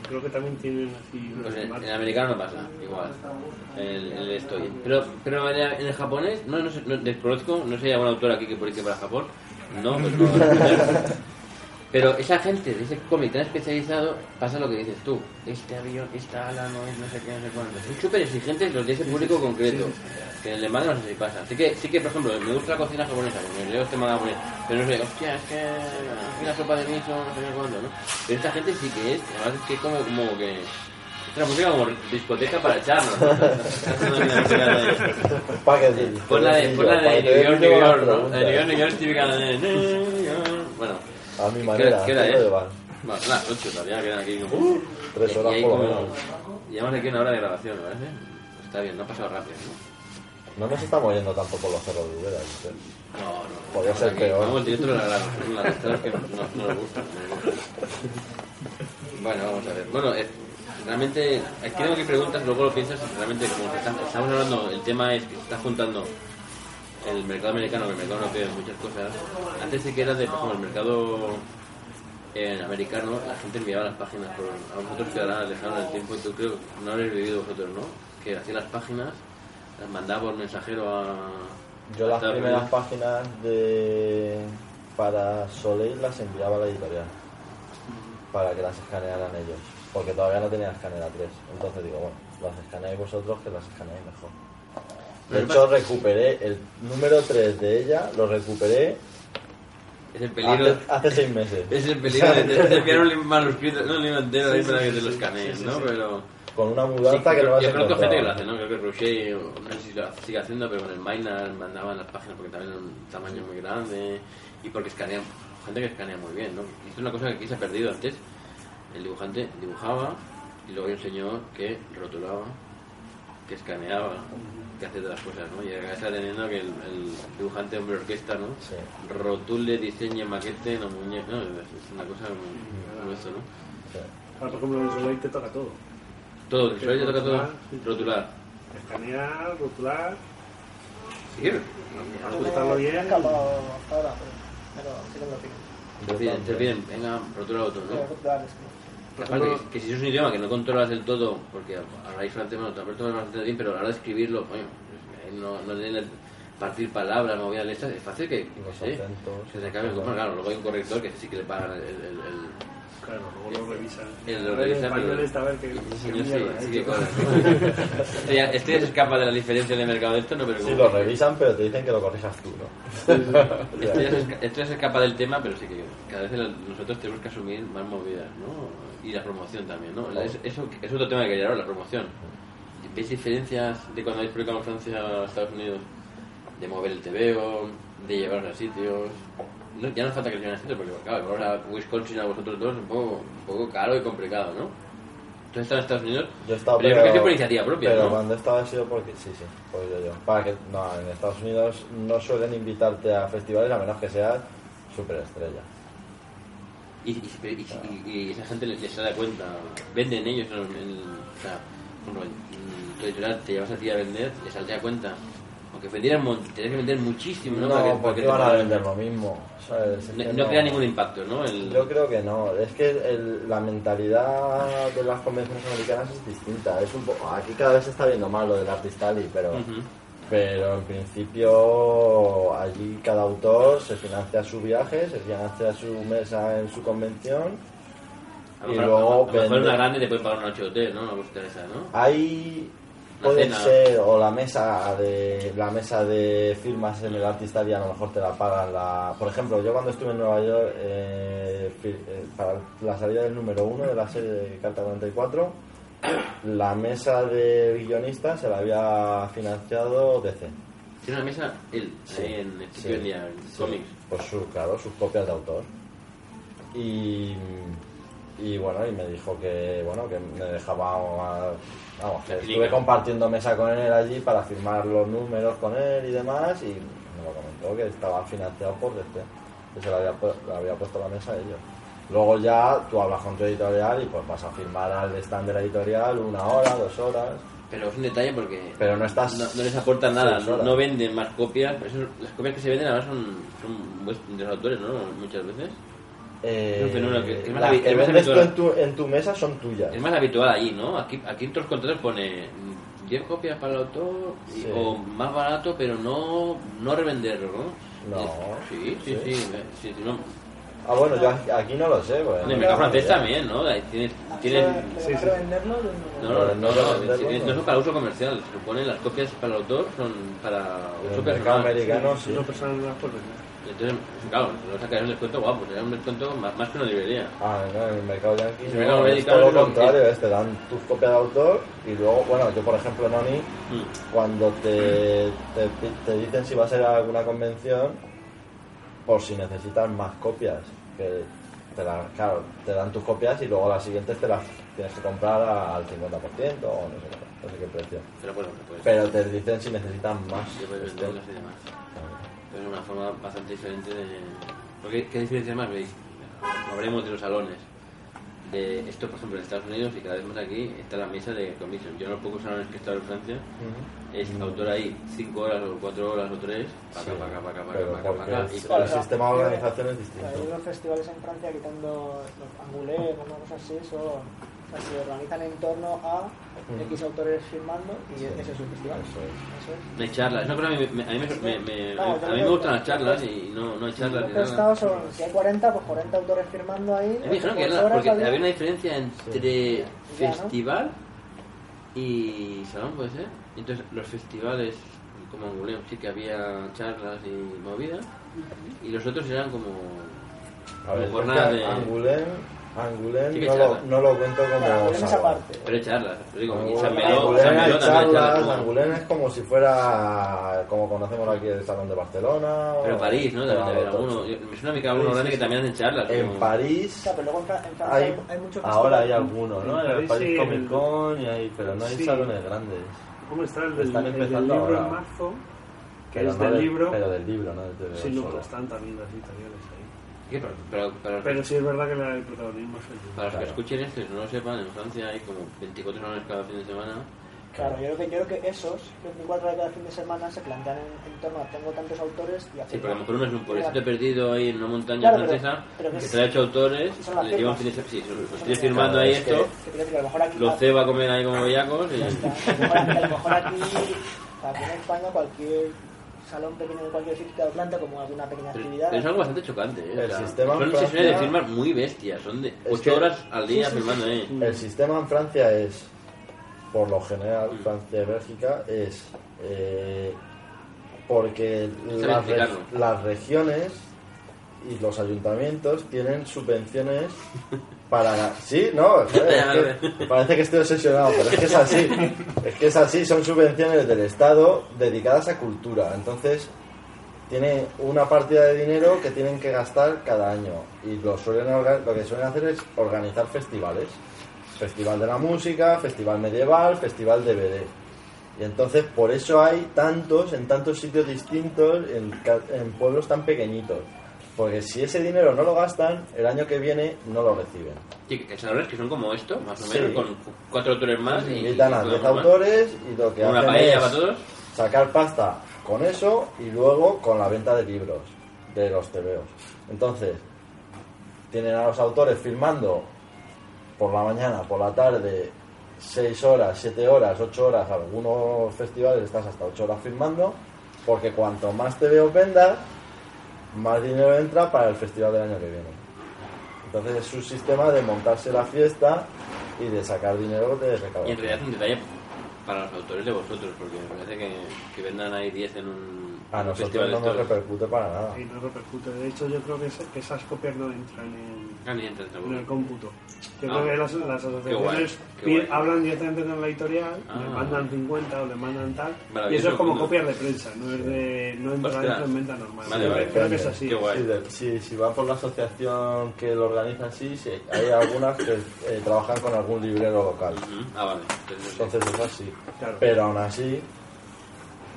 [SPEAKER 5] Creo que también tienen así
[SPEAKER 3] Pues en, en
[SPEAKER 5] temáticas.
[SPEAKER 3] el americano no pasa, igual. El, estoy. Pero, pero en, el, japonés, no, no, sé, no desconozco, no sé si hay algún autor aquí que por ahí que para Japón. No, pues no. Pero esa gente de ese cómic tan especializado pasa lo que dices tú. Este avión, esta ala no es no sé qué, no sé cuánto. Son súper exigentes los de ese público concreto. Que en el de manga no sé si pasa. Así que, sí que, por ejemplo, me gusta la cocina japonesa, porque leo este manga japonés. Pero no sé, hostia, es que aquí la sopa de miso, no sé qué cuándo, ¿no? Pero esta gente sí que es, además es que como, como que... Es una música como discoteca para
[SPEAKER 4] para que te-
[SPEAKER 3] Pon la de, New York, New York, ¿no? La de
[SPEAKER 4] preguntas.
[SPEAKER 3] New York, New York es típica de... Bueno,
[SPEAKER 4] A mi
[SPEAKER 3] ¿qué
[SPEAKER 4] manera,
[SPEAKER 3] qué hora
[SPEAKER 4] ¿qué
[SPEAKER 3] es?
[SPEAKER 4] hora van?
[SPEAKER 3] Bueno, son las 8 todavía, quedan aquí como...
[SPEAKER 4] Tres
[SPEAKER 3] y-
[SPEAKER 4] horas
[SPEAKER 3] y
[SPEAKER 4] por lo
[SPEAKER 3] como-
[SPEAKER 4] menos.
[SPEAKER 3] Llevamos aquí una hora de grabación, parece? Está bien, no ha pasado rápido, ¿no?
[SPEAKER 4] No nos estamos yendo tanto por los cerros de Ubera, ¿viste?
[SPEAKER 3] No, no.
[SPEAKER 4] Podría ser
[SPEAKER 3] aquí,
[SPEAKER 4] peor.
[SPEAKER 3] Vamos directo a la grabación, las restauras que no, no nos gustan. no. Bueno, vamos a ver. Bueno, eh, realmente, aquí tengo que preguntas, luego lo piensas, realmente como estamos hablando, el tema es que se está juntando el mercado americano con el mercado europeo en muchas cosas. Antes sí que era de, por ejemplo, el mercado eh, americano, la gente enviaba las páginas por, a vosotros que ahora dejaron el tiempo y tú creo que no habréis vivido vosotros, ¿no? Que hacía las páginas, las mandaba por mensajero a...
[SPEAKER 4] Yo las primeras páginas de para Soleil las enviaba a la editorial para que las escanearan ellos, porque todavía no tenía escáner A3. Entonces digo, bueno, las escaneáis vosotros que las escaneáis mejor. De hecho, recuperé el número 3 de ella, lo recuperé
[SPEAKER 3] Es el peligro...
[SPEAKER 4] hace, hace seis meses.
[SPEAKER 3] Es el peligro de, de enviar un libro manuscrito, no un libro entero ahí para que te lo escaneen, ¿no? Pero...
[SPEAKER 4] Con una
[SPEAKER 3] Sí,
[SPEAKER 4] mudanza que
[SPEAKER 3] yo,
[SPEAKER 4] no vas
[SPEAKER 3] yo
[SPEAKER 4] a
[SPEAKER 3] conozco
[SPEAKER 4] encontrar.
[SPEAKER 3] gente que lo hace, ¿no? Creo que Rocher, no sé si lo sigue haciendo, pero con el Maynard mandaban las páginas porque también era un tamaño muy grande y porque escanean, gente que escanea muy bien, ¿no? Y esto es una cosa que aquí se ha perdido antes. El dibujante dibujaba y luego hay un señor que rotulaba, que escaneaba, que hacía todas las cosas, ¿no? Y acá está teniendo que el, el dibujante hombre orquesta, ¿no?
[SPEAKER 4] Sí.
[SPEAKER 3] Rotule, diseñe, maquete, no muñeca, no, es es una cosa como, como eso, ¿no?
[SPEAKER 4] Sí.
[SPEAKER 5] Ahora, por ejemplo, en Soleil te toca todo.
[SPEAKER 3] Todo, el usuario te toca todo
[SPEAKER 5] Rotular, sí.
[SPEAKER 3] rotular.
[SPEAKER 5] Escanear, rotular,
[SPEAKER 3] quieres.
[SPEAKER 5] ajustarlo
[SPEAKER 6] he
[SPEAKER 5] bien.
[SPEAKER 6] escapado hasta ahora, pero, pero sí que lo tengo.
[SPEAKER 3] Te piden, te piden, venga, rotura otro, ¿no?
[SPEAKER 6] es
[SPEAKER 3] Que, que si es un idioma que no controlas del todo, porque habláis francés, bueno, te hablas bastante bien, pero a la hora de escribirlo, coño, eh, no, no tiene partir palabras, movidas estas, es fácil que, sé, que se acabe. Bueno, claro, luego hay un corrector que sí que le pagan el, el, el,
[SPEAKER 5] claro, luego lo revisan.
[SPEAKER 3] el- lo
[SPEAKER 5] A ver,
[SPEAKER 3] revisa,
[SPEAKER 5] en español
[SPEAKER 3] pero-
[SPEAKER 5] esta,
[SPEAKER 3] señor sí, sí que. Este ya, este ya se escapa de la diferencia de mercado de esto, no, pero
[SPEAKER 4] Sí, lo revisan, pero te dicen que lo corrijas tú, ¿no?
[SPEAKER 3] Esto ya, se esca- esto ya se escapa del tema, pero sí que cada vez el- nosotros tenemos que asumir más movidas, ¿no? Y la promoción también, ¿no? La- es- Eso es otro tema que quería hablar, la promoción. ¿Veis diferencias de cuando habéis publicado en Francia a Estados Unidos? De mover el TVO, de llevarlos a sitios... No, ya no falta que lo lleven a sitios, porque claro, ahora Wisconsin a vosotros dos es un poco, un poco caro y complicado, ¿no? Tú estás en Estados Unidos,
[SPEAKER 4] Yo he estado,
[SPEAKER 3] pero yo creo que sido por iniciativa propia,
[SPEAKER 4] Pero
[SPEAKER 3] ¿no?
[SPEAKER 4] cuando he estado ha sido porque. Sí, sí, pues yo, yo. Para que, no, en Estados Unidos no suelen invitarte a festivales a menos que seas superestrella.
[SPEAKER 3] Y, y, y- y- y esa gente les, les da cuenta, venden ellos, en, en- o sea, ejemplo, en tu editorial te llevas a ti a vender, les saldría cuenta. Aunque vendieran, tenías que vender muchísimo, ¿no?
[SPEAKER 4] No,
[SPEAKER 3] Para que-
[SPEAKER 4] porque van a vender lo mismo.
[SPEAKER 3] No, crea ningún impacto, ¿no? El,
[SPEAKER 4] Yo creo que no. Es que el- la mentalidad de las convenciones americanas es distinta. Es un poco, aquí cada vez se está viendo más lo del Artist Alley, pero. Pero en principio allí cada autor se financia su viaje, se financia su mesa en su convención
[SPEAKER 3] A
[SPEAKER 4] y
[SPEAKER 3] mejor,
[SPEAKER 4] luego
[SPEAKER 3] a lo mejor
[SPEAKER 4] vende-
[SPEAKER 3] una grande te puede pagar una noche de hotel, ¿no? Una esa, ¿no? La
[SPEAKER 4] puede ser o la mesa de la mesa de firmas en el Artist Alley a lo mejor te la pagan la por ejemplo yo cuando estuve en Nueva York eh, eh, para la salida del número uno de la serie de Carta 44 la mesa de guionistas se la había financiado DC
[SPEAKER 3] Tiene una mesa, él,
[SPEAKER 4] Sí,
[SPEAKER 3] en el
[SPEAKER 4] sí,
[SPEAKER 3] cómics.
[SPEAKER 4] pues su, claro sus copias de autor. Y Y bueno, y me dijo que, bueno, que me dejaba, vamos, que estuve compartiendo mesa con él allí para firmar los números con él y demás, y me lo comentó que estaba financiado por este, que se lo había, le había puesto la mesa a ellos. Luego ya tú hablas con tu editorial y pues vas a firmar al stand de la editorial una hora, dos horas,
[SPEAKER 3] Pero es un detalle porque
[SPEAKER 4] pero no estás...
[SPEAKER 3] no, no les aporta nada, no venden más copias. Eso- las copias que se venden ahora son, son de los autores, ¿no? Muchas veces.
[SPEAKER 4] Eh,
[SPEAKER 3] Es que- más
[SPEAKER 4] que vendes tú en tu, en tu mesa son tuyas.
[SPEAKER 3] Es más habitual allí, ¿no? Aquí, aquí en todos los contratos pone mm, 10 copias para el autor y-
[SPEAKER 4] Sí.
[SPEAKER 3] o más barato, pero no, no revenderlo, ¿no?
[SPEAKER 4] No.
[SPEAKER 3] Sí, sí,
[SPEAKER 4] Sí.
[SPEAKER 3] sí. sí, sí, no.
[SPEAKER 4] Ah, bueno, yo aquí- no lo sé. Pues,
[SPEAKER 3] En el mercado francés también, ¿no? Ahí Tienes, tienes,
[SPEAKER 6] Pero vas a venderlo,
[SPEAKER 3] no,
[SPEAKER 6] no,
[SPEAKER 3] no, no,
[SPEAKER 4] no,
[SPEAKER 3] no,
[SPEAKER 4] no,
[SPEAKER 3] sí,
[SPEAKER 4] no, no.
[SPEAKER 3] no son para uso comercial. Se supone las copias para el autor son para
[SPEAKER 4] En
[SPEAKER 3] uso
[SPEAKER 4] el mercado
[SPEAKER 3] personal.
[SPEAKER 4] americano sí.
[SPEAKER 5] No no las puedes vender.
[SPEAKER 3] Entonces, claro, no sacarías un descuento guapo, sería un descuento más, más que una librería.
[SPEAKER 4] Ah, no, en el mercado yankee
[SPEAKER 3] En el
[SPEAKER 4] no,
[SPEAKER 3] mercado
[SPEAKER 4] es
[SPEAKER 3] americano
[SPEAKER 4] todo
[SPEAKER 3] es
[SPEAKER 4] lo
[SPEAKER 3] lo-
[SPEAKER 4] contrario, es, te dan tus copias de autor y luego, bueno, yo por ejemplo en ONI,
[SPEAKER 3] Mm.
[SPEAKER 4] cuando te, te, te dicen si va a ser alguna convención, por si necesitas más copias, que te la- claro, te dan tus copias y luego las siguientes te las tienes que comprar a- al 50% o no sé, no sé qué precio.
[SPEAKER 3] Pero bueno, pues,
[SPEAKER 4] Pero te dicen si necesitan más.
[SPEAKER 3] yo puedes
[SPEAKER 4] Esto-
[SPEAKER 3] venderlas y demás. Pero es una forma bastante diferente de... Porque, ¿Qué diferencia más veis? Hablemos de los salones. De esto, por ejemplo, en Estados Unidos y cada vez más aquí está la mesa de commission. Yo en los pocos salones que he estado en Francia, es autor ahí 5 horas o 4 horas o 3, para
[SPEAKER 4] Sí,
[SPEAKER 3] acá, para acá, para acá, para acá, para Y
[SPEAKER 4] el sistema de organización es
[SPEAKER 6] Hay
[SPEAKER 4] distinto.
[SPEAKER 6] unos festivales en Francia, quitando los Angoulême, una cosa así, son, o sea, se organizan en torno a X autores firmando y ese es su festival.
[SPEAKER 4] Eso es.
[SPEAKER 6] Eso es.
[SPEAKER 3] No hay charlas. Es una cosa que me- me- a mí me, me-
[SPEAKER 6] No,
[SPEAKER 3] a mí me gustan
[SPEAKER 6] que-
[SPEAKER 3] las charlas y no, no hay charlas ni
[SPEAKER 6] que
[SPEAKER 3] nada.
[SPEAKER 6] son, si hay 40, pues 40 autores firmando ahí.
[SPEAKER 3] Me dijeron que
[SPEAKER 6] ocho
[SPEAKER 3] era-
[SPEAKER 6] horas
[SPEAKER 3] porque había una diferencia entre
[SPEAKER 6] Ya, ¿no?
[SPEAKER 3] festival y salón, puede ser. Entonces, los festivales, como Angoulême, sí que había charlas y movidas, y los otros eran como,
[SPEAKER 4] A
[SPEAKER 3] jornadas
[SPEAKER 4] que
[SPEAKER 3] de. Que
[SPEAKER 4] no, lo, no lo cuento como
[SPEAKER 6] parte.
[SPEAKER 3] Pero charlas, digo, San Melo, San Melo hay
[SPEAKER 4] charlas. Angulén es como si fuera como conocemos aquí el Salón de Barcelona.
[SPEAKER 3] Pero
[SPEAKER 4] o-
[SPEAKER 3] París, ¿no? También debe haber alguno. Me suena a mí que hay algunos
[SPEAKER 4] Sí,
[SPEAKER 3] grandes
[SPEAKER 4] sí,
[SPEAKER 3] que también hacen charlas.
[SPEAKER 4] En
[SPEAKER 3] como-
[SPEAKER 4] París
[SPEAKER 6] O sea, pero luego en, Francia
[SPEAKER 4] hay,
[SPEAKER 6] hay, muchos
[SPEAKER 4] ahora hay algunos, ¿no?
[SPEAKER 5] En
[SPEAKER 4] el
[SPEAKER 5] París
[SPEAKER 4] París
[SPEAKER 5] sí,
[SPEAKER 4] Comic Con, y hay, pero no hay
[SPEAKER 5] Sí.
[SPEAKER 4] salones grandes.
[SPEAKER 5] Hombre, está el del,
[SPEAKER 4] Están
[SPEAKER 5] el del libro
[SPEAKER 4] ahora.
[SPEAKER 5] en marzo, que
[SPEAKER 4] Pero
[SPEAKER 5] es
[SPEAKER 4] no
[SPEAKER 5] del libro.
[SPEAKER 4] Pero del libro, no
[SPEAKER 5] Sí, no, están también las editoriales
[SPEAKER 3] Pero, pero, pero-
[SPEAKER 5] Pero sí es verdad que la- el protagonismo es el libro.
[SPEAKER 3] para los que
[SPEAKER 4] Claro.
[SPEAKER 3] escuchen esto y no lo sepan, en Francia hay como 24 salones cada fin de semana.
[SPEAKER 6] Claro, yo creo, que, yo creo que esos 24 de cada fin de semana se plantean en, en torno a tengo tantos autores y
[SPEAKER 3] Sí, pero a lo mejor uno es un pueblecito perdido ahí en una montaña
[SPEAKER 6] Claro,
[SPEAKER 3] francesa
[SPEAKER 6] pero que
[SPEAKER 3] que
[SPEAKER 6] es-
[SPEAKER 3] trae ocho autores, le lleva un
[SPEAKER 6] firmas.
[SPEAKER 3] fin de semana. Sí, los
[SPEAKER 6] Son
[SPEAKER 3] estoy firmando ahí
[SPEAKER 4] Es que-
[SPEAKER 3] esto,
[SPEAKER 6] Que que a
[SPEAKER 3] los cebo a comer ahí como bellacos y.
[SPEAKER 6] A a lo mejor aquí, aquí en España, cualquier salón pequeño de cualquier sitio te planta como alguna pequeña
[SPEAKER 3] Pero,
[SPEAKER 6] actividad.
[SPEAKER 3] pero es algo bastante chocante. ¿eh? O
[SPEAKER 4] El
[SPEAKER 3] sea,
[SPEAKER 4] sistema en
[SPEAKER 3] son
[SPEAKER 4] Francia-
[SPEAKER 3] sesiones de firmas muy bestias, son de
[SPEAKER 4] Es
[SPEAKER 3] 8
[SPEAKER 4] que-
[SPEAKER 3] horas al día
[SPEAKER 6] Sí, sí,
[SPEAKER 3] firmando
[SPEAKER 6] sí,
[SPEAKER 3] ahí.
[SPEAKER 4] El sistema en Francia es, por lo general,
[SPEAKER 3] Mm.
[SPEAKER 4] Francia y Bélgica, es eh, porque las, re- las regiones y los ayuntamientos tienen subvenciones para... Sí, no, es que parece que estoy obsesionado, pero es que es así. Es que es así, son subvenciones del Estado dedicadas a cultura. Entonces, tiene una partida de dinero que tienen que gastar cada año. Y lo suelen lo que suelen hacer es organizar festivales. Festival de la música festival medieval festival DVD y entonces por eso hay tantos en tantos sitios distintos en, en pueblos tan pequeñitos porque si ese dinero no lo gastan el año que viene no lo reciben
[SPEAKER 3] Sí, que que son como esto, más o
[SPEAKER 4] Sí.
[SPEAKER 3] menos, con cuatro autores más. Y,
[SPEAKER 4] invitan a
[SPEAKER 3] y
[SPEAKER 4] 10
[SPEAKER 3] todo más.
[SPEAKER 4] autores y lo que
[SPEAKER 3] Una
[SPEAKER 4] hacen
[SPEAKER 3] paella
[SPEAKER 4] es
[SPEAKER 3] para todos.
[SPEAKER 4] sacar pasta con eso y luego con la venta de libros de los tebeos. Entonces, tienen a los autores filmando por la mañana, por la tarde, 6 horas, 7 horas, 8 horas, algunos festivales estás hasta 8 horas filmando, porque cuanto más tebeos vendas, más dinero entra para el festival del año que viene. Entonces es un sistema de montarse la fiesta y de sacar dinero de
[SPEAKER 3] Y en
[SPEAKER 4] recaudación.
[SPEAKER 3] realidad es un detalle para los autores de vosotros, porque me parece que, que vendan ahí 10 en un,
[SPEAKER 4] A nosotros no nos repercute para nada.
[SPEAKER 5] Y no repercute. De hecho, yo creo que esas copias no entran en, En el cómputo. Yo
[SPEAKER 3] Ah,
[SPEAKER 5] creo que las, asociaciones
[SPEAKER 3] guay, guay.
[SPEAKER 5] hablan directamente con la editorial,
[SPEAKER 3] Ah.
[SPEAKER 5] le mandan 50 o le mandan tal. Y eso es como
[SPEAKER 3] ¿no?
[SPEAKER 5] copias de prensa, no es de no entra
[SPEAKER 3] Ostras.
[SPEAKER 5] dentro en venta normal.
[SPEAKER 3] Vale,
[SPEAKER 5] Yo
[SPEAKER 3] vale.
[SPEAKER 5] creo que es así.
[SPEAKER 4] Sí, si, si va por la asociación que lo organiza así, sí, hay algunas que eh, trabajan con algún librero local.
[SPEAKER 3] Ah, vale. Entonces, sí.
[SPEAKER 4] Entonces es así.
[SPEAKER 5] Claro.
[SPEAKER 4] Pero aún así,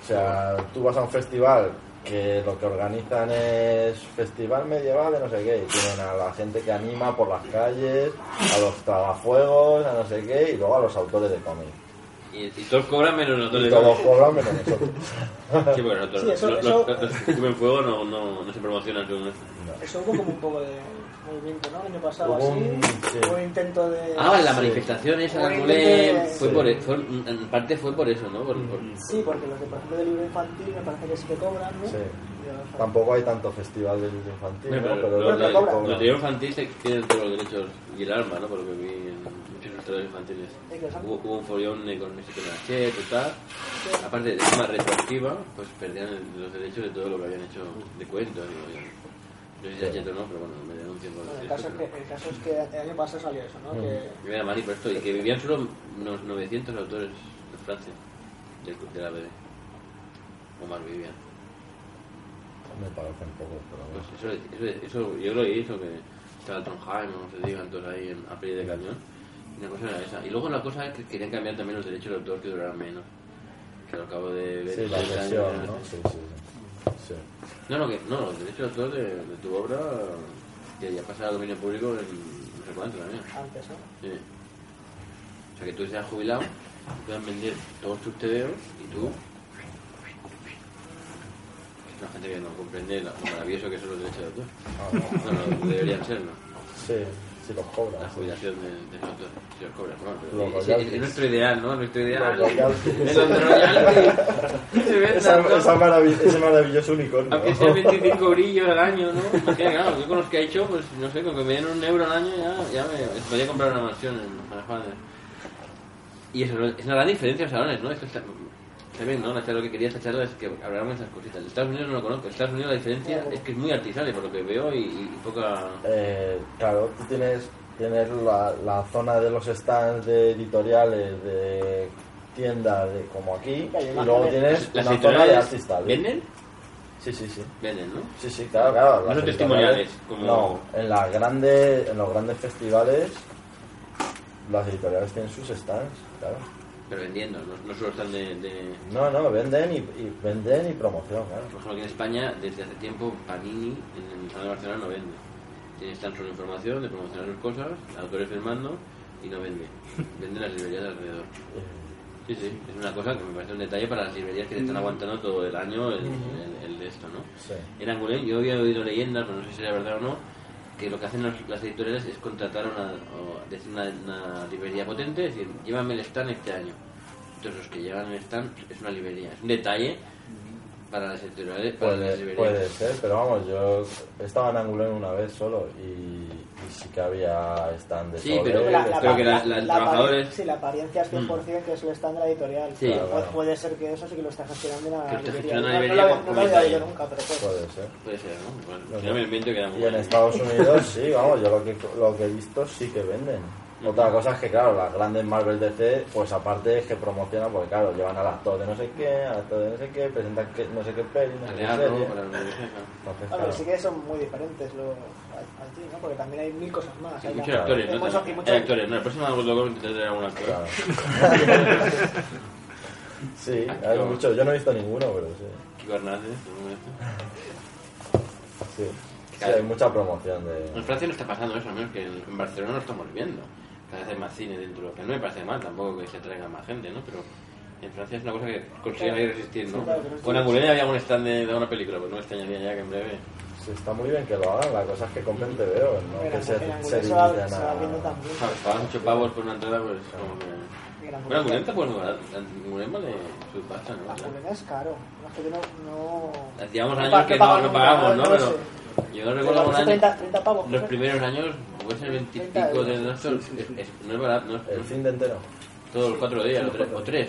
[SPEAKER 4] o sea, tú vas a un festival que lo que organizan es festival medieval de no sé qué, y tienen a la gente que anima por las calles, a los tragafuegos, a no sé qué, y luego a los autores de cómics.
[SPEAKER 3] Y, y todos cobran menos nosotros.
[SPEAKER 4] Y
[SPEAKER 3] de
[SPEAKER 4] todos cobran menos nosotros.
[SPEAKER 3] Sí, nosotros,
[SPEAKER 6] Sí, eso-
[SPEAKER 3] los,
[SPEAKER 6] eso-
[SPEAKER 3] los- los que comen fuego no, no, no se promocionan según esto.
[SPEAKER 6] Eso hubo como un poco de movimiento, ¿no? El año pasado
[SPEAKER 4] Hubo
[SPEAKER 6] así.
[SPEAKER 4] un- sí.
[SPEAKER 6] Hubo un intento de.
[SPEAKER 3] Ah, la
[SPEAKER 4] Sí.
[SPEAKER 3] manifestación esa
[SPEAKER 6] intento de-
[SPEAKER 3] fue
[SPEAKER 4] Sí.
[SPEAKER 3] por, fue, en parte fue por eso, ¿no? Por, por-
[SPEAKER 6] Sí, porque los de, por ejemplo, de libro infantil me parece que sí que cobran, ¿no?
[SPEAKER 4] Sí. Tampoco hay tanto festival de libro infantil,
[SPEAKER 3] Pero,
[SPEAKER 4] ¿no?
[SPEAKER 3] pero, de- libro infantil se tienen todos los derechos y el alma, ¿no? Por lo que vi en muchos ilustradores infantiles. Hubo, hubo un follón de con México Nachet y tal. Aparte de forma retroactiva, pues perdían los derechos de todo lo que habían hecho de cuentos. Digo, yo. No sé si es cheto o no, pero bueno, me por
[SPEAKER 6] Bueno, el, caso es que, el caso es que el año pasado salió eso, ¿no? Que,
[SPEAKER 3] Yo era Mari por esto, y que vivían solo unos 900 autores de Francia, del, de la BD. O más vivían.
[SPEAKER 4] Me parecen pocos, pero
[SPEAKER 3] Pues
[SPEAKER 4] bueno.
[SPEAKER 3] eso, eso, eso, yo lo hizo que estaba Trondheim, o se digan todos ahí en, a pie de cañón. Y una cosa era esa. Y luego la cosa es que querían cambiar también los derechos de autor que duraran menos. Que al cabo de
[SPEAKER 4] Sí,
[SPEAKER 3] 20
[SPEAKER 4] la
[SPEAKER 3] años.
[SPEAKER 4] versión,
[SPEAKER 3] ya-
[SPEAKER 4] ¿no? Sí, sí, sí. sí.
[SPEAKER 3] No, no, que, no, los derechos de autor de, de tu obra que ya pasa a dominio público en no sé cuánto también.
[SPEAKER 6] antes, ¿no?
[SPEAKER 3] Sí. O sea, que tú seas jubilado, puedan vender todos tus tebeos y tú. Es una gente que no comprende lo, lo maravilloso que son los derechos de autor.
[SPEAKER 4] Ah,
[SPEAKER 3] No, no, deberían serlo.
[SPEAKER 4] sí, sí los cobran.
[SPEAKER 3] La
[SPEAKER 4] sí.
[SPEAKER 3] jubilación de, de los. Si los cobran, bueno,
[SPEAKER 4] Los
[SPEAKER 3] es, es- es nuestro ideal, ¿no? Nuestro ideal.
[SPEAKER 4] Los.
[SPEAKER 3] Es. Se vendan,
[SPEAKER 4] Esa, esa marav- ese maravilloso unicornio.
[SPEAKER 3] Aunque sea 25 brillos al año, ¿no? Imagina, claro, yo con los que he hecho, pues no sé, con que me den un euro al año ya, ya me podría comprar una mansión en Manhattan. Y eso es una gran diferencia en los salones, ¿no? Esto está, está bien, ¿no? La charla- lo que quería esta charla es que habláramos de esas cositas. Estados Unidos no lo conozco. En Estados Unidos la diferencia es que es muy artesanal por lo que veo y, y poca...
[SPEAKER 4] Eh, claro, tú tienes, tienes la, la zona de los stands de editoriales, de tiendas, de, como aquí, y luego tienes
[SPEAKER 3] Las
[SPEAKER 4] una zona de artistas.
[SPEAKER 3] ¿Venden?
[SPEAKER 4] Sí, sí, sí.
[SPEAKER 3] Venden, ¿no?
[SPEAKER 4] Sí, sí, claro, claro.
[SPEAKER 3] No son testimoniales, como-
[SPEAKER 4] No, en, las grandes, en los grandes festivales las editoriales tienen sus stands, claro.
[SPEAKER 3] Pero vendiendo, no, no solo están de... de-
[SPEAKER 4] No, no, venden y, y venden y promoción, claro.
[SPEAKER 3] Por ejemplo, aquí en España, desde hace tiempo, Panini en el Salón de Barcelona no vende. Tiene tan solo información de promocionar sus cosas, autores firmando y no vende. Vende las librerías de alrededor. Sí, sí, es una cosa que me parece un detalle para las librerías que le están aguantando todo el año el, el- el de esto, ¿no?
[SPEAKER 4] Sí.
[SPEAKER 3] En Angoulême yo había oído leyendas, pero no sé si era verdad o no, que lo que hacen las editoriales es contratar una, o decir una, una librería potente, es decir, llévame el stand este año. Entonces los que llevan el stand es una librería. Es un detalle para las editoriales, para las
[SPEAKER 4] Puede,
[SPEAKER 3] librerías.
[SPEAKER 4] puede ser, pero vamos, yo estaba en Angulén una vez solo y, y sí que había stand de
[SPEAKER 3] Sí,
[SPEAKER 4] todo.
[SPEAKER 3] pero-.
[SPEAKER 6] La- la-
[SPEAKER 3] creo que
[SPEAKER 6] la-
[SPEAKER 3] la- las
[SPEAKER 6] la
[SPEAKER 3] trabajadores-
[SPEAKER 6] Sí, la apariencia es 100% que es el stand de la editorial.
[SPEAKER 3] Sí.
[SPEAKER 6] Pero
[SPEAKER 4] claro.
[SPEAKER 6] Puede ser que eso sí que lo está gestionando una
[SPEAKER 3] Que lo está
[SPEAKER 6] librería.
[SPEAKER 3] gestionando
[SPEAKER 6] No-
[SPEAKER 3] una
[SPEAKER 6] no
[SPEAKER 3] librería
[SPEAKER 6] lo-
[SPEAKER 3] con-
[SPEAKER 6] No
[SPEAKER 3] con
[SPEAKER 6] lo había oído nunca, pero puede.
[SPEAKER 4] Puede ser.
[SPEAKER 3] Puede ser, ¿no? Bueno,
[SPEAKER 4] No
[SPEAKER 3] no me invento queda muy
[SPEAKER 4] Y en
[SPEAKER 3] bueno.
[SPEAKER 4] Estados Unidos sí, vamos, yo lo que, lo que he visto sí que venden. Otra cosa es que, claro, las grandes Marvel DC, pues aparte es que promocionan, porque claro, llevan al actor de no sé qué, al actor de no sé qué, presentan que, no sé qué peli, no sé qué serie.
[SPEAKER 6] Hombre,
[SPEAKER 4] claro,
[SPEAKER 6] sí que son muy diferentes los allí, ¿no? Porque también hay mil cosas más. Hay
[SPEAKER 3] muchos actores, ¿no?
[SPEAKER 6] muchos- y
[SPEAKER 3] Hay
[SPEAKER 6] muchos-
[SPEAKER 3] actores, no, el próximo Algo intentaré tener algún actor.
[SPEAKER 4] claro. sí, hay muchos, yo no he visto ninguno, pero sí.
[SPEAKER 3] Kiko Hernández, ¿no?
[SPEAKER 4] Sí, sí hay mucha promoción
[SPEAKER 3] En
[SPEAKER 4] de...
[SPEAKER 3] Francia no está pasando eso, al menos que en en Barcelona lo estamos viendo. Vez hay más cine dentro, que no me parece mal tampoco que se traiga más gente, ¿no? Pero en Francia es una cosa que consiguen ahí resistir, ¿no?
[SPEAKER 6] Sí, claro,
[SPEAKER 3] Con Angulén había un stand de, de una película, pues no me extrañaría ya que en breve...
[SPEAKER 4] Sí, está muy bien que lo hagan, la cosa es que compren TVO, no
[SPEAKER 6] en
[SPEAKER 4] que se, se
[SPEAKER 6] Angulén se va,
[SPEAKER 4] limiten
[SPEAKER 6] se va viendo
[SPEAKER 4] a...
[SPEAKER 6] también.
[SPEAKER 3] Pagaban 8 pavos por una entrada, pues como que... Bueno, Angulén pues Angulén vale su pasta, ¿no?
[SPEAKER 6] Angulén es caro. No, no, no
[SPEAKER 3] años que no, no pagamos, ¿no?
[SPEAKER 6] lo
[SPEAKER 3] Pero
[SPEAKER 6] sé.
[SPEAKER 3] Yo
[SPEAKER 6] Pero
[SPEAKER 3] recuerdo un año...
[SPEAKER 6] 30, 30 pavos.
[SPEAKER 3] Los
[SPEAKER 6] ¿no?
[SPEAKER 3] primeros años, puede ser 20 y
[SPEAKER 6] 30
[SPEAKER 3] pico de
[SPEAKER 6] euros.
[SPEAKER 3] nosotros, es- es- no es barato, no es,
[SPEAKER 4] El fin de entero.
[SPEAKER 3] todos los cuatro días o tres. O tres.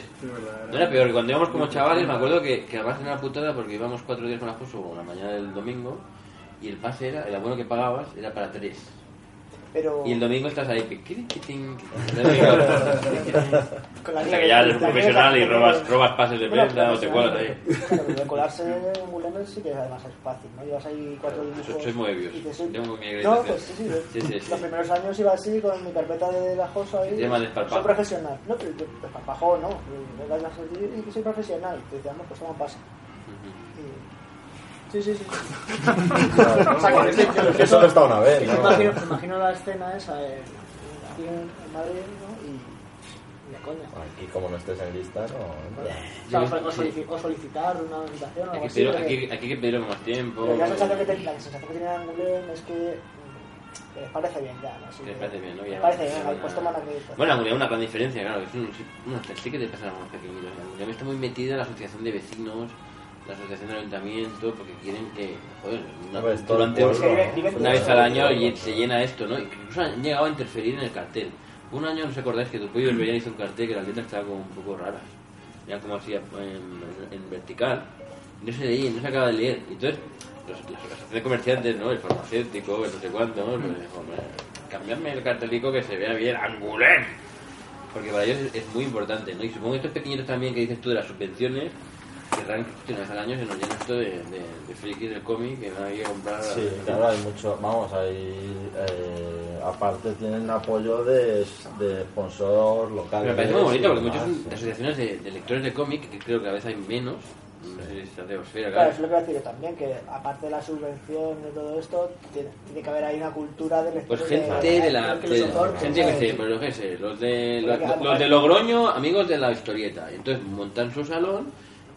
[SPEAKER 3] No era peor, cuando íbamos como chavales, me acuerdo que, que además era una putada porque íbamos cuatro días con la Josu la mañana del domingo y el pase era, el abono que pagabas era para tres.
[SPEAKER 6] Pero
[SPEAKER 3] Y el domingo estás ahí,
[SPEAKER 6] con la
[SPEAKER 3] O sea, que ya eres profesional y robas, robas pases de prensa o te cuelas ahí.
[SPEAKER 6] Pero colarse en Gulemes sí que además es fácil, ¿no? Llevas ahí cuatro dibujos.
[SPEAKER 3] Soy- soy Moebius.
[SPEAKER 6] y te soy-
[SPEAKER 3] Tengo mi
[SPEAKER 6] No, pues sí, sí.
[SPEAKER 3] Sí, sí, sí.
[SPEAKER 6] Los primeros años iba así con mi carpeta de la JOSO ahí.
[SPEAKER 3] Desparpajo.
[SPEAKER 6] Soy profesional. No, pero desparpajo no. Me das más y que soy profesional. Te decíamos, pues toma pasa. Sí, sí, sí.
[SPEAKER 4] Claro,
[SPEAKER 6] O sea, que- que- que-
[SPEAKER 4] que solo está una vez,
[SPEAKER 6] Me
[SPEAKER 4] ¿no?
[SPEAKER 6] imagino, imagino la escena esa eh, aquí en, Madrid, ¿no? Y, y de coña.
[SPEAKER 4] Aquí, como no estés en lista, no.
[SPEAKER 6] O, sea, o solici- o solicitar una invitación o algo así.
[SPEAKER 3] aquí, aquí hay que pedirlo más tiempo.
[SPEAKER 6] pero la sensación que, la tenía es que mm, que les parece bien ya, ¿no?
[SPEAKER 3] Que les parece bien, ¿no? Ya
[SPEAKER 6] parece bien, ahí pues toman acreditación.
[SPEAKER 3] Bueno, Angulema una gran diferencia, claro. Es un, sí que te pasa a los pequeñitos. Angulema está muy metida en la asociación de vecinos, la asociación del ayuntamiento, porque quieren que, joder, una, durante
[SPEAKER 4] el
[SPEAKER 3] vez al año se llena esto, ¿no? Incluso han llegado a interferir en el cartel. Un año, no os acordáis, que Tupuy Berberian hizo un cartel que las letras estaban como un poco raras. Ya como así en, en vertical. No se leía, no se acaba de leer. Y entonces, los, las asociaciones de comerciantes, ¿no? El farmacéutico, el no sé cuánto, ¿no? Pues, hombre, cambiarme el cartelico que se vea bien, Angulem. Porque para ellos es, es muy importante, ¿no? Y supongo que estos pequeñitos también que dices tú de las subvenciones, querrán que una vez al año se nos llena esto de, de, de frikis del cómic que van a ir a comprar.
[SPEAKER 4] Sí, claro, hay mucho. Vamos, hay. eh, aparte, tienen apoyo de, de sponsor locales.
[SPEAKER 3] Me parece muy bonito
[SPEAKER 4] y
[SPEAKER 3] porque
[SPEAKER 4] demás,
[SPEAKER 3] muchas
[SPEAKER 4] sí.
[SPEAKER 3] asociaciones de, de lectores de cómic, que creo que a veces hay menos, no de
[SPEAKER 6] Claro,
[SPEAKER 3] claro.
[SPEAKER 6] eso es lo que decir yo también, que aparte de la subvención de todo esto, tiene, tiene que haber ahí una cultura de
[SPEAKER 3] Pues
[SPEAKER 6] lectores
[SPEAKER 3] gente de la.
[SPEAKER 6] que
[SPEAKER 3] de-
[SPEAKER 6] lo soporten,
[SPEAKER 3] gente que que sé, los de, los,
[SPEAKER 6] a lo
[SPEAKER 3] los de Logroño, amigos de la historieta. Y entonces montan su salón,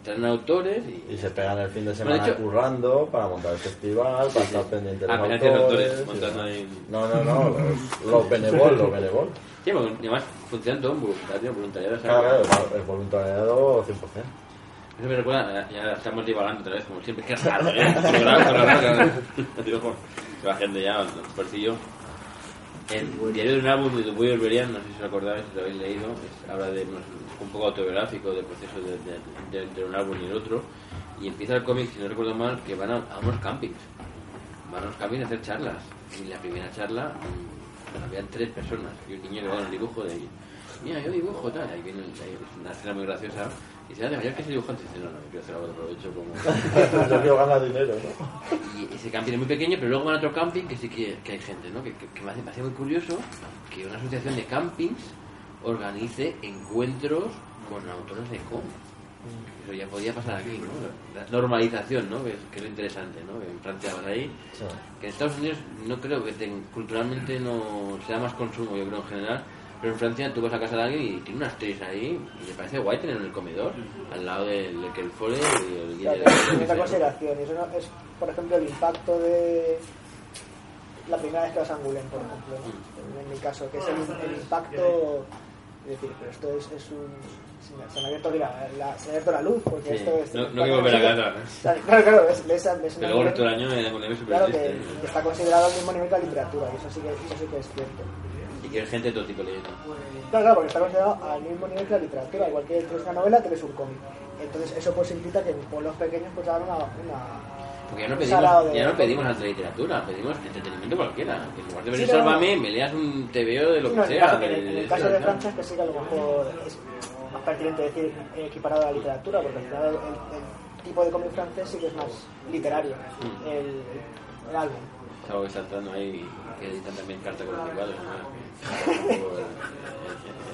[SPEAKER 3] traen autores y.
[SPEAKER 4] Y se pegan el fin de
[SPEAKER 3] Bueno, de
[SPEAKER 4] semana
[SPEAKER 3] hecho-
[SPEAKER 4] currando para montar el festival, para estar pendiente de los autores.
[SPEAKER 3] autores, ahí-
[SPEAKER 4] No, no, no, los, los benevol, los benevol.
[SPEAKER 3] Sí, porque además funciona todo en voluntario, voluntariado.
[SPEAKER 4] Claro, claro, el voluntariado 100%.
[SPEAKER 3] Eso me recuerda, ya estamos divagando otra vez, como siempre. Qué raro, ¿eh? Que va gente ya, por si yo. El diario de un álbum de Dupuy Berberian, no sé si os acordáis, si lo habéis leído, es- habla de no sé, un poco autobiográfico del proceso de, de- de- entre un álbum y el otro. Y empieza el cómic, si no recuerdo mal, que van a, a unos campings. Van a unos campings a hacer charlas. Y la primera charla, mm, bueno, habían tres personas y un niño que va el dibujo de mira, yo dibujo, tal. Ahí viene ahí es una escena muy graciosa. Y dice, ah, que soy dibujante. Y dice, no, no, yo quiero hacer algo de provecho como...
[SPEAKER 4] Yo quiero ganar dinero, ¿no?
[SPEAKER 3] Y ese camping es muy pequeño, pero luego van a otro camping que sí que, que hay gente, ¿no? Que, que- que me, hace, me hace muy curioso que una asociación de campings organice encuentros con autores de cómic. Eso ya podía pasar aquí, ¿no? La normalización, ¿no? Que es, que es lo interesante, ¿no? Que en Francia van ahí.
[SPEAKER 4] Sí.
[SPEAKER 3] Que en Estados Unidos no creo que ten- culturalmente no sea más consumo, yo creo en general. Pero en Francia tú vas a casa de alguien y tiene unas tres ahí y le parece guay tener en el comedor al lado del de el Fole y el
[SPEAKER 6] Claro,
[SPEAKER 3] de-
[SPEAKER 6] tiene esa consideración. Y eso no- es, por ejemplo, el impacto de la primera vez que vas a Angoulême, por ejemplo, ¿no?
[SPEAKER 3] Mm.
[SPEAKER 6] en, mi caso, que es el, el impacto de decir, pero esto es, es un... Se me, se me ha abierto, mira, la, se me ha abierto la luz, porque
[SPEAKER 3] Sí,
[SPEAKER 6] esto es...
[SPEAKER 3] no- no quiero volver a casa, ¿no?
[SPEAKER 6] Claro, claro, es, es, es
[SPEAKER 3] Pero luego el año es
[SPEAKER 6] Claro, que, está considerado al mismo nivel que la literatura, y eso sí que, eso sí que es cierto.
[SPEAKER 3] Y que hay gente de todo tipo leyendo.
[SPEAKER 6] Claro, claro, porque está considerado al mismo nivel que la literatura, igual que tienes una novela, tienes un cómic. Entonces eso posibilita que en pueblos pequeños pues hagan una, una,
[SPEAKER 3] Porque ya no pedimos,
[SPEAKER 6] de-
[SPEAKER 3] ya no pedimos alta literatura, pedimos entretenimiento cualquiera. En lugar de ver
[SPEAKER 6] Sí,
[SPEAKER 3] Sálvame, me leas un TVO de lo que
[SPEAKER 6] no, en el
[SPEAKER 3] sea.
[SPEAKER 6] caso,
[SPEAKER 3] de-
[SPEAKER 6] en el- en
[SPEAKER 3] de-
[SPEAKER 6] el caso de. Francia es que sí que a lo mejor es más pertinente decir equiparado a la literatura, porque al final el, el tipo de cómic francés sí que es más literario,
[SPEAKER 3] Mm.
[SPEAKER 6] el, el álbum.
[SPEAKER 3] Es algo que está entrando ahí que editan también carta con los cuadros. ¿no? El, el-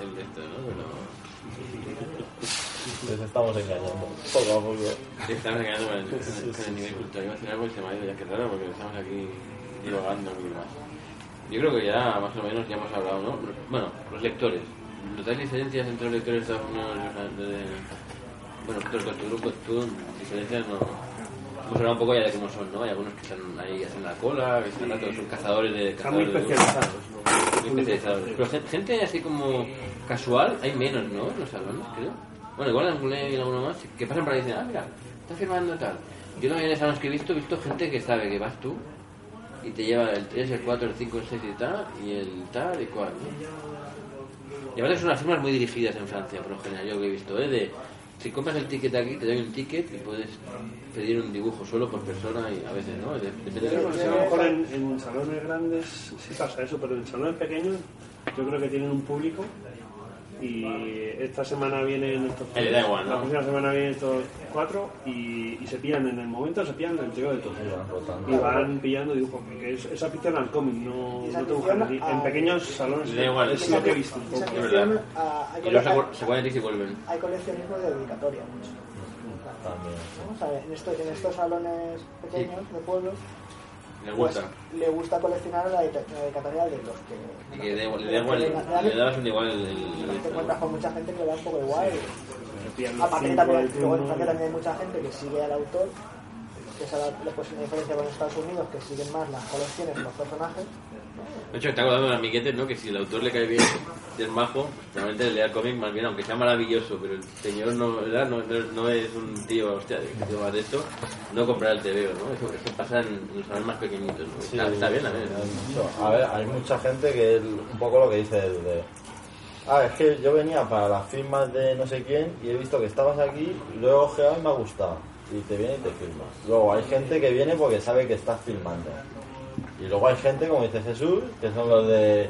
[SPEAKER 3] el de esto, ¿no? Pero
[SPEAKER 4] Les estamos engañando. Poco a poco.
[SPEAKER 3] sí, estamos engañando con el, con el- nivel cultural. Iba a decir algo y se me ha ido ya, que raro, porque estamos aquí divagando y más. Yo creo que ya más o menos ya hemos hablado, ¿no? Bueno, los lectores. ¿Notáis diferencias entre los lectores de Estados Unidos y los de... Bueno, tú con tu grupo, tú, diferencias no... Hemos hablado un poco ya de cómo son, ¿no? Hay algunos que están ahí hacen la cola, que están rato, son cazadores de...
[SPEAKER 5] Están muy
[SPEAKER 3] cazadores
[SPEAKER 5] especializados. ¿no?
[SPEAKER 3] muy especializados. Pero gen- gente así como casual, hay menos, ¿no? En los salones, creo. Bueno, igual en y alguno más, que pasan y dicen, ah, mira, está firmando tal. Yo también en salones que he visto, he visto gente que sabe que vas tú y te lleva el 3, el 4, el 5, el 6 y tal, y el tal y cual, ¿no? Y aparte son unas firmas muy dirigidas en Francia, por lo general, yo que he visto, ¿eh? De, si compras el ticket aquí, te doy un ticket y puedes pedir un dibujo solo por persona y a veces, ¿no? De- Depende de
[SPEAKER 5] a lo mejor en, en salones grandes sí pasa eso, pero en salones pequeños yo creo que tienen un público y esta semana vienen estos
[SPEAKER 3] le da igual, ¿no?
[SPEAKER 5] la próxima semana vienen estos cuatro y, y se pillan en el momento se pillan el trío de todo
[SPEAKER 4] Y van rotando.
[SPEAKER 5] y van pillando dibujos porque es, es afición al cómic no, te buscan así. en
[SPEAKER 6] a-
[SPEAKER 5] pequeños salones
[SPEAKER 3] Le da igual,
[SPEAKER 5] es lo que he visto
[SPEAKER 3] es
[SPEAKER 6] afición
[SPEAKER 3] verdad.
[SPEAKER 6] a- hay
[SPEAKER 3] Y luego se,
[SPEAKER 6] cole-
[SPEAKER 3] acu- se pueden ir y vuelven.
[SPEAKER 6] hay coleccionismo de dedicatoria mucho. Sea, en, esto- en estos salones pequeños de pueblos Pues,
[SPEAKER 3] gusta.
[SPEAKER 6] le gusta coleccionar la, dedicatoria de los que
[SPEAKER 3] Y que le da igual, le da
[SPEAKER 6] de los que
[SPEAKER 3] igual,
[SPEAKER 6] vengan.
[SPEAKER 3] le da bastante igual el... el-
[SPEAKER 6] te encuentras con mucha gente que le da un poco igual
[SPEAKER 5] los
[SPEAKER 6] aparte que también. Francia también hay mucha gente que sigue al autor que esa es la, pues, una diferencia con Estados Unidos que siguen más las colecciones que los personajes
[SPEAKER 3] De hecho, está acordando de amiguetes, ¿no? Que si el autor le cae bien y es majo, pues probablemente lea el cómic más bien, aunque sea maravilloso, pero el señor no, ¿verdad? no, no, es un tío, hostia, que más de esto, no comprará el TVO, ¿no? Eso, eso pasa en, los más pequeñitos, ¿no?
[SPEAKER 4] Sí,
[SPEAKER 3] está, está bien, a ver.
[SPEAKER 4] A ver, hay mucha gente que es un poco lo que dice el de... Ah, es que yo venía para las firmas de no sé quién y he visto que estabas aquí, he ojeado y me ha gustado. Y te viene y te firma. Luego hay gente que viene porque sabe que estás filmando. Y luego hay gente, como dice Jesús, que son los de...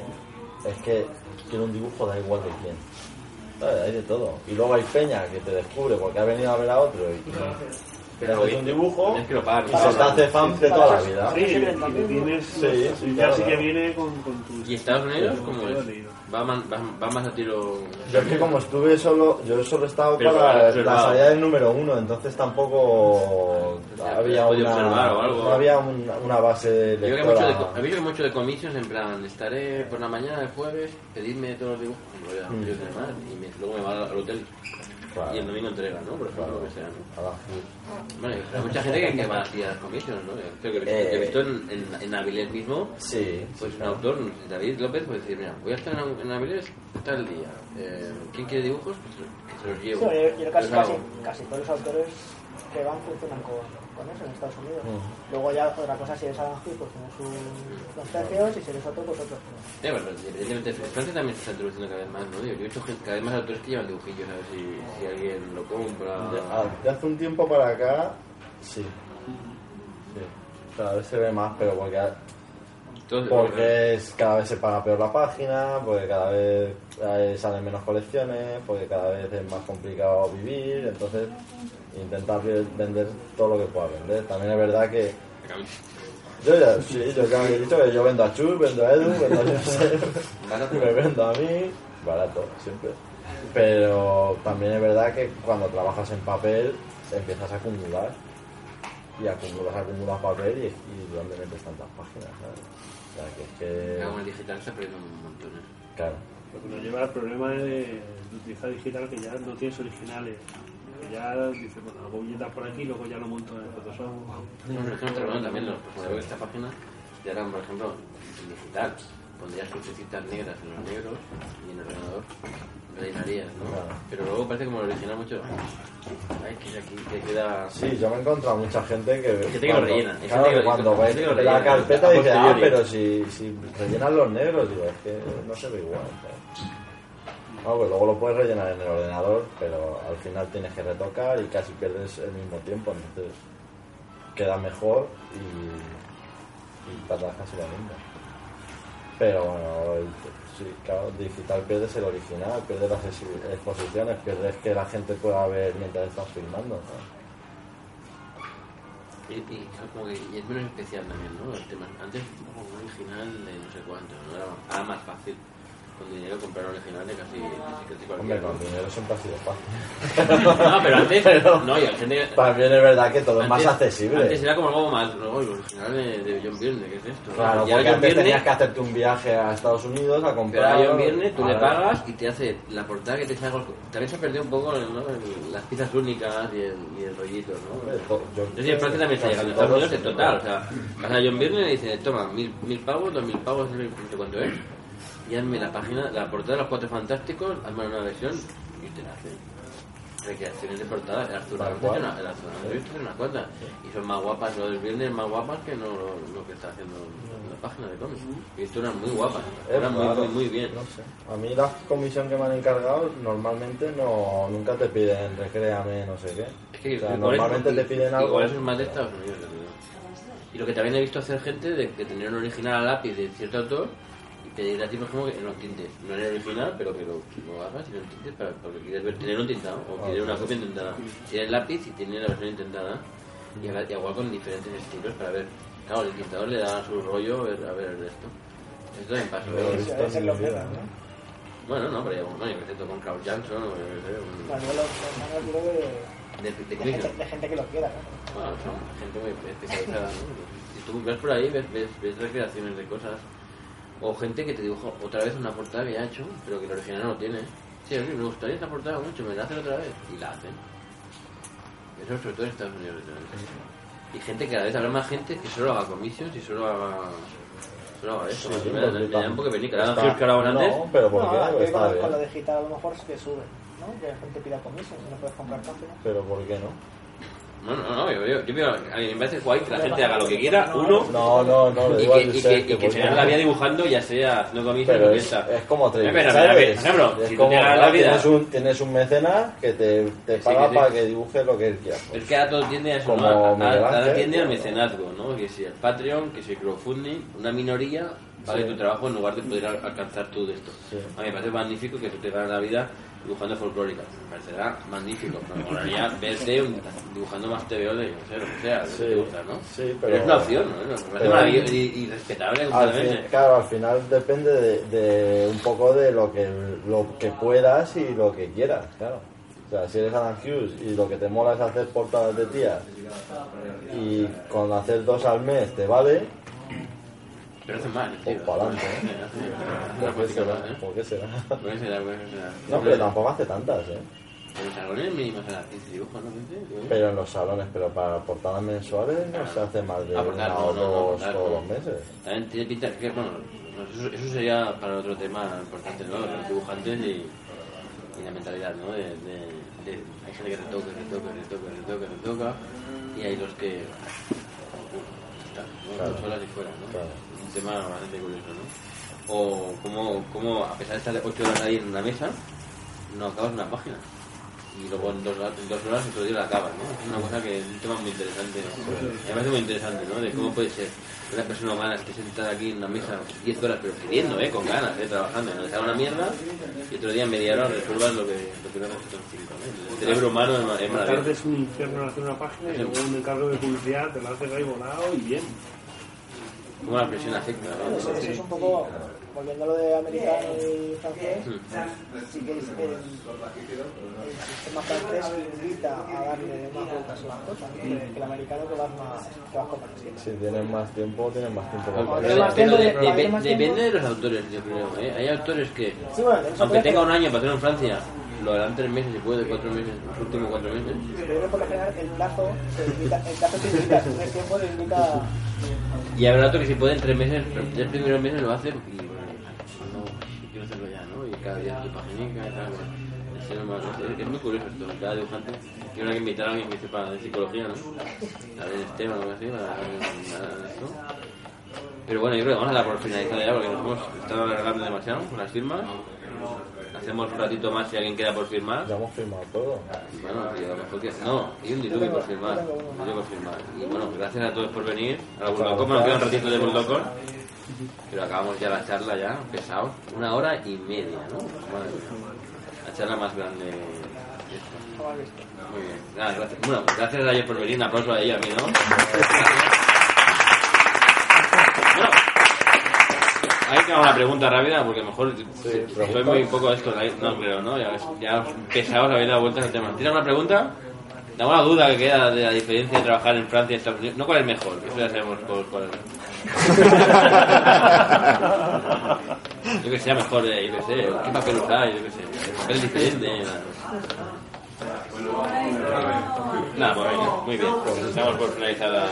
[SPEAKER 4] Es que quiero un dibujo, da igual de quién. ¿Sabes? Hay de todo. Y luego hay Peña que te descubre porque ha venido a ver a otro y le haces un dibujo
[SPEAKER 3] que lo
[SPEAKER 4] y se te hace fan de toda la vida.
[SPEAKER 5] Sí, y tienes
[SPEAKER 4] Sí, sí,
[SPEAKER 5] ya
[SPEAKER 4] claro,
[SPEAKER 5] sí que viene con, con tus
[SPEAKER 3] ¿Y Estados Unidos
[SPEAKER 5] he
[SPEAKER 3] es? Va, man- va, va más a tiro...
[SPEAKER 4] Yo es que como estuve solo, yo solo he estado
[SPEAKER 3] Pero
[SPEAKER 4] para la salida del número uno, entonces tampoco había una,
[SPEAKER 3] o algo.
[SPEAKER 4] no había un- una base
[SPEAKER 3] Yo que mucho de, había mucho de commissions en plan, estaré por la mañana del jueves, pedirme todos los dibujos, como ya,
[SPEAKER 4] Mm.
[SPEAKER 3] yo sé más, y me- luego me va al hotel
[SPEAKER 4] Claro.
[SPEAKER 3] y el domingo entrega, ¿no? Por ejemplo,
[SPEAKER 4] Claro.
[SPEAKER 3] lo que sea, ¿no? Bueno, hay mucha gente que, que va así a las commissions, ¿no? Yo creo que he visto,
[SPEAKER 4] Eh.
[SPEAKER 3] he visto en, en, en Avilés mismo,
[SPEAKER 4] Sí,
[SPEAKER 3] pues
[SPEAKER 4] sí,
[SPEAKER 3] un
[SPEAKER 4] claro.
[SPEAKER 3] autor, David López, puede decir, mira, voy a estar en, en Avilés tal día, eh, ¿quién quiere dibujos? Pues que se los
[SPEAKER 6] Sí,
[SPEAKER 3] llevo.
[SPEAKER 6] yo, yo casi, casi, casi todos los autores que van funcionan con, eso en Estados Unidos.
[SPEAKER 4] Mm.
[SPEAKER 6] Luego ya otra cosa, si eres Alan Hill, pues tienes sus los tercios y si eres otro, pues otros.
[SPEAKER 3] Sí, evidentemente Francia también se está introduciendo cada vez más, ¿no? Yo he visto gente- cada vez más autores que llevan dibujillos, a ver si, si alguien lo compra.
[SPEAKER 4] De, ah, de hace un tiempo para acá, sí. Sí. Cada vez se ve más, pero porque, porque es, cada vez se paga peor la página, porque cada vez eh, salen menos colecciones, porque cada vez es más complicado vivir, entonces intentar ve- vender todo lo que pueda vender. También es verdad que yo ya, sí, yo ya he dicho que yo vendo a Chus, vendo a Edu, vendo a Josep,
[SPEAKER 3] Barato.
[SPEAKER 4] me vendo a mí, barato, siempre. Pero también es verdad que cuando trabajas en papel empiezas a acumular y acumulas, acumulas papel y, y ¿dónde metes tantas páginas? ¿sabes? O sea, que es que...
[SPEAKER 3] Con el digital se aprende un montón. ¿eh?
[SPEAKER 4] Claro.
[SPEAKER 5] Lo que nos lleva al problema de, de utilizar digital que ya no tienes originales. Que ya dices, bueno, hago viñetas por aquí, luego ya lo monto en Photoshop.
[SPEAKER 3] No, te también, los, como veo esta página, ya eran, por ejemplo, digital, pondrías crucecitas negras en los negros y en el ordenador rellenarías, ¿no?
[SPEAKER 4] Claro.
[SPEAKER 3] Pero luego parece como lo original mucho. Ay, que aquí que queda.
[SPEAKER 4] Sí, yo me he encontrado mucha gente que...
[SPEAKER 3] gente que lo rellena,
[SPEAKER 4] Claro,
[SPEAKER 3] gente que
[SPEAKER 4] cuando
[SPEAKER 3] hay
[SPEAKER 4] ve
[SPEAKER 3] gente que lo
[SPEAKER 4] la
[SPEAKER 3] rellena,
[SPEAKER 4] carpeta dice, ah,
[SPEAKER 3] posteriori".
[SPEAKER 4] pero si, si rellenan los negros, digo, es que no se ve igual. ¿sabes? No, pues luego lo puedes rellenar en el ordenador, pero al final tienes que retocar y casi pierdes el mismo tiempo, entonces queda mejor y, y tardas casi lo mismo. Pero bueno, el- sí, claro, digital pierdes el original, pierdes las exposiciones, pierdes que la gente pueda ver mientras estás filmando.
[SPEAKER 3] Y, es menos especial también, ¿no? El tema. Antes, como original de no sé cuánto, ¿no? Era más fácil con dinero comprar un original de casi, casi, casi
[SPEAKER 4] Hombre,
[SPEAKER 3] cualquier
[SPEAKER 4] con dinero siempre ha sido fácil.
[SPEAKER 3] No, pero antes.
[SPEAKER 4] Pero-
[SPEAKER 3] no, y la gente.
[SPEAKER 4] También es verdad que todo es más
[SPEAKER 3] Antes-
[SPEAKER 4] accesible.
[SPEAKER 3] Antes era como algo más, luego el original de, John Byrne, ¿qué es esto?
[SPEAKER 4] Claro,
[SPEAKER 3] Y
[SPEAKER 4] porque
[SPEAKER 3] John
[SPEAKER 4] antes tenías que hacerte un viaje a Estados Unidos a
[SPEAKER 3] Pero
[SPEAKER 4] comprar.
[SPEAKER 3] ahora John Byrne, tú le pagas y te hace la portada que te salga. También se ha perdido un poco ¿no? Las piezas únicas y el, y el rollito, ¿no? Sí, en Francia también está llegando. En Estados Unidos
[SPEAKER 4] son
[SPEAKER 3] total. O sea, vas a John Byrne y dice, toma, mil, mil pavos, dos mil pavos, no sé cuánto es. Y hazme la página, la portada de los cuatro fantásticos, hazme una versión y te la hace. recreaciones de portada. El Arroyo
[SPEAKER 4] cual.
[SPEAKER 3] tiene una- el unas cuantas. Y son más guapas, lo del viernes más guapas que no lo, lo que está haciendo la página de cómics. Y eran muy guapas, eran muy, muy, muy bien.
[SPEAKER 4] No sé. A mí la comisión que me han encargado normalmente no nunca te piden recréame no sé qué.
[SPEAKER 3] Es que
[SPEAKER 4] O sea,
[SPEAKER 3] igual
[SPEAKER 4] normalmente
[SPEAKER 3] es-
[SPEAKER 4] te piden algo.
[SPEAKER 3] Igual eso es más de Estados Unidos, yo creo. Y lo que también he visto hacer gente de que tener un original a lápiz de cierto autor y pedirle a ti, por ejemplo, que no tintes. No es el original, pero que lo, lo hagas y lo tintes para, porque quieres ver, tener un tintado o quieres una copia intentada. Tiene el lápiz y tiene la versión intentada. Y, haga- y igual con diferentes estilos para ver. Claro, el tintador le da su rollo a ver, a ver esto. Esto también pasa.
[SPEAKER 4] Pero
[SPEAKER 6] Debe ser
[SPEAKER 4] en
[SPEAKER 6] lo
[SPEAKER 4] vida,
[SPEAKER 6] menos,
[SPEAKER 4] ¿no?
[SPEAKER 3] Bueno, no, pero ya, bueno, yo que sé, con Carl Jackson o yo qué sé, un-
[SPEAKER 6] Manuel, los manuales creo que
[SPEAKER 3] de, de
[SPEAKER 6] de
[SPEAKER 3] Commission.
[SPEAKER 6] gente, de gente que lo quiera, ¿no?
[SPEAKER 3] Bueno, son gente muy especializada, ¿no? Si tú ves por ahí, ves, ves, ves recreaciones de cosas. O gente que te dibuja otra vez una portada que ya ha hecho, pero que el original no lo tiene. Sí, oye, me gustaría esta portada mucho, me la hacen otra vez. Y la hacen. Eso sobre todo en Estados Unidos. ¿no? Y gente que cada vez habrá más gente que solo haga commissions y solo haga... Solo haga eso.
[SPEAKER 4] Sí,
[SPEAKER 3] me, me da un poco de ahora antes...
[SPEAKER 4] No, pero ¿por
[SPEAKER 6] no,
[SPEAKER 4] qué?
[SPEAKER 6] que
[SPEAKER 4] Pues está
[SPEAKER 6] con,
[SPEAKER 4] bien.
[SPEAKER 6] con lo digital a lo mejor sí que sube, ¿no? Que la gente pida comisión, si no puedes comprar páginas.
[SPEAKER 4] Pero ¿por qué no?
[SPEAKER 3] No, no, no, yo, yo, yo, veo- a mí me parece guay que la gente haga lo que quiera, uno,
[SPEAKER 4] No, no, no,
[SPEAKER 3] y que,
[SPEAKER 4] a
[SPEAKER 3] y que, y que
[SPEAKER 4] ¿por
[SPEAKER 3] se
[SPEAKER 4] no?
[SPEAKER 3] la vida dibujando, ya sea haciendo comisión
[SPEAKER 4] Pero
[SPEAKER 3] o
[SPEAKER 4] es, es como
[SPEAKER 3] espera, por ejemplo, si
[SPEAKER 4] como,
[SPEAKER 3] te ganas la vida-
[SPEAKER 4] tienes, un, tienes un mecenas que te, te
[SPEAKER 3] Sí,
[SPEAKER 4] paga
[SPEAKER 3] que sí.
[SPEAKER 4] para que dibuje lo que él quiera.
[SPEAKER 3] Es que ahora todo tiende a eso,
[SPEAKER 4] Como
[SPEAKER 3] ¿no?
[SPEAKER 4] Miguel
[SPEAKER 3] Ahora tiende al
[SPEAKER 4] ¿no?
[SPEAKER 3] mecenazgo, ¿no? Que si el Patreon, que si el crowdfunding, una minoría pague
[SPEAKER 4] Sí.
[SPEAKER 3] tu trabajo en lugar de poder al- alcanzar tú de esto.
[SPEAKER 4] Sí.
[SPEAKER 3] A mí me parece magnífico que tú te ganes la vida dibujando folclórica. Me parecerá magnífico. Me molaría verte un- dibujando más TVO de, no sé, lo que sea,
[SPEAKER 4] Sí.
[SPEAKER 3] te gusta, ¿no?
[SPEAKER 4] Sí,
[SPEAKER 3] pero, es una opción, ¿no? Me parece maravilloso y, y respetable
[SPEAKER 4] Al fin- claro, al final depende de, de un poco de lo que, lo que puedas y lo que quieras, claro. O sea, si eres Adam Hughes y lo que te mola es hacer portadas de tías y con hacer dos al mes te vale,
[SPEAKER 3] Pero hacen mal.
[SPEAKER 4] Pues ¿eh?
[SPEAKER 3] Una
[SPEAKER 4] ¿por qué
[SPEAKER 3] política
[SPEAKER 4] será?
[SPEAKER 3] más, ¿eh?
[SPEAKER 4] ¿Por qué será?
[SPEAKER 3] ¿Por qué será?
[SPEAKER 4] No, pero tampoco hace tantas, ¿eh?
[SPEAKER 3] En los salones mínimos eran 15 dibujos, ¿no? 15, digo yo.
[SPEAKER 4] Pero en los salones, pero para portadas mensuales no se hace más de
[SPEAKER 3] Ah,
[SPEAKER 4] una
[SPEAKER 3] claro,
[SPEAKER 4] o dos
[SPEAKER 3] claro,
[SPEAKER 4] todos
[SPEAKER 3] no.
[SPEAKER 4] los meses.
[SPEAKER 3] También tiene pinta que, bueno, no, eso, sería para otro tema importante, ¿no? Los dibujantes y, la mentalidad, ¿no? De, de, de- hay gente que retoca, retoca, retoca, retoca, retoca, y hay los que. Está, ¿no?
[SPEAKER 4] Claro.
[SPEAKER 3] Dos horas y fuera, ¿no? Tema bastante curioso, ¿no? O como, como a pesar de estar 8 horas ahí en una mesa, no acabas una página. Y luego en dos, horas- en dos horas otro día la acabas, ¿no? Es una cosa que es un tema muy interesante. Me parece muy interesante, ¿no? De cómo puede ser una persona humana que esté sentada aquí en una mesa 10 horas, pero escribiendo, ¿eh? Con ganas, ¿eh? Trabajando. No dejar una mierda y otro día en media hora resuelvas lo que, lo que no resuelto en cinco, ¿no? El cerebro humano es,
[SPEAKER 5] tarde
[SPEAKER 3] maravilloso.
[SPEAKER 5] es un infierno hacer una página y luego un encargo de publicidad te lo haces ahí volado y bien.
[SPEAKER 3] Cómo la presión afecta, ¿no?
[SPEAKER 6] Eso, eso es un poco, volviendo a lo de americano y francés,
[SPEAKER 3] Mm.
[SPEAKER 6] sí que es el, el sistema francés invita a darle más vueltas a las cosas, ¿no? que, el americano que vas más, que vas con más tiempo.
[SPEAKER 4] Si tienes más tiempo, tienes más tiempo
[SPEAKER 3] depende de los autores, yo creo. ¿eh? Hay autores que,
[SPEAKER 6] Sí, bueno,
[SPEAKER 3] aunque tenga
[SPEAKER 6] que-
[SPEAKER 3] un año para hacerlo en Francia, lo harán tres meses, si puede, cuatro meses, los últimos cuatro meses.
[SPEAKER 6] Pero por lo general el plazo se limita, el plazo se limita, el tiempo se limita
[SPEAKER 3] Y habrá otro que si puede en tres meses, los tres primeros meses lo hace y bueno, no, quiero hacerlo ya, ¿no? Y cada día tu y tal. bueno, es, muy curioso esto, cada dibujante tiene que invitar a alguien que sepa de psicología, ¿no? A ver Esteban o algo así, para esto. Pero bueno, yo creo que vamos a dar por finalizada ya porque nos hemos estado alargando demasiado con las firmas. Hacemos un ratito más si alguien queda por firmar.
[SPEAKER 4] Ya hemos firmado todo.
[SPEAKER 3] Bueno, mejor que... No, y un diluvio por firmar. Diluvio por firmar. Y bueno, gracias a todos por venir. A la Bulldogon, nos queda un ratito de Bulldogon. Pero acabamos ya la charla ya, pesados. Una hora y media, ¿no? Madre mía. La charla más grande. Muy bien. Nada, gracias. Bueno, gracias a ellos por venir. Un aplauso a ellos, a mí, ¿no? Ahí tengo una pregunta rápida porque mejor soy
[SPEAKER 4] pregunta.
[SPEAKER 3] muy poco esto. No creo, ¿no? Ya, ya pesados habéis dado vueltas al tema. ¿Tienes alguna pregunta? ¿Alguna duda que queda de la diferencia de trabajar en Francia y Estados Unidos? No cuál es mejor, eso ya sabemos cuál, es. Yo que sea mejor, eh, yo que sé, qué papel usáis, yo que sé, el papel es diferente. Nada, pues venga, muy bien, pues estamos por finalizada